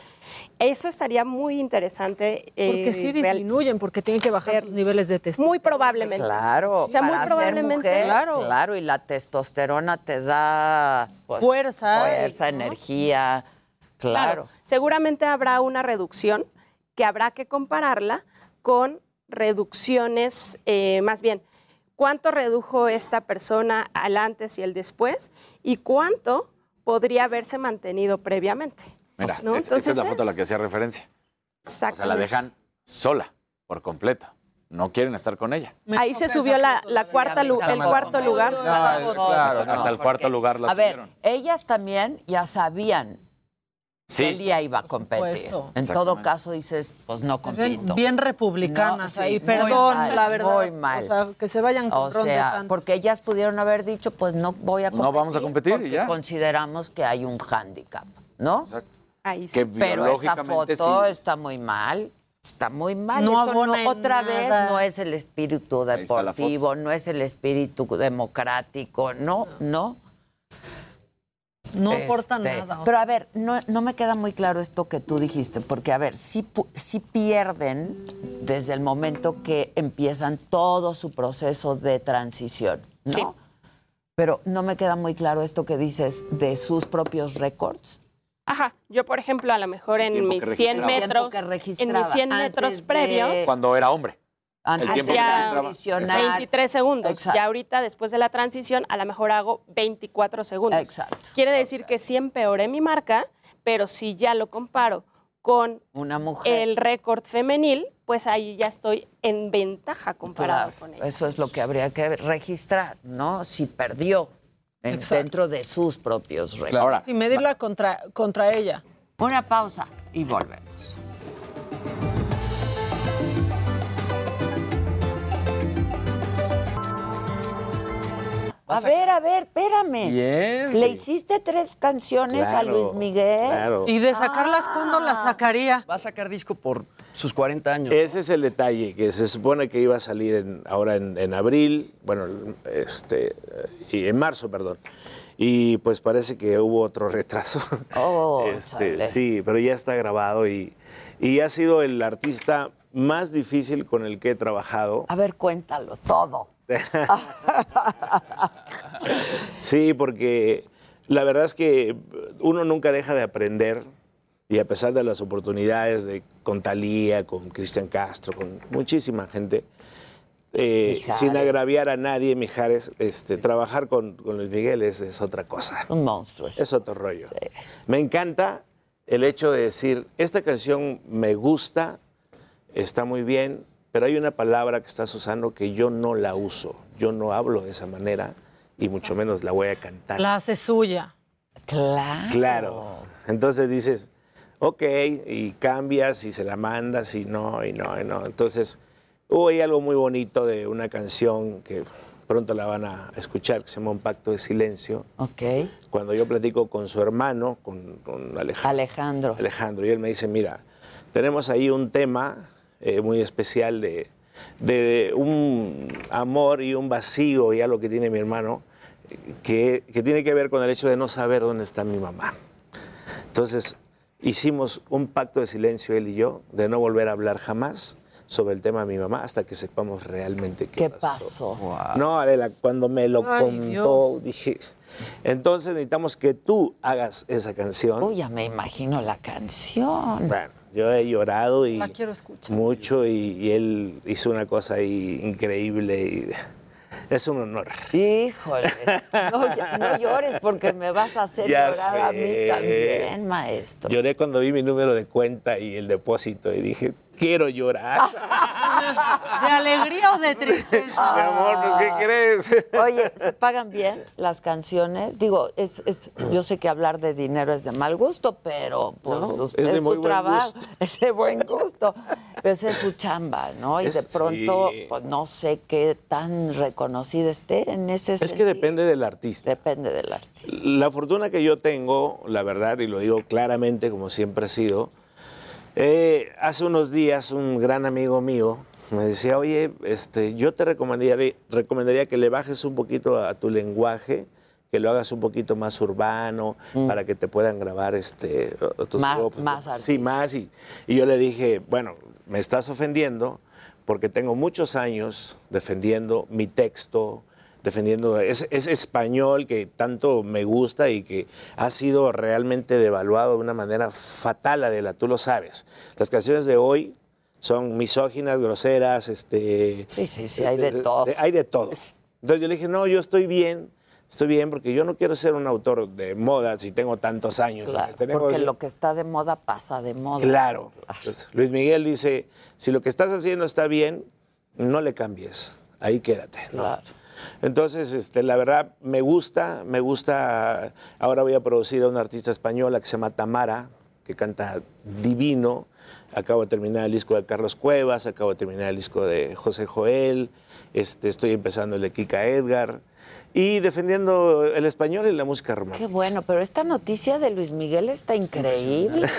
Eso estaría muy interesante. eh, Porque sí real- disminuyen, porque tienen que bajar sus niveles de testosterona. Muy probablemente. Claro, O sea, muy para ser probablemente. mujer, Claro. claro. y la testosterona te da pues, Fuerza, fuerza, energía, claro. Seguramente habrá una reducción que habrá que compararla con reducciones, eh, más bien, cuánto redujo esta persona al antes y el después y cuánto podría haberse mantenido previamente. Mira, ¿no? es- esta es la Entonces foto a la que hacía referencia. O sea, la dejan sola, por completo. No quieren estar con ella. Ahí se subió la, la cuarta el cuarto lugar. hasta, hasta el cuarto lugar la A ver, subieron. ellas también ya sabían Sí. Elía iba a competir. En todo caso dices, pues no compito. Bien republicanas No, sí, ahí, perdón, mal, la verdad. muy mal. O sea, que se vayan con O sea, porque ellas pudieron haber dicho, pues no voy a No competir. vamos a competir y porque ya. consideramos que hay un hándicap, ¿no? Exacto. Ahí Que Pero esa foto sí. está muy mal. Está muy mal. No Eso en otra vez no es el espíritu deportivo, no es el espíritu democrático, no, no. No aporta Este, nada. o Pero a ver, no, no me queda muy claro esto que tú dijiste, porque a ver, sí, pu- sí pierden desde el momento que empiezan todo su proceso de transición, ¿no? Sí. Pero no me queda muy claro esto que dices de sus propios récords. Ajá, yo por ejemplo, a lo mejor en mis que 100 registraba. metros, en mis registraba 100 metros de- previos, Cuando era hombre. Antes de transicionar. 23 segundos. Exacto. Ya ahorita, después de la transición, a lo mejor hago 24 segundos. Exacto. Quiere decir que sí empeoré mi marca, pero si ya lo comparo con Una mujer. el récord femenil, pues ahí ya estoy en ventaja comparado Claro, con ella. eso es lo que habría que registrar, ¿no? Si perdió en- dentro de sus propios récords. Ahora, Y medirla contra, contra ella. Una pausa y volvemos. A ver, a ver, espérame. Bien. Le hiciste tres canciones a Luis Miguel. Claro. Y de sacarlas, ¿cuándo las sacaría? Va a sacar disco por sus 40 años. Ese es el detalle, que se supone que iba a salir en- ahora en, en abril, bueno, este, y en marzo, perdón. Y pues parece que hubo otro [laughs] retraso. Oh, Este, sí, pero ya está grabado y, y ha sido el artista más difícil con el que he trabajado. A ver, cuéntalo todo. Sí, porque la verdad es que uno nunca deja de aprender y a pesar de las oportunidades de, con Talía, con Cristian Castro, con muchísima gente, eh, sin agraviar a nadie, Mijares, este, trabajar con, con Luis Miguel es, es otra cosa. Un monstruo. Es otro rollo. Me encanta el hecho de decir, esta canción me gusta, está muy bien, pero hay una palabra que estás usando que yo no la uso. Yo no hablo de esa manera y mucho menos la voy a cantar. La hace suya. Claro. Claro. Entonces dices, ok, y cambias y se la mandas y no, y no, y no. Entonces, hubo ahí algo muy bonito de una canción que pronto la van a escuchar, que se llama Un Pacto de Silencio. Ok. Cuando yo platico con su hermano, con, con Alejandro. Alejandro. Alejandro, y él me dice, mira, tenemos ahí un tema eh, muy especial de, de un amor y un vacío, ya lo que tiene mi hermano, que, que tiene que ver con el hecho de no saber dónde está mi mamá. Entonces, hicimos un pacto de silencio él y yo, de no volver a hablar jamás sobre el tema de mi mamá hasta que sepamos realmente qué, ¿Qué pasó? No, Adela, cuando me lo Ay, contó, Dios. dije, entonces necesitamos que tú hagas esa canción. Uy, ya me imagino la canción. Bueno, yo he llorado y mucho y, y él hizo una cosa ahí increíble y es un honor. Híjole, no, no llores porque me vas a hacer Ya llorar a mí también, maestro. Lloré cuando vi mi número de cuenta y el depósito y dije, quiero llorar. [laughs] ¿De alegría o de tristeza? Mi amor, pues ¿qué crees? [laughs] Oye, ¿se pagan bien las canciones? Digo, es- es- yo sé que hablar de dinero es de mal gusto, pero pues No, usted es de es muy su buen trabajo, gusto. [laughs] es de buen gusto. Pero esa es su chamba, ¿no? Y Es- de pronto, sí. pues no sé qué tan reconocida esté en ese Es que depende del artista. Depende del artista. La fortuna que yo tengo, la verdad, y lo digo claramente como siempre ha sido, eh, hace unos días un gran amigo mío me decía, oye, este, yo te recomendaría, recomendaría que le bajes un poquito a tu lenguaje, que lo hagas un poquito más urbano, para que te puedan grabar este, otros Más- grupos". más Sí, más. Y, y yo le dije, bueno, me estás ofendiendo porque tengo muchos años defendiendo mi texto, defendiendo ese, ese español que tanto me gusta y que ha sido realmente devaluado de una manera fatal, Adela, tú lo sabes. Las canciones de hoy son misóginas, groseras, este... Sí, sí, sí, hay de todo. hay de todo. Entonces yo le dije, no, yo estoy bien, estoy bien porque yo no quiero ser un autor de moda si tengo tantos años. Claro, este porque lo que está de moda pasa de moda. Claro. Entonces, Luis Miguel dice, si lo que estás haciendo está bien, no le cambies, ahí quédate. ¿no? Entonces, este, la verdad, me gusta, me gusta, ahora voy a producir a una artista española que se llama Tamara, que canta divino. Acabo de terminar el disco de Carlos Cuevas, acabo de terminar el disco de José Joel, este, estoy empezando el de Kika Edgar y defendiendo el español y la música romántica. Qué bueno, pero esta noticia de Luis Miguel está increíble. [laughs]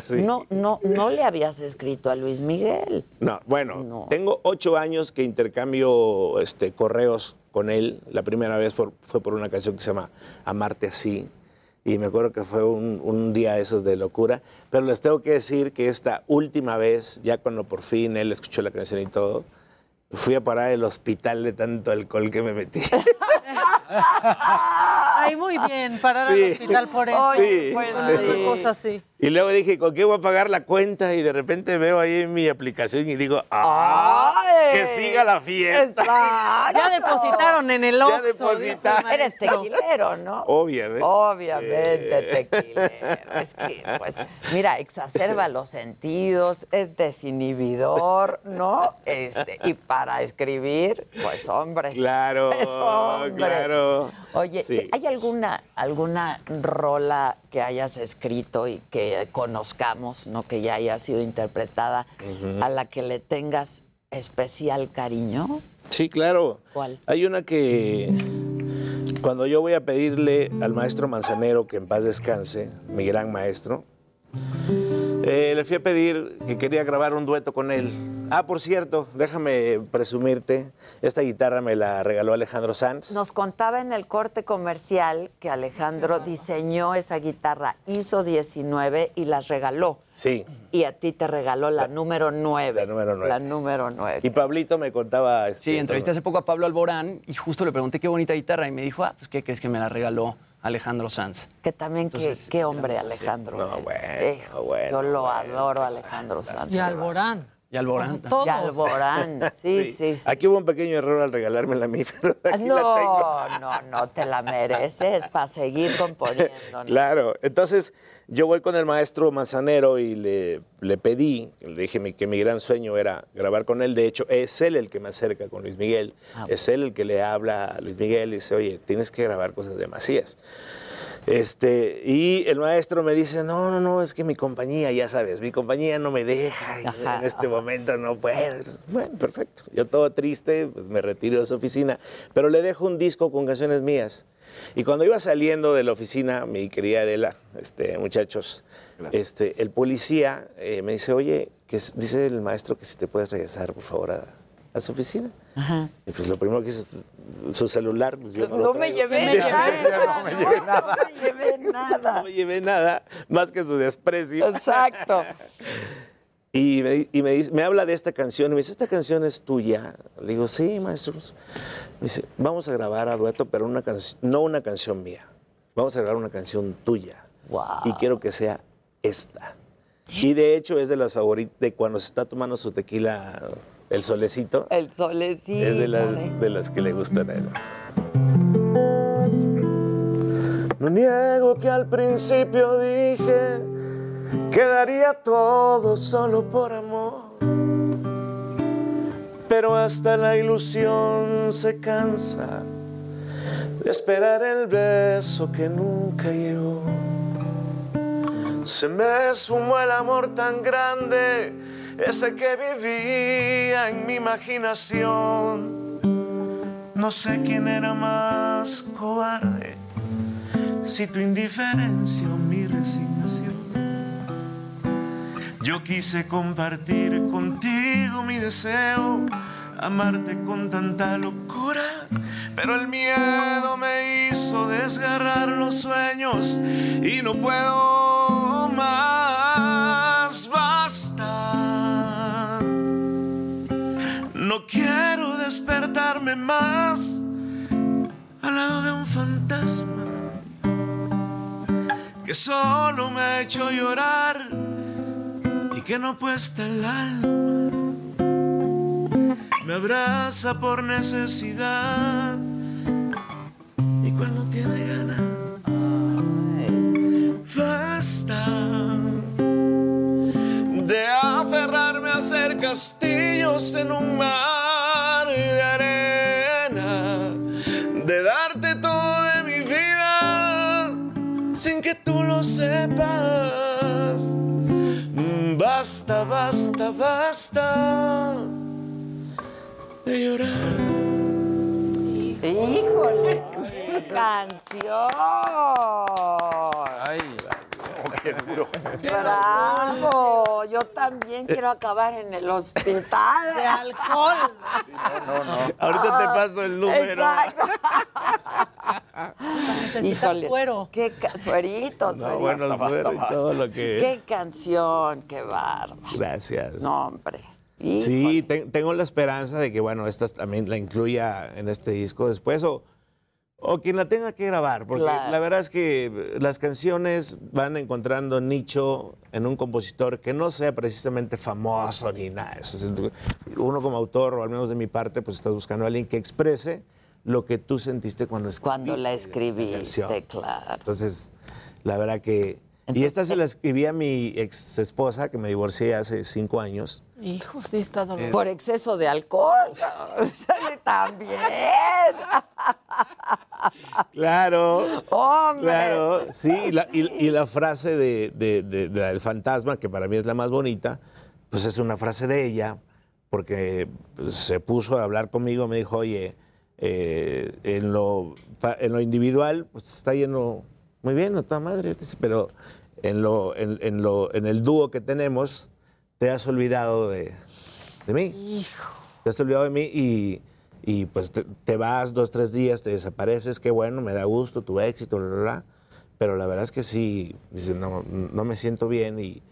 Sí. No, no, no le habías escrito a Luis Miguel. No, bueno, tengo ocho años que intercambio este, correos con él. La primera vez fue, fue por una canción que se llama Amarte así. Y me acuerdo que fue un, un día de esos de locura. Pero les tengo que decir que esta última vez, ya cuando por fin él escuchó la canción y todo, fui a parar el hospital de tanto alcohol que me metí. [laughs] Ay, muy bien, parar Sí. al hospital por eso. Sí. Con Sí. una cosa así. Y luego dije, ¿con qué voy a pagar la cuenta? Y de repente veo ahí en mi aplicación y digo, ¡ah! ¡Ay! ¡Que siga la fiesta! Ya depositaron en el Ya Oxxo. depositaron. dijo el Eres tequilero, ¿no? Obviamente. Obviamente, tequilero. Es que, pues, mira, exacerba [laughs] los sentidos, es desinhibidor, ¿no? Este, y para escribir, pues, hombre. Claro, [laughs] Es hombre. claro. Oye, Sí. ¿hay alguna, alguna rola que hayas escrito y que conozcamos, ¿no? Que ya haya sido interpretada, a la que le tengas especial cariño? Sí, claro. ¿Cuál? Hay una que cuando yo voy a pedirle al maestro Manzanero que en paz descanse, mi gran maestro, eh, le fui a pedir que quería grabar un dueto con él. Ah, por cierto, déjame presumirte, esta guitarra me la regaló Alejandro Sanz. Nos contaba en el corte comercial que Alejandro diseñó esa guitarra, hizo 19 y las regaló. Sí. Y a ti te regaló la número 9. La número nueve. La número 9. Y Pablito me contaba... este, Sí, entrevisté hace poco a Pablo Alborán y justo le pregunté qué bonita guitarra y me dijo, ah, pues ¿qué crees que me la regaló Alejandro Sanz? Que también, qué- Entonces, qué, hombre Alejandro. No, bueno, Eh, bueno, Yo lo bueno, adoro, Alejandro Sanz. Y Alborán. Y Alborán. Y Alborán, [laughs] sí, sí, sí. Aquí hubo un pequeño error al regalármela a mí, [laughs] pero aquí la tengo. No, no, no, te la mereces para seguir componiendo. Claro, entonces yo voy con el maestro Manzanero y le, le pedí, le dije mi- que mi gran sueño era grabar con él. De hecho, es él el que me acerca con Luis Miguel. Ah. Es él el que le habla a Luis Miguel y dice, oye, tienes que grabar cosas de Macías. Este, y el maestro me dice, no, no, no, es que mi compañía, ya sabes, mi compañía no me deja, y Ajá, en este momento no puedes. Bueno, perfecto. Yo todo triste, pues me retiro de su oficina, pero le dejo un disco con canciones mías. Y cuando iba saliendo de la oficina, mi querida Adela, este, muchachos, este, el policía eh, me dice, oye, que dice el maestro que si te puedes regresar, por favor, a, a su oficina. Ajá. Y pues lo primero que hice es su celular. Pues yo no, lo me llevé [laughs] nada. [laughs] No me llevé nada. No me llevé nada. No me llevé nada, más que su desprecio. Exacto. [laughs] Y, me, y me, dice- me habla de esta canción y me dice, ¿esta canción es tuya? Le digo, sí, maestros. Me dice, vamos a grabar a dueto, pero una canc- no una canción mía. Vamos a grabar una canción tuya. Y quiero que sea esta. Y de hecho es de las favoritas, de cuando se está tomando su tequila, el solecito. El solecito. Es de las, de las que le gustan a él. No niego que al principio dije que daría todo solo por amor. Pero hasta la ilusión se cansa de esperar el beso que nunca llegó. Se me esfumó el amor tan grande, ese que vivía en mi imaginación. No sé quién era más cobarde, si tu indiferencia o mi resignación. Yo quise compartir contigo mi deseo, amarte con tanta locura, pero el miedo me hizo desgarrar los sueños y no puedo más, basta. No quiero despertarme más al lado de un fantasma que solo me ha hecho llorar y que no puesta el alma. Me abraza por necesidad y cuando tiene ganas, basta hacer castillos en un mar de arena, de darte todo de mi vida sin que tú lo sepas. Basta, basta, basta de llorar. Híjole, qué canción. Ay, qué duro. Bravo, yo también quiero acabar en el hospital de alcohol. No, no. Ahorita te paso el número. Exacto. Necesita fuero. Qué sueritos, No, bueno, suero y todo lo que- Qué canción, qué bárbaro. Gracias. No, hombre. Sí, te- tengo la esperanza de que, bueno, esta también la incluya en este disco después o, o quien la tenga que grabar, porque Claro. la verdad es que las canciones van encontrando nicho en un compositor que no sea precisamente famoso ni nada. eso. Uno como autor, o al menos de mi parte, pues estás buscando a alguien que exprese lo que tú sentiste cuando escribiste. Cuando la escribiste, claro. Entonces, la verdad que... y esta se la escribí a mi ex esposa, que me divorcié hace cinco años. Hijo, sí está doloroso. Por exceso de alcohol. [laughs] Sale también. [laughs] Claro. Hombre. Claro, sí. Y la, y- y la frase de, de- de- de la del fantasma, que para mí es la más bonita, pues es una frase de ella, porque pues, se puso a hablar conmigo, me dijo, oye, eh, en, lo, en lo individual, pues está yendo muy bien, no toda madre, dice, pero en, lo, en, en lo, en el dúo que tenemos, te has olvidado de, de mí. Te has olvidado de mí y, y, pues te, te vas dos, tres días, te desapareces, qué bueno, me da gusto, tu éxito, bla, bla, bla. Pero la verdad es que sí, dice, no, no me siento bien y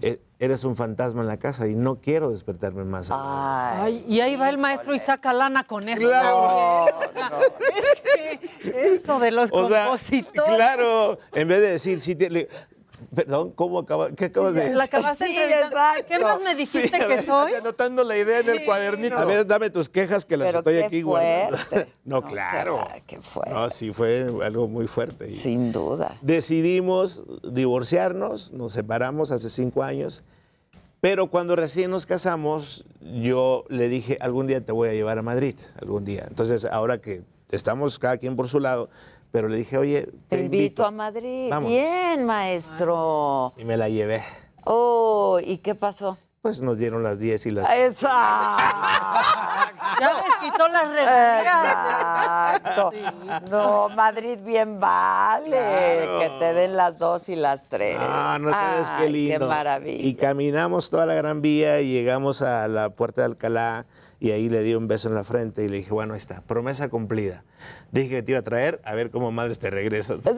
e- eres un fantasma en la casa y no quiero despertarme más. Ay, y ahí va el maestro y saca lana con eso. Claro. Es que eso de los O sea, compositores. claro, en vez de decir, sí, Perdón, ¿cómo acaba, ¿qué acabas de decir? La acabaste Sí, exacto. ¿Qué más me dijiste Sí, que ver. soy? Anotando la idea en el cuadernito. A ver, dame tus quejas que las Pero estoy qué aquí guardando. fuerte. [laughs] No, claro. Qué fuerte. No, sí fue algo muy fuerte. Sin duda. Decidimos divorciarnos, nos separamos hace cinco años, pero cuando recién nos casamos, yo le dije, algún día te voy a llevar a Madrid, algún día. Entonces, ahora que estamos cada quien por su lado, pero le dije, oye, Te invito a Madrid. Vamos. Bien, maestro. Y me la llevé. Oh, ¿y qué pasó? Pues nos dieron las 10 y las... ¡Esa! [laughs] Ya desquitó las Exacto. No, Madrid bien vale. Claro. Que te den las dos y las tres. Ah, no sabes qué lindo. Qué maravilla. Y caminamos toda la Gran Vía y llegamos a la puerta de Alcalá y ahí le di un beso en la frente y le dije, bueno, ahí está, promesa cumplida. Dije que te iba a traer, a ver cómo madres te regresas. [laughs]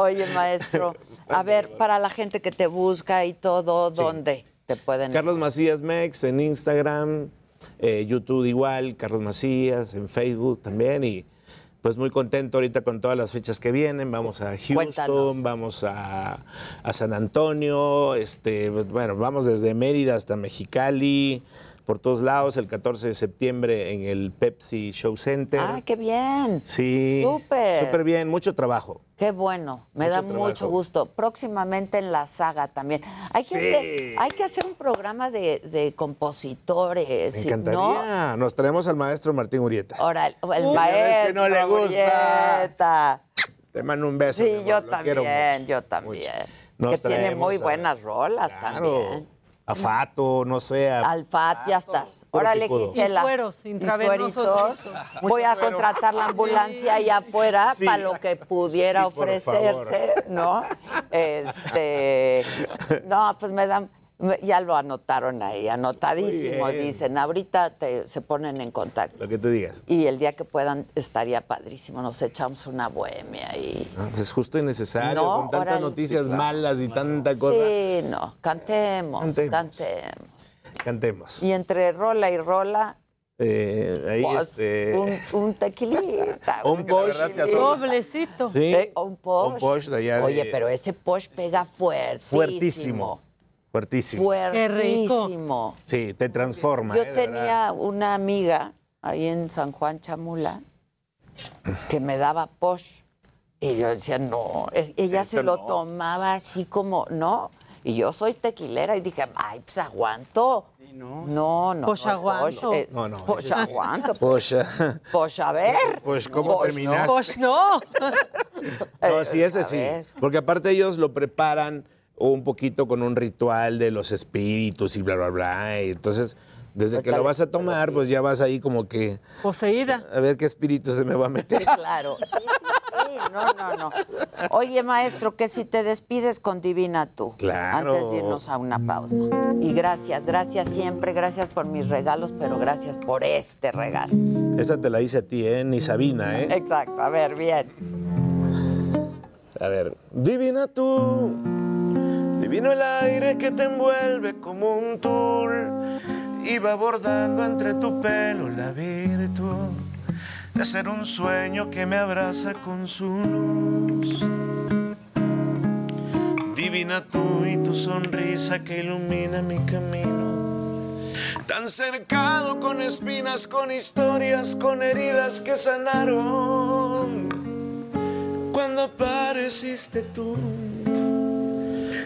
Oye, maestro, a ver, para la gente que te busca y todo, ¿dónde te pueden Carlos Macías Mex en Instagram, eh, YouTube igual, Carlos Macías, en Facebook también y pues muy contento ahorita con todas las fechas que vienen. Vamos a Houston, Cuéntanos. vamos a, a San Antonio, este, bueno, vamos desde Mérida hasta Mexicali, por todos lados, el 14 de septiembre en el Pepsi Show Center. Ah, qué bien. Sí. Súper. Súper bien, mucho trabajo. Qué bueno, me Mucho da trabajo. mucho gusto. Próximamente en la saga también. Hay que, Sí. hacer, hay que hacer un programa de, de compositores. Me ¿no? encantaría. Nos traemos al maestro Martín Urieta. Ahora, el, maestro que no le gusta. Urieta. Te mando un beso. Sí, yo también, yo también. Que tiene muy a- buenas rolas también. A Fato, no sé. a- Alfat, ya estás. Órale. Gisela. Y sueros intravenosos. Voy a contratar la ambulancia allá afuera Sí. para lo que pudiera Sí, ofrecerse, ¿no? Este, no, pues me dan, ya lo anotaron ahí, anotadísimo. Dicen, ahorita te- se ponen en contacto. Lo que te digas. Y el día que puedan estaría padrísimo, nos echamos una bohemia ahí. No, pues es justo y necesario, No, con tantas noticias Sí, claro. malas y tanta cosa. Sí, no, cantemos, Cantemos. cantemos. Cantemos. Y entre rola y rola, Eh, ahí pues, este. un, un tequilita. [laughs] Un posh. Doblecito. Sí. Eh, un posh. Un posh de allá de- Oye, pero ese posh pega fuertísimo. Fuertísimo. Fuertísimo. Fuertísimo. Sí, te transforma. Yo eh, tenía una amiga ahí en San Juan Chamula que me daba posh. Y yo decía, no, es- ella se lo no. tomaba así como, no. Y yo soy tequilera y dije, ay, pues aguanto. No, no. Pues no es aguanto. posh, es- No, no, Pues aguanto. Posh. Pues a ver. Pues, ¿cómo Pues terminaste? Pues no. [laughs] No, sí, ese sí. Porque aparte ellos lo preparan un poquito con un ritual de los espíritus y bla, bla, bla. Y entonces, desde que lo vas a tomar, pues ya vas ahí como que Poseída. a ver qué espíritu se me va a meter. [laughs] Claro. Sí, sí, sí. No, no, no. Oye, maestro, que si te despides con Divina tú. Claro. Antes de irnos a una pausa. Y gracias, gracias siempre. Gracias por mis regalos, pero gracias por este regalo. Esa te la hice a ti, ¿eh? Ni Sabina, ¿eh? Exacto. A ver, bien. A ver. Divina tú, divino el aire que te envuelve como un tul. Iba bordando entre tu pelo la virtud de ser un sueño que me abraza con su luz. Divina tú y tu sonrisa que ilumina mi camino. Tan cercado con espinas, con historias, con heridas que sanaron cuando apareciste tú.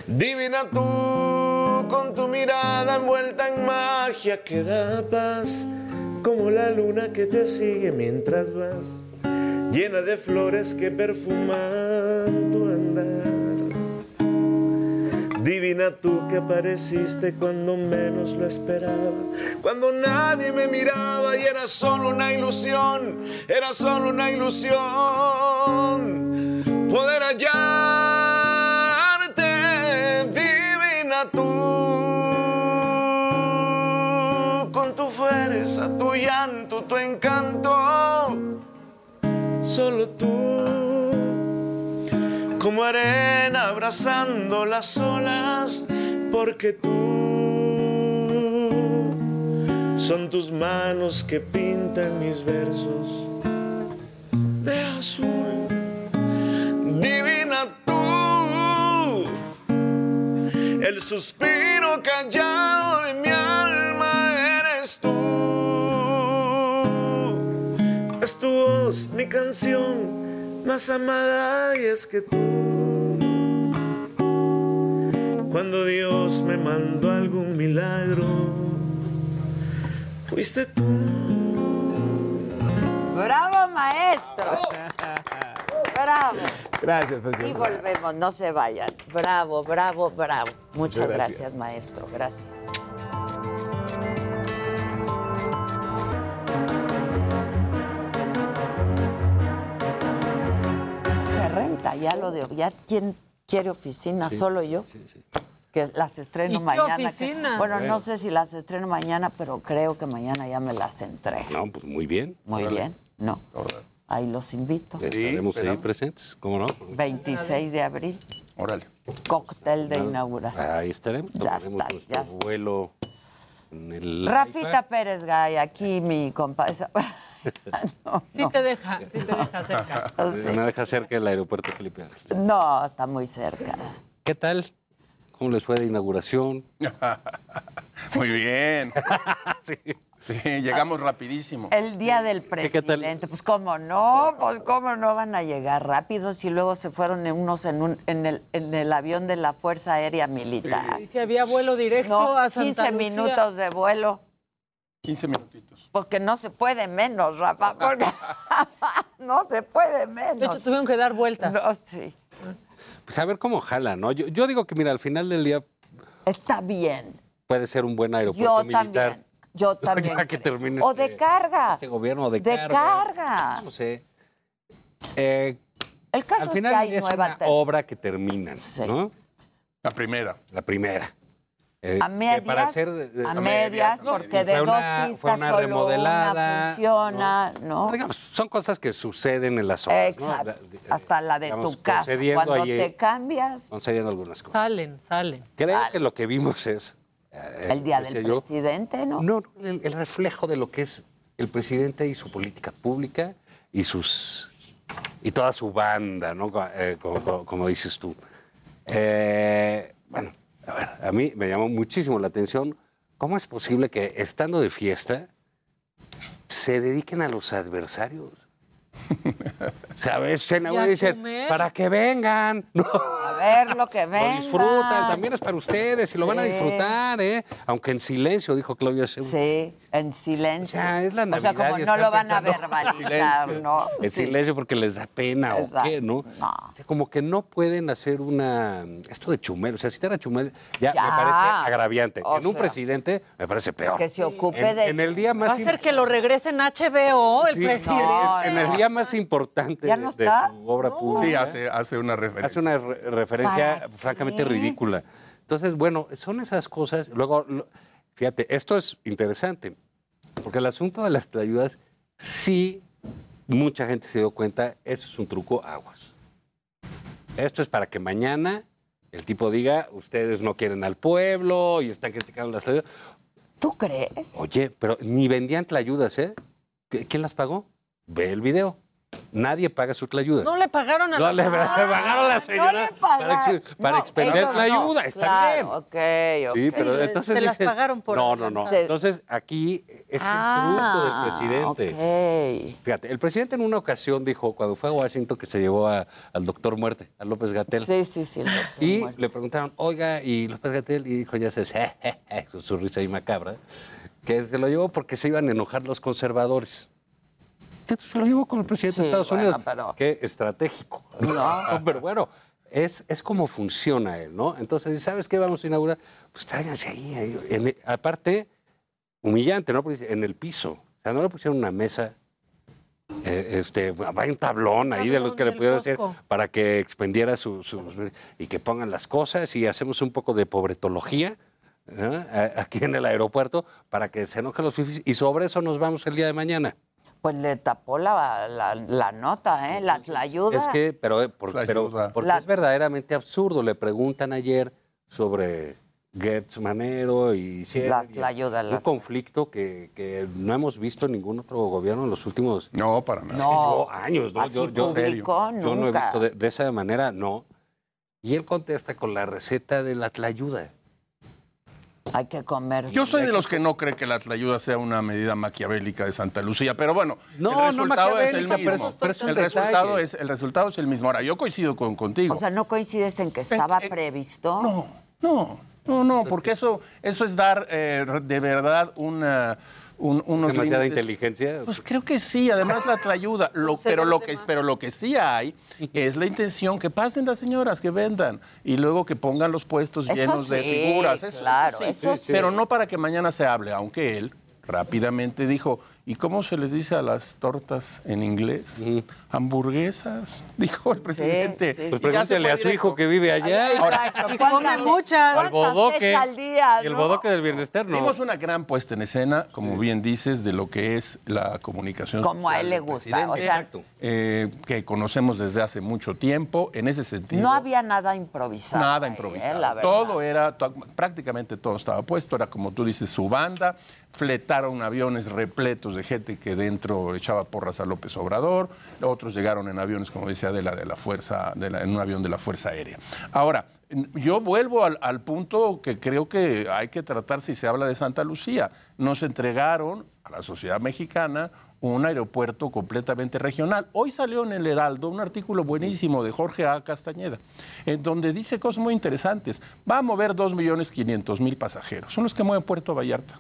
Divina tú, con tu mirada envuelta en magia que da paz, como la luna que te sigue mientras vas, llena de flores que perfuman tu andar. Divina tú que apareciste cuando menos lo esperaba, cuando nadie me miraba y era solo una ilusión, era solo una ilusión poder hallarte, tú, con tu fuerza, tu llanto, tu encanto, solo tú. Como arena abrazando las olas, porque tú. Son tus manos que pintan mis versos de azul. Divina El suspiro callado de mi alma eres tú. Es tu voz, mi canción más amada y es que tú. Cuando Dios me mandó algún milagro, fuiste tú. ¡Bravo, maestro! [laughs] ¡Bravo! Gracias, Y presidente. volvemos, no se vayan. Bravo, bravo, bravo. Muchas Muchas gracias. gracias. maestro. Gracias. Se renta, ya lo de. ¿Ya quién quiere oficina? Sí, ¿Solo yo? Que las estreno ¿Y qué mañana. que- oficina? bueno, Bueno. no sé si las estreno mañana, pero creo que mañana ya me las entrego. No, pues muy bien. Muy Órale. bien. No. Ahí los invito. Estaremos ahí presentes, ¿cómo no? 26 de abril. Órale. Cóctel de inauguración. Ahí estaremos. Ya está, ya está. vuelo en el Rafita iPad. Pérez Gay, aquí mi compadre. [laughs] Sí te deja, sí te deja cerca. Me deja cerca del aeropuerto Felipe Ángeles. No, está muy cerca. ¿Qué tal? ¿Cómo les fue de inauguración? [laughs] Muy bien. [laughs] Sí, [laughs] llegamos rapidísimo. El día del Sí, ¿qué tal? presidente, pues cómo no, pues cómo no van a llegar rápidos y luego se fueron en unos en, un, en, el, en el avión de la Fuerza Aérea Militar. Y si había vuelo directo No, a Santa 15 Lucía. minutos de vuelo, 15 minutitos. porque no se puede menos, Rafa, porque [laughs] [laughs] no se puede menos. De hecho, tuvieron que dar vueltas. No, sí. Pues a ver cómo jala, ¿no? Yo, yo digo que, mira, al final del día Está bien. puede ser un buen aeropuerto Yo militar. también. Yo [laughs] también. Ya que termine O este- de carga. este gobierno de, De carga. No sé. Eh, El caso al es final que del hay es nueva una obra que terminan, ¿no? La primera. La primera. Eh, A que medias, para hacer de- de- a medias, ¿no? porque Fue de dos una- pistas una solo remodelada, una funciona, ¿no? Digamos, son cosas que suceden en las obras, ¿no? Exacto. La- de- Hasta la de digamos, tu casa. Cuando ahí- te cambias, concediendo algunas cosas. Salen, salen. Creo que lo que vimos es... eh, el día del yo, presidente, ¿no? No, el, el reflejo de lo que es el presidente y su política pública y sus y toda su banda, ¿no? Eh, co- co- como, dices tú. Eh, bueno, a ver, a mí me llamó muchísimo la atención cómo es posible que estando de fiesta se dediquen a los adversarios. [laughs] ¿Sabes? Comer. para que vengan. [laughs] No, A ver lo que [laughs] lo venga. disfrutan, también es para ustedes y lo van a disfrutar, ¿eh? Aunque en silencio, dijo Claudia Sheinbaum. Sí, en silencio. O sea, es la O sea, Navidad como no lo van a verbalizar, ¿no? En Sí. silencio porque les da pena o qué, ¿no? O sea, como que no pueden hacer una... Esto de Chumel, o sea, citar a Chumel ya, Ya. me parece agraviante. O en un presidente me parece peor. Que se ocupe en, de... en el día Va más... a ser que lo regresen HBO, el Sí, presidente. en el día más importante ¿Ya de, no de está? su obra pública. Sí, hace, hace una referencia. Hace una re- referencia ¿Para francamente qué? ridícula. Entonces, bueno, son esas cosas. Luego, lo- fíjate, esto es interesante, porque el asunto de las ayudas, sí, mucha gente se dio cuenta, eso es un truco aguas. Esto es para que mañana el tipo diga, ustedes no quieren al pueblo y están criticando las ayudas. ¿Tú crees? Oye, pero ni vendían tlayudas, ¿eh? ¿Qui- ¿Quién las pagó? Ve el video. Nadie paga su tlayuda. No le pagaron a No la le [laughs] pagaron a la señora para, para expender la ayuda. Está claro, bien. ok, ok. Sí, pero entonces Se las dices, pagaron por No, no, no. Entonces aquí es Ah, el truco del presidente. Fíjate, el presidente en una ocasión dijo, cuando fue a Washington, que se llevó a- al doctor Muerte, a López Gatel. Sí, sí, sí. el doctor Y Muerte. le preguntaron, oiga, y López Gatel, y dijo, ya se [laughs] su risa ahí macabra, que se lo llevó porque se iban a enojar los conservadores. Entonces se lo llevó con el presidente de Estados bueno, Unidos. pero- Qué estratégico. No. [laughs] pero bueno, es, es como funciona él, ¿no? Entonces, ¿sabes qué vamos a inaugurar? Pues tráiganse ahí. ahí, en el- aparte, humillante, ¿no? Porque en el piso. O sea, no le pusieron una mesa. eh, este, va un tablón ahí de los que le pudieron hacer para que expendiera su, su- y que pongan las cosas y hacemos un poco de pobretología aquí en el aeropuerto para que se enojen los fifis y sobre eso nos vamos el día de mañana. Pues le tapó la, la, la nota, ¿eh? La, la ayuda. Es que, pero, eh, por- pero porque La- es verdaderamente absurdo. Le preguntan ayer sobre Gertz Manero y Sierra, Las y tlayudas, Un las- conflicto que, que no hemos visto en ningún otro gobierno en los últimos No, para nada. No. yo, años. ¿no? Así yo, yo- publicó, yo no he nunca. visto de, de esa manera, no. Y él contesta con la receta de la tlayuda. Hay que comer. Yo soy de los que no cree que la ayuda sea una medida maquiavélica de Santa Lucía, pero bueno, No, el no resultado es el pero mismo. es- pero es un el, resultado es, el resultado es el mismo. Ahora, yo coincido con, contigo. O sea, ¿no coincides en que estaba previsto? No, no, no, no, porque eso, eso es dar eh, de verdad una, un, unos Demasiada límites. inteligencia. Pues creo que sí, además la ayuda. Lo, [laughs] pero, lo que, pero lo que sí hay es la intención que pasen las señoras, que vendan y luego que pongan los puestos Eso llenos de figuras. Eso, claro, sí, eso sí. Pero no para que mañana se hable, aunque él rápidamente dijo, ¿y cómo se les dice a las tortas en inglés? Hamburguesas, [laughs] dijo el presidente. sí. Pues fue a su directo. hijo que vive allá. Ahora. Y [laughs] come muchas. Al bodoque. al día, Y el no? bodoque del bienestar, no. Vimos una gran puesta en escena, como bien dices, de lo que es la comunicación. Como a él le gusta, o sea- eh, que conocemos desde hace mucho tiempo. En ese sentido, No había nada improvisado. nada ahí, improvisado. ¿eh? La verdad. todo era, to- prácticamente todo estaba puesto. Era como tú dices, su banda. Fletaron aviones repletos de gente que dentro echaba porras a López Obrador. Otros llegaron en aviones, como decía Adela, de la Fuerza, de la- en un avión de la Fuerza Aérea. Ahora, yo vuelvo al, al punto que creo que hay que tratar si se habla de Santa Lucía. Nos entregaron a la sociedad mexicana un aeropuerto completamente regional. Hoy salió en el Heraldo un artículo buenísimo de Jorge A. Castañeda, en donde dice cosas muy interesantes. Va a mover 2.500.000 pasajeros. Son los que mueven Puerto Vallarta.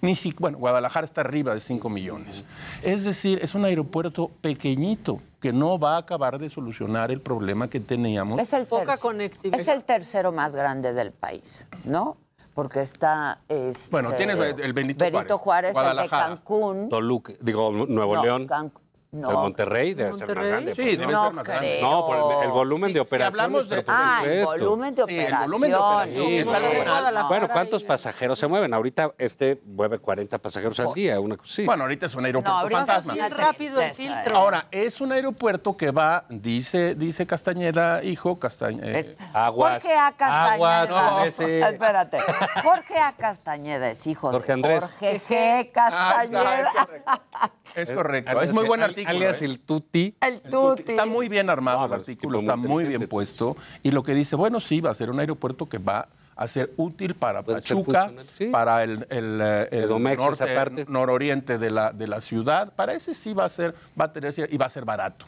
Ni si, bueno, Guadalajara está arriba de 5 millones. Es decir, es un aeropuerto pequeñito que no va a acabar de solucionar el problema que teníamos. Es el, Poca terc- conectividad. es el tercero más grande del país, ¿no? Porque está. este, Bueno, tienes el Benito Juárez, Juárez, el de. Cancún. Toluca, digo, Nuevo No, León. Cancún. No. El Monterrey debe ser más ¿Monterrey? grande. Sí, debe ¿no? ser más grande. No, por el, el volumen Sí, de si operaciones. hablamos de- Ah, el volumen de Sí, operación. el volumen de operación. Sí, es no, algo no, real. Bueno, ¿cuántos pasajeros se mueven? Ahorita este mueve 40 pasajeros al día, una. Bueno, ahorita es un aeropuerto fantasma. es rápido el filtro. Ahora, es un aeropuerto que va, dice, dice Castañeda, hijo, Castañeda. Es- Aguas. Jorge A. Castañeda. Aguas Espérate. Jorge A. Castañeda es hijo Jorge de Andrés. Jorge G. Castañeda. [laughs] Es correcto, Alias- es muy buen artículo. Alias ¿eh? el Tuti. el Tuti. Está muy bien armado No, el no, es artículo, está muy bien inteligente. puesto. Y lo que dice, bueno, sí, va a ser un aeropuerto que va a ser útil para Pachuca, sí. para el, el, eh, el Edomex, esa norte, nororiente de la, de la ciudad. Para ese sí va a ser, va a tener y va a ser barato.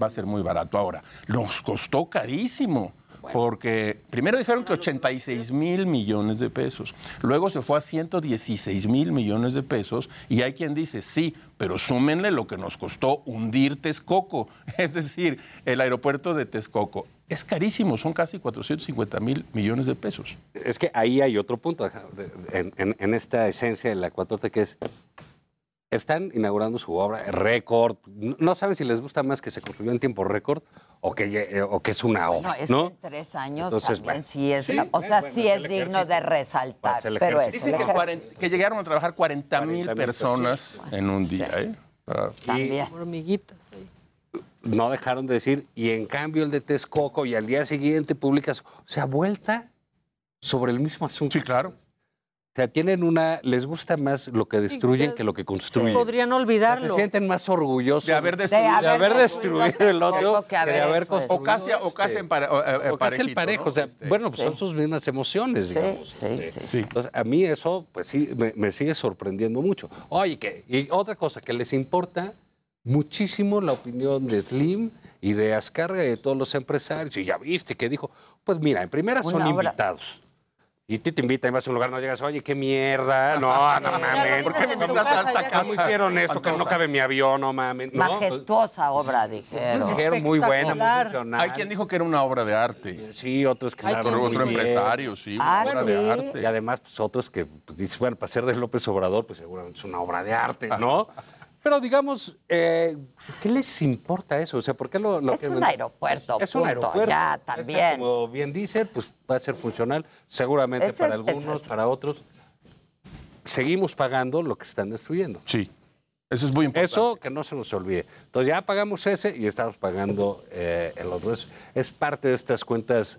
Va a ser muy barato. Ahora, nos costó carísimo. Porque primero dijeron que 86 mil millones de pesos, luego se fue a 116 mil millones de pesos y hay quien dice, sí, pero súmenle lo que nos costó hundir Texcoco, [laughs] es decir, el aeropuerto de Texcoco. Es carísimo, son casi 450 mil millones de pesos. Es que ahí hay otro punto en, en- en esta esencia de la 4T que es. Están inaugurando su obra, récord. No saben si les gusta más que se construyó en tiempo récord o que, eh, o que es una No, obra. es ¿no? que en tres años Entonces, también bueno, sí es, sí, o sea, bueno, sí es es digno de resaltar, Es pero es Dicen que, ejército. 40 que llegaron a trabajar 40 mil 40,000 personas en un día. ¿eh? Para- También. Hormiguitas. No dejaron de decir, y en cambio el de Texcoco, y al día siguiente publicas, o sea, vuelta sobre el mismo asunto. Sí, claro. O sea, tienen una, les gusta más lo que destruyen que lo que construyen. Podrían O sea, olvidarlo. se sienten más orgullosos De haber De destruido. de haber destruido el otro que de haber haber eso. construido O casi, o casi este. en pare- o, eh, O casi el parejo. ¿no? O sea, Este, bueno, pues Sí. son sus mismas emociones, Sí, digamos. sí, este. sí, sí. Entonces, a mí eso, pues sí, me, me sigue sorprendiendo mucho. Oye, que, y otra cosa, que les importa muchísimo la opinión de Slim y de Azcárraga y de todos los empresarios. Y ya viste que dijo, pues mira, en primera son Una invitados. Y tú te invitan y vas a un lugar, no llegas, oye, qué mierda, no, no [laughs] mames. ¿Por qué me a esta casa? ¿Cómo hicieron esto? Que no cabe mi avión, no mames. No, pues, Majestuosa obra, dijeron. dijeron muy buena, muy funcional. Hay quien dijo que era una obra de arte. Sí, otros que estaban Otro bien. empresario, sí, Ah, una obra de arte. Y además, pues otros que pues, dices, bueno, para ser de López Obrador, pues seguramente es una obra de arte, ¿no? [laughs] Pero digamos, eh, ¿qué les importa eso? O sea, ¿por qué lo, lo Es que- un aeropuerto, Es un punto, aeropuerto. ya, Este, también. como bien dice, pues va a ser funcional, seguramente Ese para es- algunos, es- para otros. Seguimos pagando lo que están destruyendo. Sí, eso es muy importante. Eso que no se nos olvide. Entonces ya pagamos ese y estamos pagando eh, el otro. Es, es parte de estas cuentas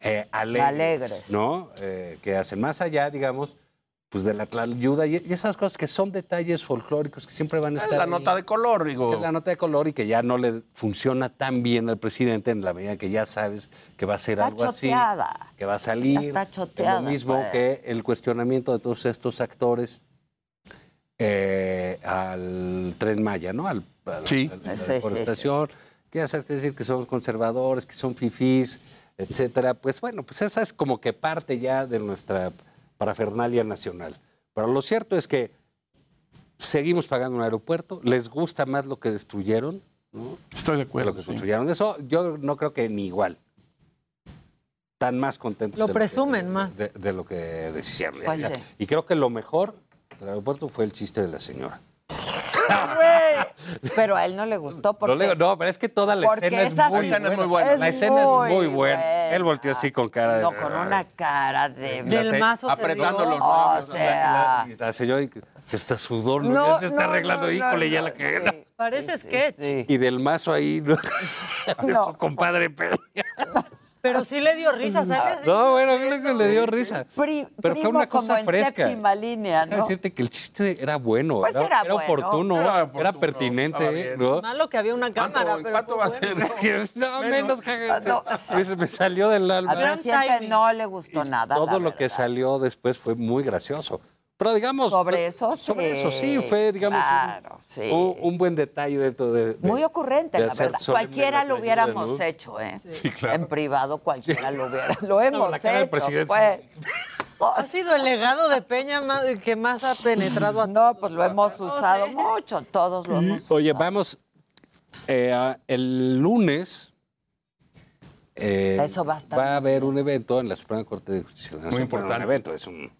eh, alegres, Alegres. ¿no? Eh, que hacen más allá, digamos, pues de la ayuda y, y esas cosas que son detalles folclóricos que siempre van a Es estar la ahí. nota de color, digo. Es la nota de color y que ya no le funciona tan bien al presidente en la medida que ya sabes que va a ser Está algo así, choteada. que va a salir. está Es choteada, lo mismo pues. que el cuestionamiento de todos estos actores eh, al Tren Maya, ¿no? Al, al- Sí. al- a la Sí, sí, deforestación, que ya sabes que decir que son conservadores, que son fifís, etcétera. Pues bueno, pues esa es como que parte ya de nuestra parafernalia nacional. Pero lo cierto es que seguimos pagando un aeropuerto, les gusta más lo que destruyeron, ¿no? Estoy de acuerdo. Lo que construyeron. Eso yo no creo que ni igual. Están más contentos Lo de presumen que, más. de, de lo que decían. Pues sí. Y creo que lo mejor del aeropuerto fue el chiste de la señora. Pero a él no le gustó porque... [laughs] No, le- no, pero es que toda la escena es muy, buena. es muy buena. La escena es muy muy buena. Él volteó así con cara de... No, con una cara de... Del mazo se apretando los O brazos. sea... Y la señora se está sudor, ¿no? Ya se está no, arreglando. no, Híjole, no, ya la que... sí. Parece sketch. Y del mazo ahí, ¿no? De [laughs] No. su compadre Pedro. [laughs] Pero sí le dio risa, ¿sabes? No, bueno, a lo que le dio risa. Pri- Pero fue una como cosa en fresca. séptima línea, ¿no? decirte que el chiste era bueno, Pues era, era era bueno. oportuno, Era era, oportuno, pertinente, estaba bien. ¿no? Malo que había una cámara, ¿Cuánto, pero cuánto va a ser? [laughs] No, Menos. menos, se- me salió del alma. Al Gran no le gustó nada, Todo lo que salió después fue muy gracioso. Pero digamos... Sobre fue- eso Sobre sí. eso sí, fue, digamos, un- Claro, sí. un, un buen detalle dentro de... de- Muy ocurrente, de la verdad. Cualquiera lo hubiéramos ¿no? hecho, ¿eh? Sí, claro. En privado cualquiera lo hubiera. Lo [laughs] hemos la cara del hecho, presidente. pues. [laughs] Ha sido el legado de Peña más- que más ha penetrado a No, pues lo hemos usado mucho, todos lo hemos Oye, vamos, eh, el lunes eh, Eso va a estar a haber un evento en la Suprema Corte de Justicia Nación. importante. Un evento, es un-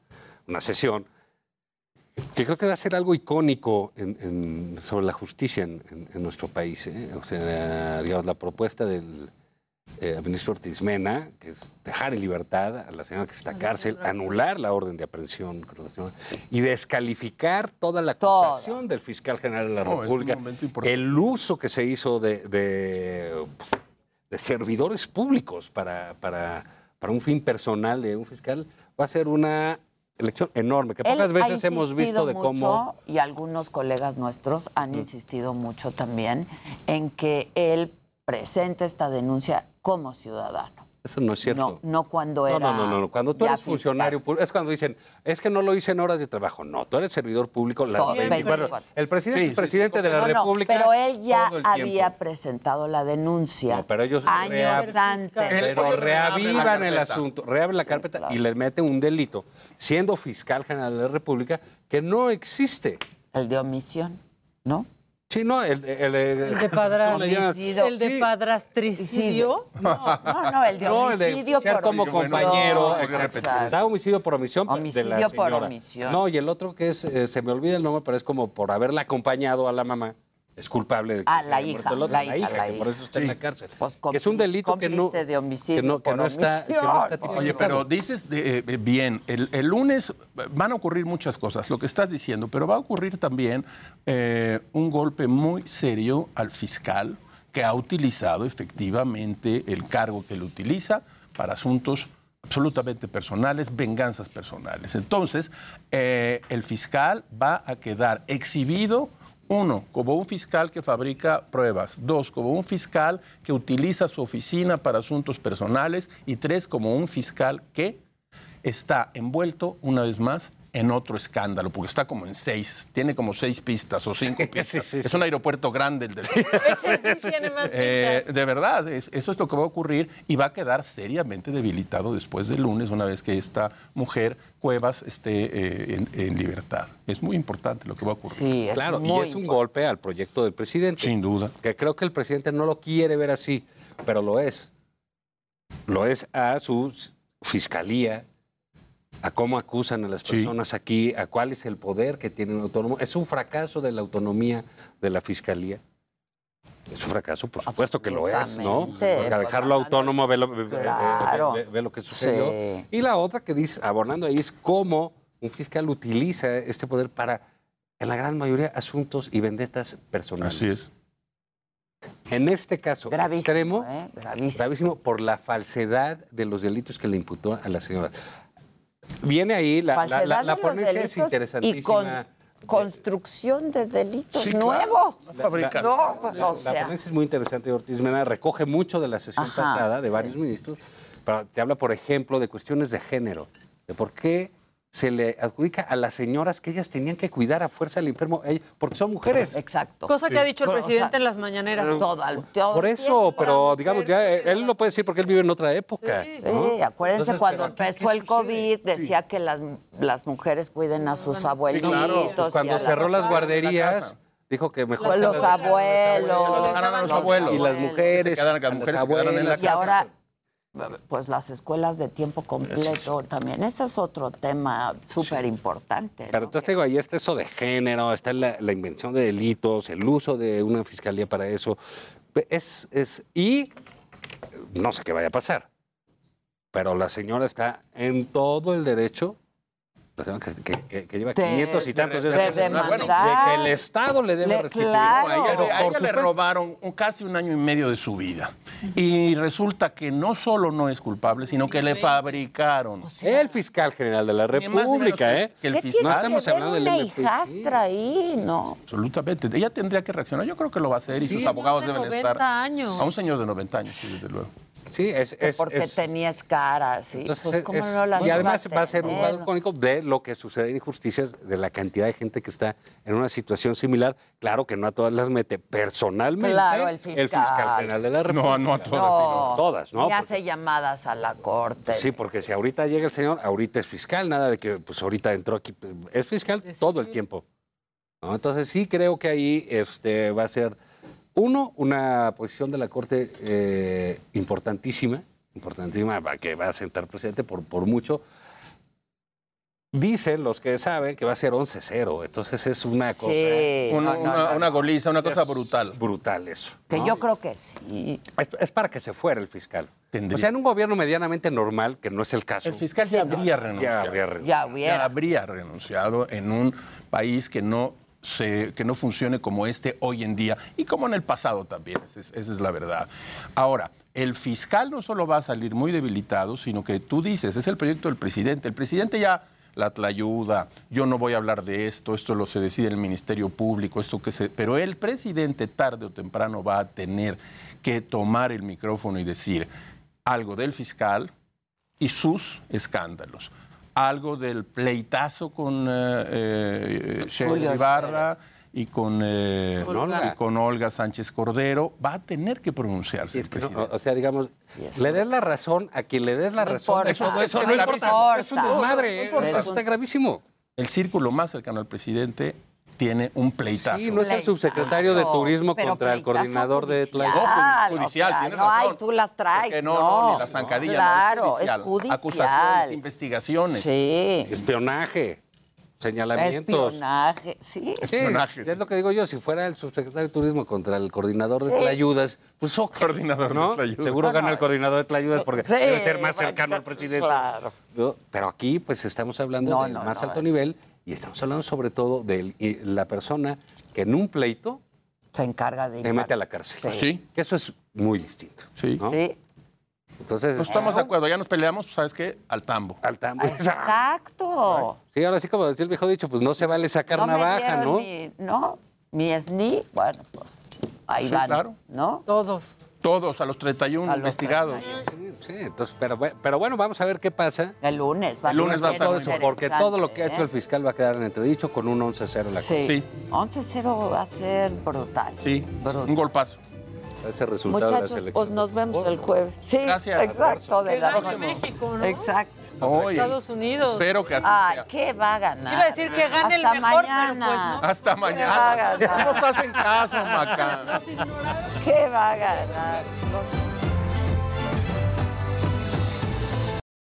una sesión que creo que va a ser algo icónico en- en- sobre la justicia en, en- en nuestro país. ¿eh? O sea, digamos, la propuesta del eh, ministro Ortiz Mena, que es dejar en libertad a la señora que está en cárcel, anular la orden de aprehensión y descalificar toda la acusación del fiscal general de la No, República, el uso que se hizo de, de, pues, de servidores públicos para, para, para un fin personal de un fiscal, va a ser una elección enorme, que pocas veces hemos visto de mucho, cómo... Y algunos colegas nuestros han insistido mucho también en que él presente esta denuncia como ciudadano. Eso no es cierto. No, no cuando No, era. no, no, no. Cuando tú eres funcionario público, es cuando dicen, es que no lo hice en horas de trabajo. No, tú eres servidor público las Todo, 24 24. El presidente Sí, es sí, presidente de la No, no, República. pero él ya había tiempo. presentado la denuncia No, pero ellos años reab- antes. Pero reavivan el asunto, reabren la carpeta claro. y le meten un delito, siendo fiscal general de la República, que no existe. El de omisión, ¿no? Sí, no, el, el, El de. Homicidio. El de Sí. padrastricidio. No, no, no, el de No, el de homicidio ser por como omisión. compañero. Está homicidio por omisión de Homicidio la por omisión. No, y el otro que es, eh, se me olvida el nombre, pero es como por haberla acompañado a la mamá. Es culpable de que Ah, se la hija, muerto el otro, la hija, que por hija. eso está en la cárcel. Pues que es un delito que no, de homicidio que no, que por no está, que no está omisión. tipificado. Oye, pero dices de- eh, bien, el, el lunes van a ocurrir muchas cosas, lo que estás diciendo, pero va a ocurrir también eh, un golpe muy serio al fiscal que ha utilizado efectivamente el cargo que él utiliza para asuntos absolutamente personales, venganzas personales. Entonces, eh, el fiscal va a quedar exhibido uno, como un fiscal que fabrica pruebas. Dos, como un fiscal que utiliza su oficina para asuntos personales. Y tres, como un fiscal que está envuelto, una vez más, en otro escándalo, porque está como en seis, tiene como seis pistas o cinco pistas. Es un aeropuerto grande el del... Ese sí tiene más Eh, de verdad, es- eso es lo que va a ocurrir y va a quedar seriamente debilitado después del lunes, una vez que esta mujer, Cuevas, esté eh, en, en libertad. Es muy importante lo que va a ocurrir. Sí, es Claro, y es un golpe al proyecto del presidente. Sin duda. Que creo que el presidente no lo quiere ver así, pero lo es. Lo es a su fiscalía, a cómo acusan a las Sí. personas aquí, a cuál es el poder que tienen el autónomo. Es un fracaso de la autonomía de la fiscalía. Es un fracaso, por supuesto que lo es, ¿no? Porque a dejarlo autónomo, ve lo, ve- ve- Claro. ve- ve lo que sucedió. Sí. Y la otra que dice, abordando ahí, es cómo un fiscal utiliza este poder para, en la gran mayoría, asuntos y vendetas personales. Así es. En este caso Gravísimo, extremo, ¿eh? Gravísimo. gravísimo por la falsedad de los delitos que le imputó a la señora. Viene ahí, la, la- Falsedad la- la de los ponencia es delitos y interesantísima. con- construcción de delitos Sí, claro. nuevos. La- la- No, pues, La, o la sea. ponencia es muy interesante, Ortiz Mena, recoge mucho de la sesión Ajá, pasada de sí. varios ministros, pero te habla, por ejemplo, de cuestiones de género, de por qué se le adjudica a las señoras que ellas tenían que cuidar a fuerza al enfermo, porque son mujeres. Exacto. Cosa que ha dicho el O sea, presidente en las mañaneras. Por eso, pero digamos, ya él lo puede decir porque él vive en otra época. Sí, ¿no? acuérdense Entonces, cuando empezó ¿qué el COVID, decía que las, las mujeres cuiden a sus abuelitos. Claro, pues y cuando a cerró las mujeres. guarderías, dijo que mejor... Pues las escuelas de tiempo completo también. Ese es otro tema súper importante. Pero entonces te digo, ahí está eso de género, está la, la invención de delitos, el uso de una fiscalía para eso. Es, es, y no sé qué vaya a pasar. Pero la señora está en todo el derecho, que, que- que- que lleva De- 500 y tantos de- días de de, que el Estado le debe Le- restituir. claro. A ella, a ella le robaron un- casi un año y medio de su vida. Y resulta que no solo no es culpable, sino que le fabricaron. El fiscal general de la Ni más ni menos República, ¿eh? que el ¿Qué fiscal. No estamos hablando del una hijastra ahí? No. Absolutamente. Ella tendría que reaccionar. Yo creo que lo va a hacer y sus abogados de deben 90 estar. años. A un señor de 90 años, sí, desde luego. Sí, es, es- porque es- tenías cara, sí. Entonces, pues, es- ¿cómo es- no las y además a va a ser un cuadro cónico de lo que sucede en injusticias, de la cantidad de gente que está en una situación similar. Claro que no a todas las mete personalmente Claro, el fiscal. general de la República. No, no a todas, No, Todas, ¿no? Y Porque- hace llamadas a la corte. Sí, porque si ahorita llega el señor, ahorita es fiscal, nada de que pues ahorita entró aquí, es fiscal todo el tiempo. ¿no? Entonces sí creo que ahí este, va a ser, uno, una posición de la Corte eh, importantísima, importantísima, que va a sentar presidente por, por mucho. Dicen los que saben que va a ser 11-0, entonces es una cosa... Sí, Una, no, no, una- no, una no. goliza, una cosa brutal. Brutal eso. Que yo creo que sí. Es, es para que se fuera el fiscal. Tendría. O sea, en un gobierno medianamente normal, que no es el caso. El fiscal ya habría Ya renunciado. habría renunciado. Ya Ya hubiera. habría renunciado en un país que no se, que no funcione como este hoy en día y como en el pasado también, esa es, la verdad. Ahora, el fiscal no solo va a salir muy debilitado, sino que tú dices, es el proyecto del presidente. El presidente ya la ayuda, yo no voy a hablar de esto, esto lo se decide el Ministerio Público, esto que se. Pero el presidente tarde o temprano va a tener que tomar el micrófono y decir algo del fiscal y sus escándalos. Algo del pleitazo con eh, eh, Ibarra y con, eh, Con Olga. y con Olga Sánchez Cordero. Va a tener que pronunciarse. Sí, es el no, presidente. o sea, digamos, le des la razón a quien le des la No razón. importa. Eso, Eso es- no no importa. importa. Es un No desmadre. importa. ¿eh? Es Eso está gravísimo. El círculo más cercano al presidente tiene un pleitazo. Sí, no es el Pleitazo, subsecretario de Turismo pero contra el coordinador de judicial, Tlaxcala. No, judicial, o sea, tienes no, razón. ay, tú las traes. Porque no, no, ni la zancadilla, Claro, no, es es judicial. Acusaciones, investigaciones. Sí. Espionaje, señalamientos. Espionaje, sí. Sí, Espionaje, es lo que digo yo, si fuera el subsecretario de Turismo contra el coordinador de Sí. Tlayudas, pues ok, Coordinador ¿no? de Tlayudas. Seguro No, gana no. el coordinador de Tlayudas porque Sí, debe ser más bueno, cercano al presidente. claro. ¿no? Pero aquí pues estamos hablando No, del no, más no, alto es- nivel y estamos hablando sobre todo de la persona que en un pleito Se encarga de te mete a la cárcel. Sí. Que eso es muy distinto. Sí. ¿no? Sí. Entonces, No estamos de acuerdo, ya nos peleamos, ¿sabes qué? Al tambo. al tambo. Exacto. Sí, ahora sí, como decía el viejo dicho, pues no se vale sacar No navaja, ¿no? Mi, no, mi SNI, bueno, pues ahí Sí, van, claro. ¿no? Todos. Todos, a los 31 A los investigados. Sí, sí, entonces, pero, pero bueno, vamos a ver qué pasa. El lunes va El lunes va a estar Todo eso, porque todo lo que ha hecho el interesante, fiscal va a quedar en entredicho con un 11-0 en la ¿eh? Sí. Sí. 11-0 va a ser brutal. Sí, Brutal. un golpazo. Ese resultado de la Muchachos, selección. pues nos vemos el jueves. Sí, Gracias. exacto, de la México, ¿no? Exacto. Oye, Estados Unidos. espero que así Ay, sea. ¿qué va a ganar? Iba a decir que gane el Hasta mejor, mañana. pero pues no. Hasta va a mañana. ganar? No nos hacen caso, Maca. ¿Qué va a ganar?